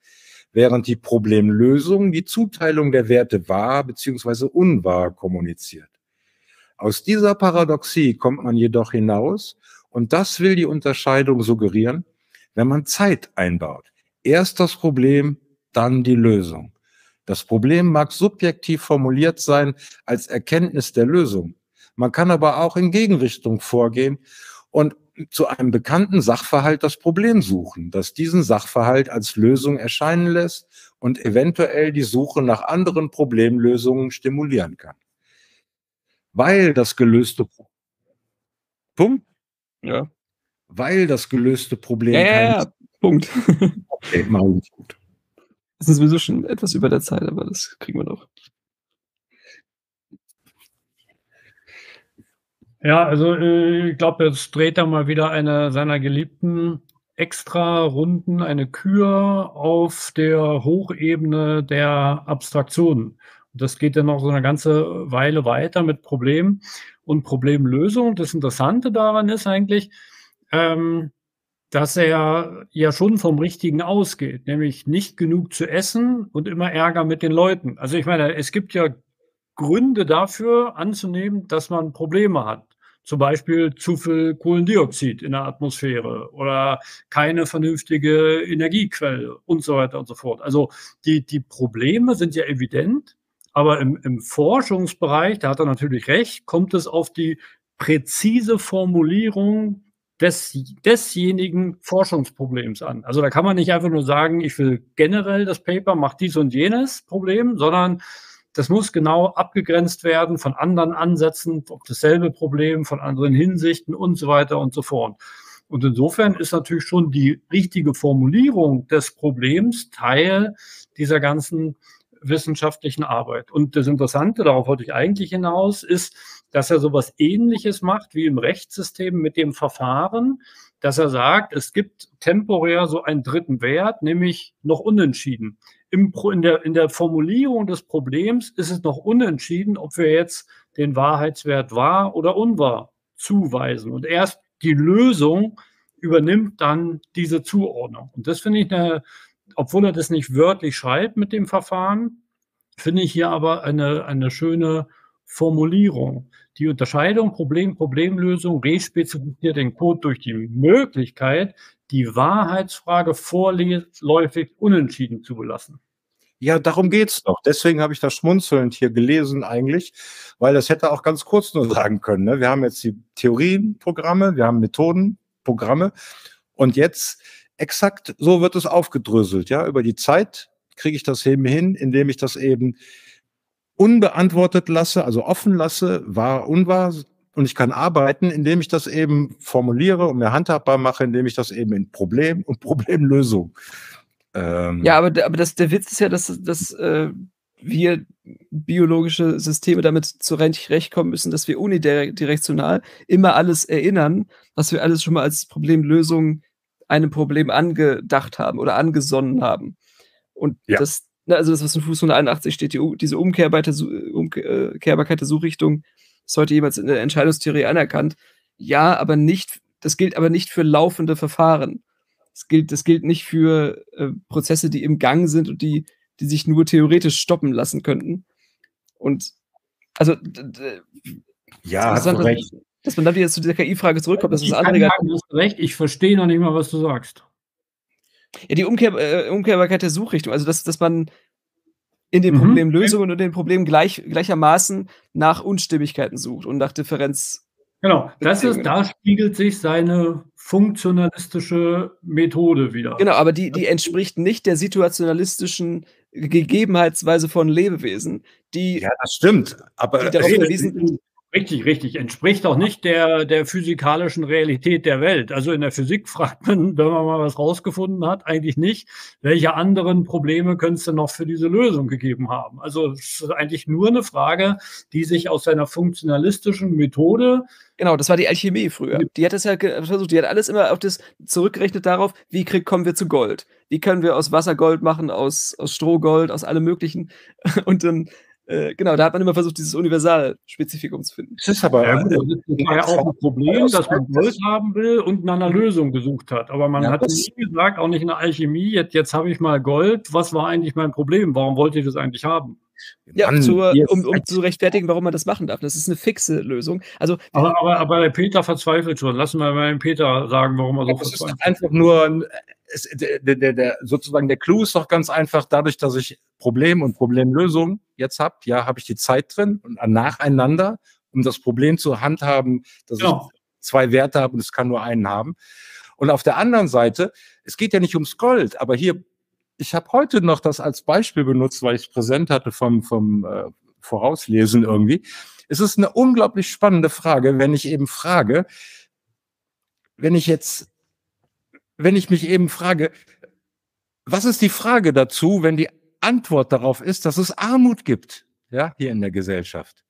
während die Problemlösung die Zuteilung der Werte wahr bzw. unwahr kommuniziert. Aus dieser Paradoxie kommt man jedoch hinaus und das will die Unterscheidung suggerieren, wenn man Zeit einbaut. Erst das Problem, dann die Lösung. Das Problem mag subjektiv formuliert sein als Erkenntnis der Lösung. Man kann aber auch in Gegenrichtung vorgehen und zu einem bekannten Sachverhalt das Problem suchen, das diesen Sachverhalt als Lösung erscheinen lässt und eventuell die Suche nach anderen Problemlösungen stimulieren kann. Weil das gelöste Pro Punkt? Ja. Weil das gelöste Problem. Ja, ja, ja. Punkt. okay, machen wir gut. Das ist sowieso schon etwas über der Zeit, aber das kriegen wir noch. Ja, also äh, ich glaube, jetzt dreht er mal wieder eine seiner geliebten Extra-Runden, eine Kür auf der Hochebene der Abstraktionen. Und das geht dann noch so eine ganze Weile weiter mit Problem und Problemlösung. Das Interessante daran ist eigentlich, ähm, dass er ja schon vom Richtigen ausgeht, nämlich nicht genug zu essen und immer Ärger mit den Leuten. Also ich meine, es gibt ja Gründe dafür anzunehmen, dass man Probleme hat. Zum Beispiel zu viel Kohlendioxid in der Atmosphäre oder keine vernünftige Energiequelle und so weiter und so fort. Also die, die Probleme sind ja evident, aber im, im Forschungsbereich, da hat er natürlich recht, kommt es auf die präzise Formulierung des, desjenigen Forschungsproblems an. Also da kann man nicht einfach nur sagen, ich will generell das Paper, macht dies und jenes Problem, sondern das muss genau abgegrenzt werden von anderen Ansätzen, auf dasselbe Problem, von anderen Hinsichten und so weiter und so fort. Und insofern ist natürlich schon die richtige Formulierung des Problems Teil dieser ganzen wissenschaftlichen Arbeit. Und das Interessante, darauf wollte ich eigentlich hinaus, ist, dass er sowas ähnliches macht wie im Rechtssystem mit dem Verfahren, dass er sagt, es gibt temporär so einen dritten Wert, nämlich noch unentschieden im, in, der, in der Formulierung des Problems ist es noch unentschieden, ob wir jetzt den Wahrheitswert wahr oder unwahr zuweisen. Und erst die Lösung übernimmt dann diese Zuordnung. Und das finde ich eine, obwohl er das nicht wörtlich schreibt mit dem Verfahren, finde ich hier aber eine, eine schöne Formulierung. Die Unterscheidung Problem, Problemlösung respezifiziert den Code durch die Möglichkeit, die Wahrheitsfrage vorläufig unentschieden zu belassen. Ja, darum geht's doch. Deswegen habe ich das schmunzelnd hier gelesen eigentlich, weil das hätte auch ganz kurz nur sagen können. Ne? Wir haben jetzt die Theorienprogramme, wir haben Methodenprogramme und jetzt exakt so wird es aufgedröselt, ja. Über die Zeit kriege ich das eben hin, indem ich das eben unbeantwortet lasse, also offen lasse, wahr, unwahr. Und ich kann arbeiten, indem ich das eben formuliere und mir handhabbar mache, indem ich das eben in Problem und [LAUGHS] Problemlösung. Ähm ja, aber, aber das, der Witz ist ja, dass, dass äh, wir biologische Systeme damit zurechtkommen müssen, dass wir unidirektional immer alles erinnern, was wir alles schon mal als Problemlösung einem Problem angedacht haben oder angesonnen haben. Und ja. das, also das, was in Fuß 181 steht, die, diese Umkehrbarkeit der Suchrichtung, ist heute jemals in der Entscheidungstheorie anerkannt. Ja, aber nicht, das gilt aber nicht für laufende Verfahren. Das gilt, das gilt nicht für äh, Prozesse, die im Gang sind und die die sich nur theoretisch stoppen lassen könnten. Und also ja, hast du recht. Dass man dann wieder zu dieser KI-Frage zurückkommt, das ist andere. Du hast recht, ich verstehe noch nicht mal, was du sagst. Ja, die Umkehr, äh, Umkehrbarkeit der Suchrichtung, also dass, dass man in den mhm. Problemlösungen und den Problemen gleich, gleichermaßen nach Unstimmigkeiten sucht und nach Differenz. Genau, das ist, da spiegelt sich seine funktionalistische Methode wieder. Genau, aber die, die entspricht nicht der situationalistischen Gegebenheitsweise von Lebewesen, die. Ja, das stimmt. Aber die darauf verwiesen, Richtig, richtig. Entspricht auch nicht der, der physikalischen Realität der Welt. Also in der Physik [LAUGHS] fragt man, wenn man mal was rausgefunden hat, eigentlich nicht, welche anderen Probleme könnte es denn noch für diese Lösung gegeben haben. Also es ist eigentlich nur eine Frage, die sich aus seiner funktionalistischen Methode Genau, das war die Alchemie früher. Die hat das ja versucht, die hat alles immer auf das zurückgerechnet darauf, wie krieg, kommen wir zu Gold? Wie können wir aus Wasser Gold machen, aus, aus Stroh Gold, aus allem Möglichen? [LAUGHS] Und dann äh, genau, da hat man immer versucht, dieses Universalspezifikum zu finden. Es ist aber ja, gut, das ist ja auch ein Problem, dass man Gold haben will und nach einer Lösung gesucht hat. Aber man ja, hat nie gesagt, auch nicht in der Alchemie, jetzt, jetzt habe ich mal Gold. Was war eigentlich mein Problem? Warum wollt ihr das eigentlich haben? Ja, Mann, zur, um, um zu rechtfertigen, warum man das machen darf. Das ist eine fixe Lösung. Also, aber, aber, aber der Peter verzweifelt schon. Lassen wir mal den Peter sagen, warum er so verzweifelt. ist einfach nur, es, der, der, der, sozusagen der Clou ist doch ganz einfach, dadurch, dass ich Problem und Problemlösung jetzt habe, ja, habe ich die Zeit drin und nacheinander, um das Problem zu handhaben, dass genau. ich zwei Werte habe und es kann nur einen haben. Und auf der anderen Seite, es geht ja nicht ums Gold, aber hier ich habe heute noch das als Beispiel benutzt, weil ich es präsent hatte vom, vom äh, Vorauslesen irgendwie. Es ist eine unglaublich spannende Frage, wenn ich eben frage, wenn ich jetzt, wenn ich mich eben frage, was ist die Frage dazu, wenn die Antwort darauf ist, dass es Armut gibt, ja, hier in der Gesellschaft?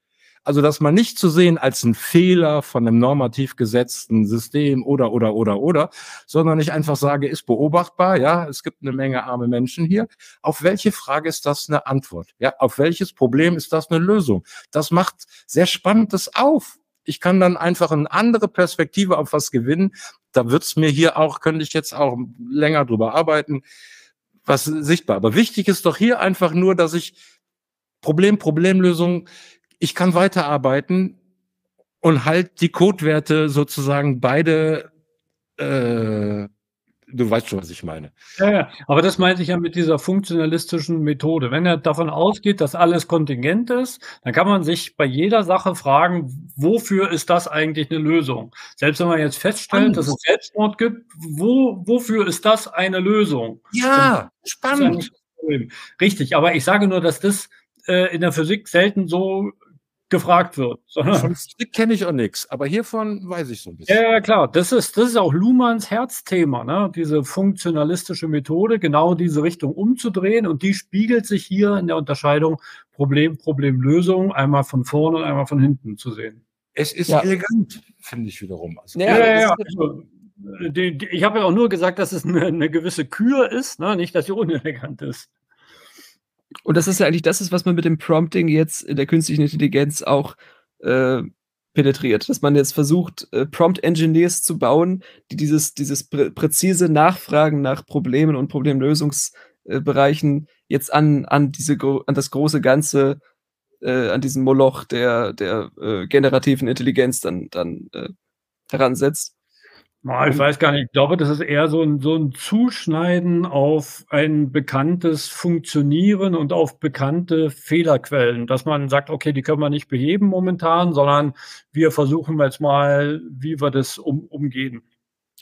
Also, dass man nicht zu sehen als ein Fehler von einem normativ gesetzten System oder, oder, oder, oder, sondern ich einfach sage, ist beobachtbar, ja, es gibt eine Menge arme Menschen hier. Auf welche Frage ist das eine Antwort? Ja, auf welches Problem ist das eine Lösung? Das macht sehr Spannendes auf. Ich kann dann einfach eine andere Perspektive auf was gewinnen. Da wird's mir hier auch, könnte ich jetzt auch länger drüber arbeiten, was sichtbar. Aber wichtig ist doch hier einfach nur, dass ich Problem, Problemlösung ich kann weiterarbeiten und halt die Codewerte sozusagen beide, äh, du weißt schon, was ich meine. Ja, ja, aber das meinte ich ja mit dieser funktionalistischen Methode. Wenn er davon ausgeht, dass alles kontingent ist, dann kann man sich bei jeder Sache fragen, wofür ist das eigentlich eine Lösung? Selbst wenn man jetzt feststellt, spannend. dass es Selbstmord gibt, wo, wofür ist das eine Lösung? Ja, spannend. Richtig, aber ich sage nur, dass das äh, in der Physik selten so gefragt wird. [LAUGHS] Von Strick kenne ich auch nichts, aber hiervon weiß ich so ein bisschen. Ja, klar. Das ist, das ist auch Luhmanns Herzthema, ne? diese funktionalistische Methode, genau diese Richtung umzudrehen. Und die spiegelt sich hier in der Unterscheidung Problem, Problemlösung, einmal von vorne und einmal von hinten zu sehen. Es ist ja. elegant, finde ich wiederum. Also, ja, ja, ja. Also, die, die, ich habe ja auch nur gesagt, dass es eine, eine gewisse Kür ist, ne? nicht, dass sie unelegant ist. Und das ist ja eigentlich das, ist, was man mit dem Prompting jetzt in der künstlichen Intelligenz auch äh, penetriert. Dass man jetzt versucht, äh, Prompt-Engineers zu bauen, die dieses, dieses prä präzise Nachfragen nach Problemen und Problemlösungsbereichen äh, jetzt an, an, diese, an das große Ganze, äh, an diesen Moloch der, der äh, generativen Intelligenz dann, dann äh, heransetzt. Ich weiß gar nicht. Ich glaube, das ist eher so ein, so ein Zuschneiden auf ein bekanntes Funktionieren und auf bekannte Fehlerquellen, dass man sagt, okay, die können wir nicht beheben momentan, sondern wir versuchen jetzt mal, wie wir das um, umgehen.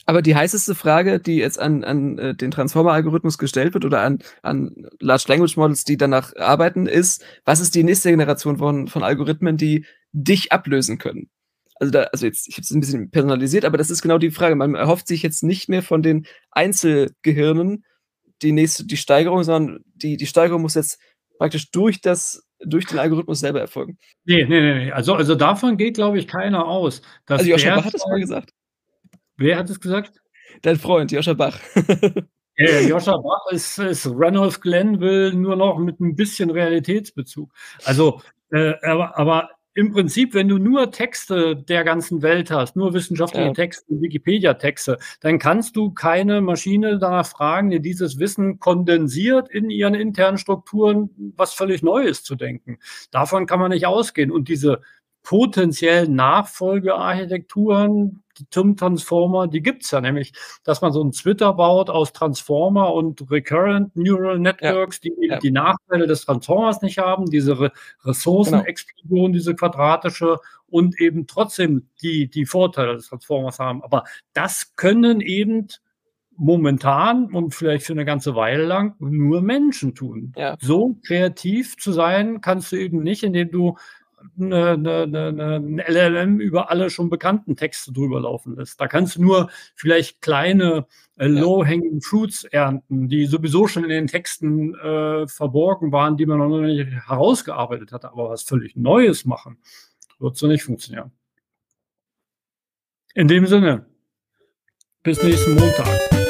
Aber die heißeste Frage, die jetzt an, an äh, den Transformer-Algorithmus gestellt wird oder an, an Large Language Models, die danach arbeiten, ist, was ist die nächste Generation von, von Algorithmen, die dich ablösen können? Also, da, also jetzt, ich habe es ein bisschen personalisiert, aber das ist genau die Frage. Man erhofft sich jetzt nicht mehr von den Einzelgehirnen die nächste, die Steigerung, sondern die, die Steigerung muss jetzt praktisch durch das durch den Algorithmus selber erfolgen. Nee, nee, nee. Also, also davon geht, glaube ich, keiner aus. also Joscha Bach hat es mal gesagt. Wer hat es gesagt? Dein Freund, Joscha Bach. [LAUGHS] Joscha Bach ist, ist Reynolds Glenville nur noch mit ein bisschen Realitätsbezug. Also, äh, aber, aber im Prinzip, wenn du nur Texte der ganzen Welt hast, nur wissenschaftliche ja. Texte, Wikipedia-Texte, dann kannst du keine Maschine danach fragen, die dieses Wissen kondensiert in ihren internen Strukturen, was völlig Neues zu denken. Davon kann man nicht ausgehen. Und diese potenziellen Nachfolgearchitekturen, TIM-Transformer, die gibt's ja nämlich, dass man so einen Twitter baut aus Transformer und Recurrent Neural Networks, ja. die ja. die Nachteile des Transformers nicht haben, diese Re Ressourcenexplosion, genau. diese quadratische und eben trotzdem die, die Vorteile des Transformers haben. Aber das können eben momentan und vielleicht für eine ganze Weile lang nur Menschen tun. Ja. So kreativ zu sein kannst du eben nicht, indem du eine, eine, eine, ein LLM über alle schon bekannten Texte drüber laufen lässt. Da kannst du nur vielleicht kleine äh, low-hanging fruits ernten, die sowieso schon in den Texten äh, verborgen waren, die man noch nicht herausgearbeitet hat, aber was völlig Neues machen, wird so nicht funktionieren. In dem Sinne, bis nächsten Montag.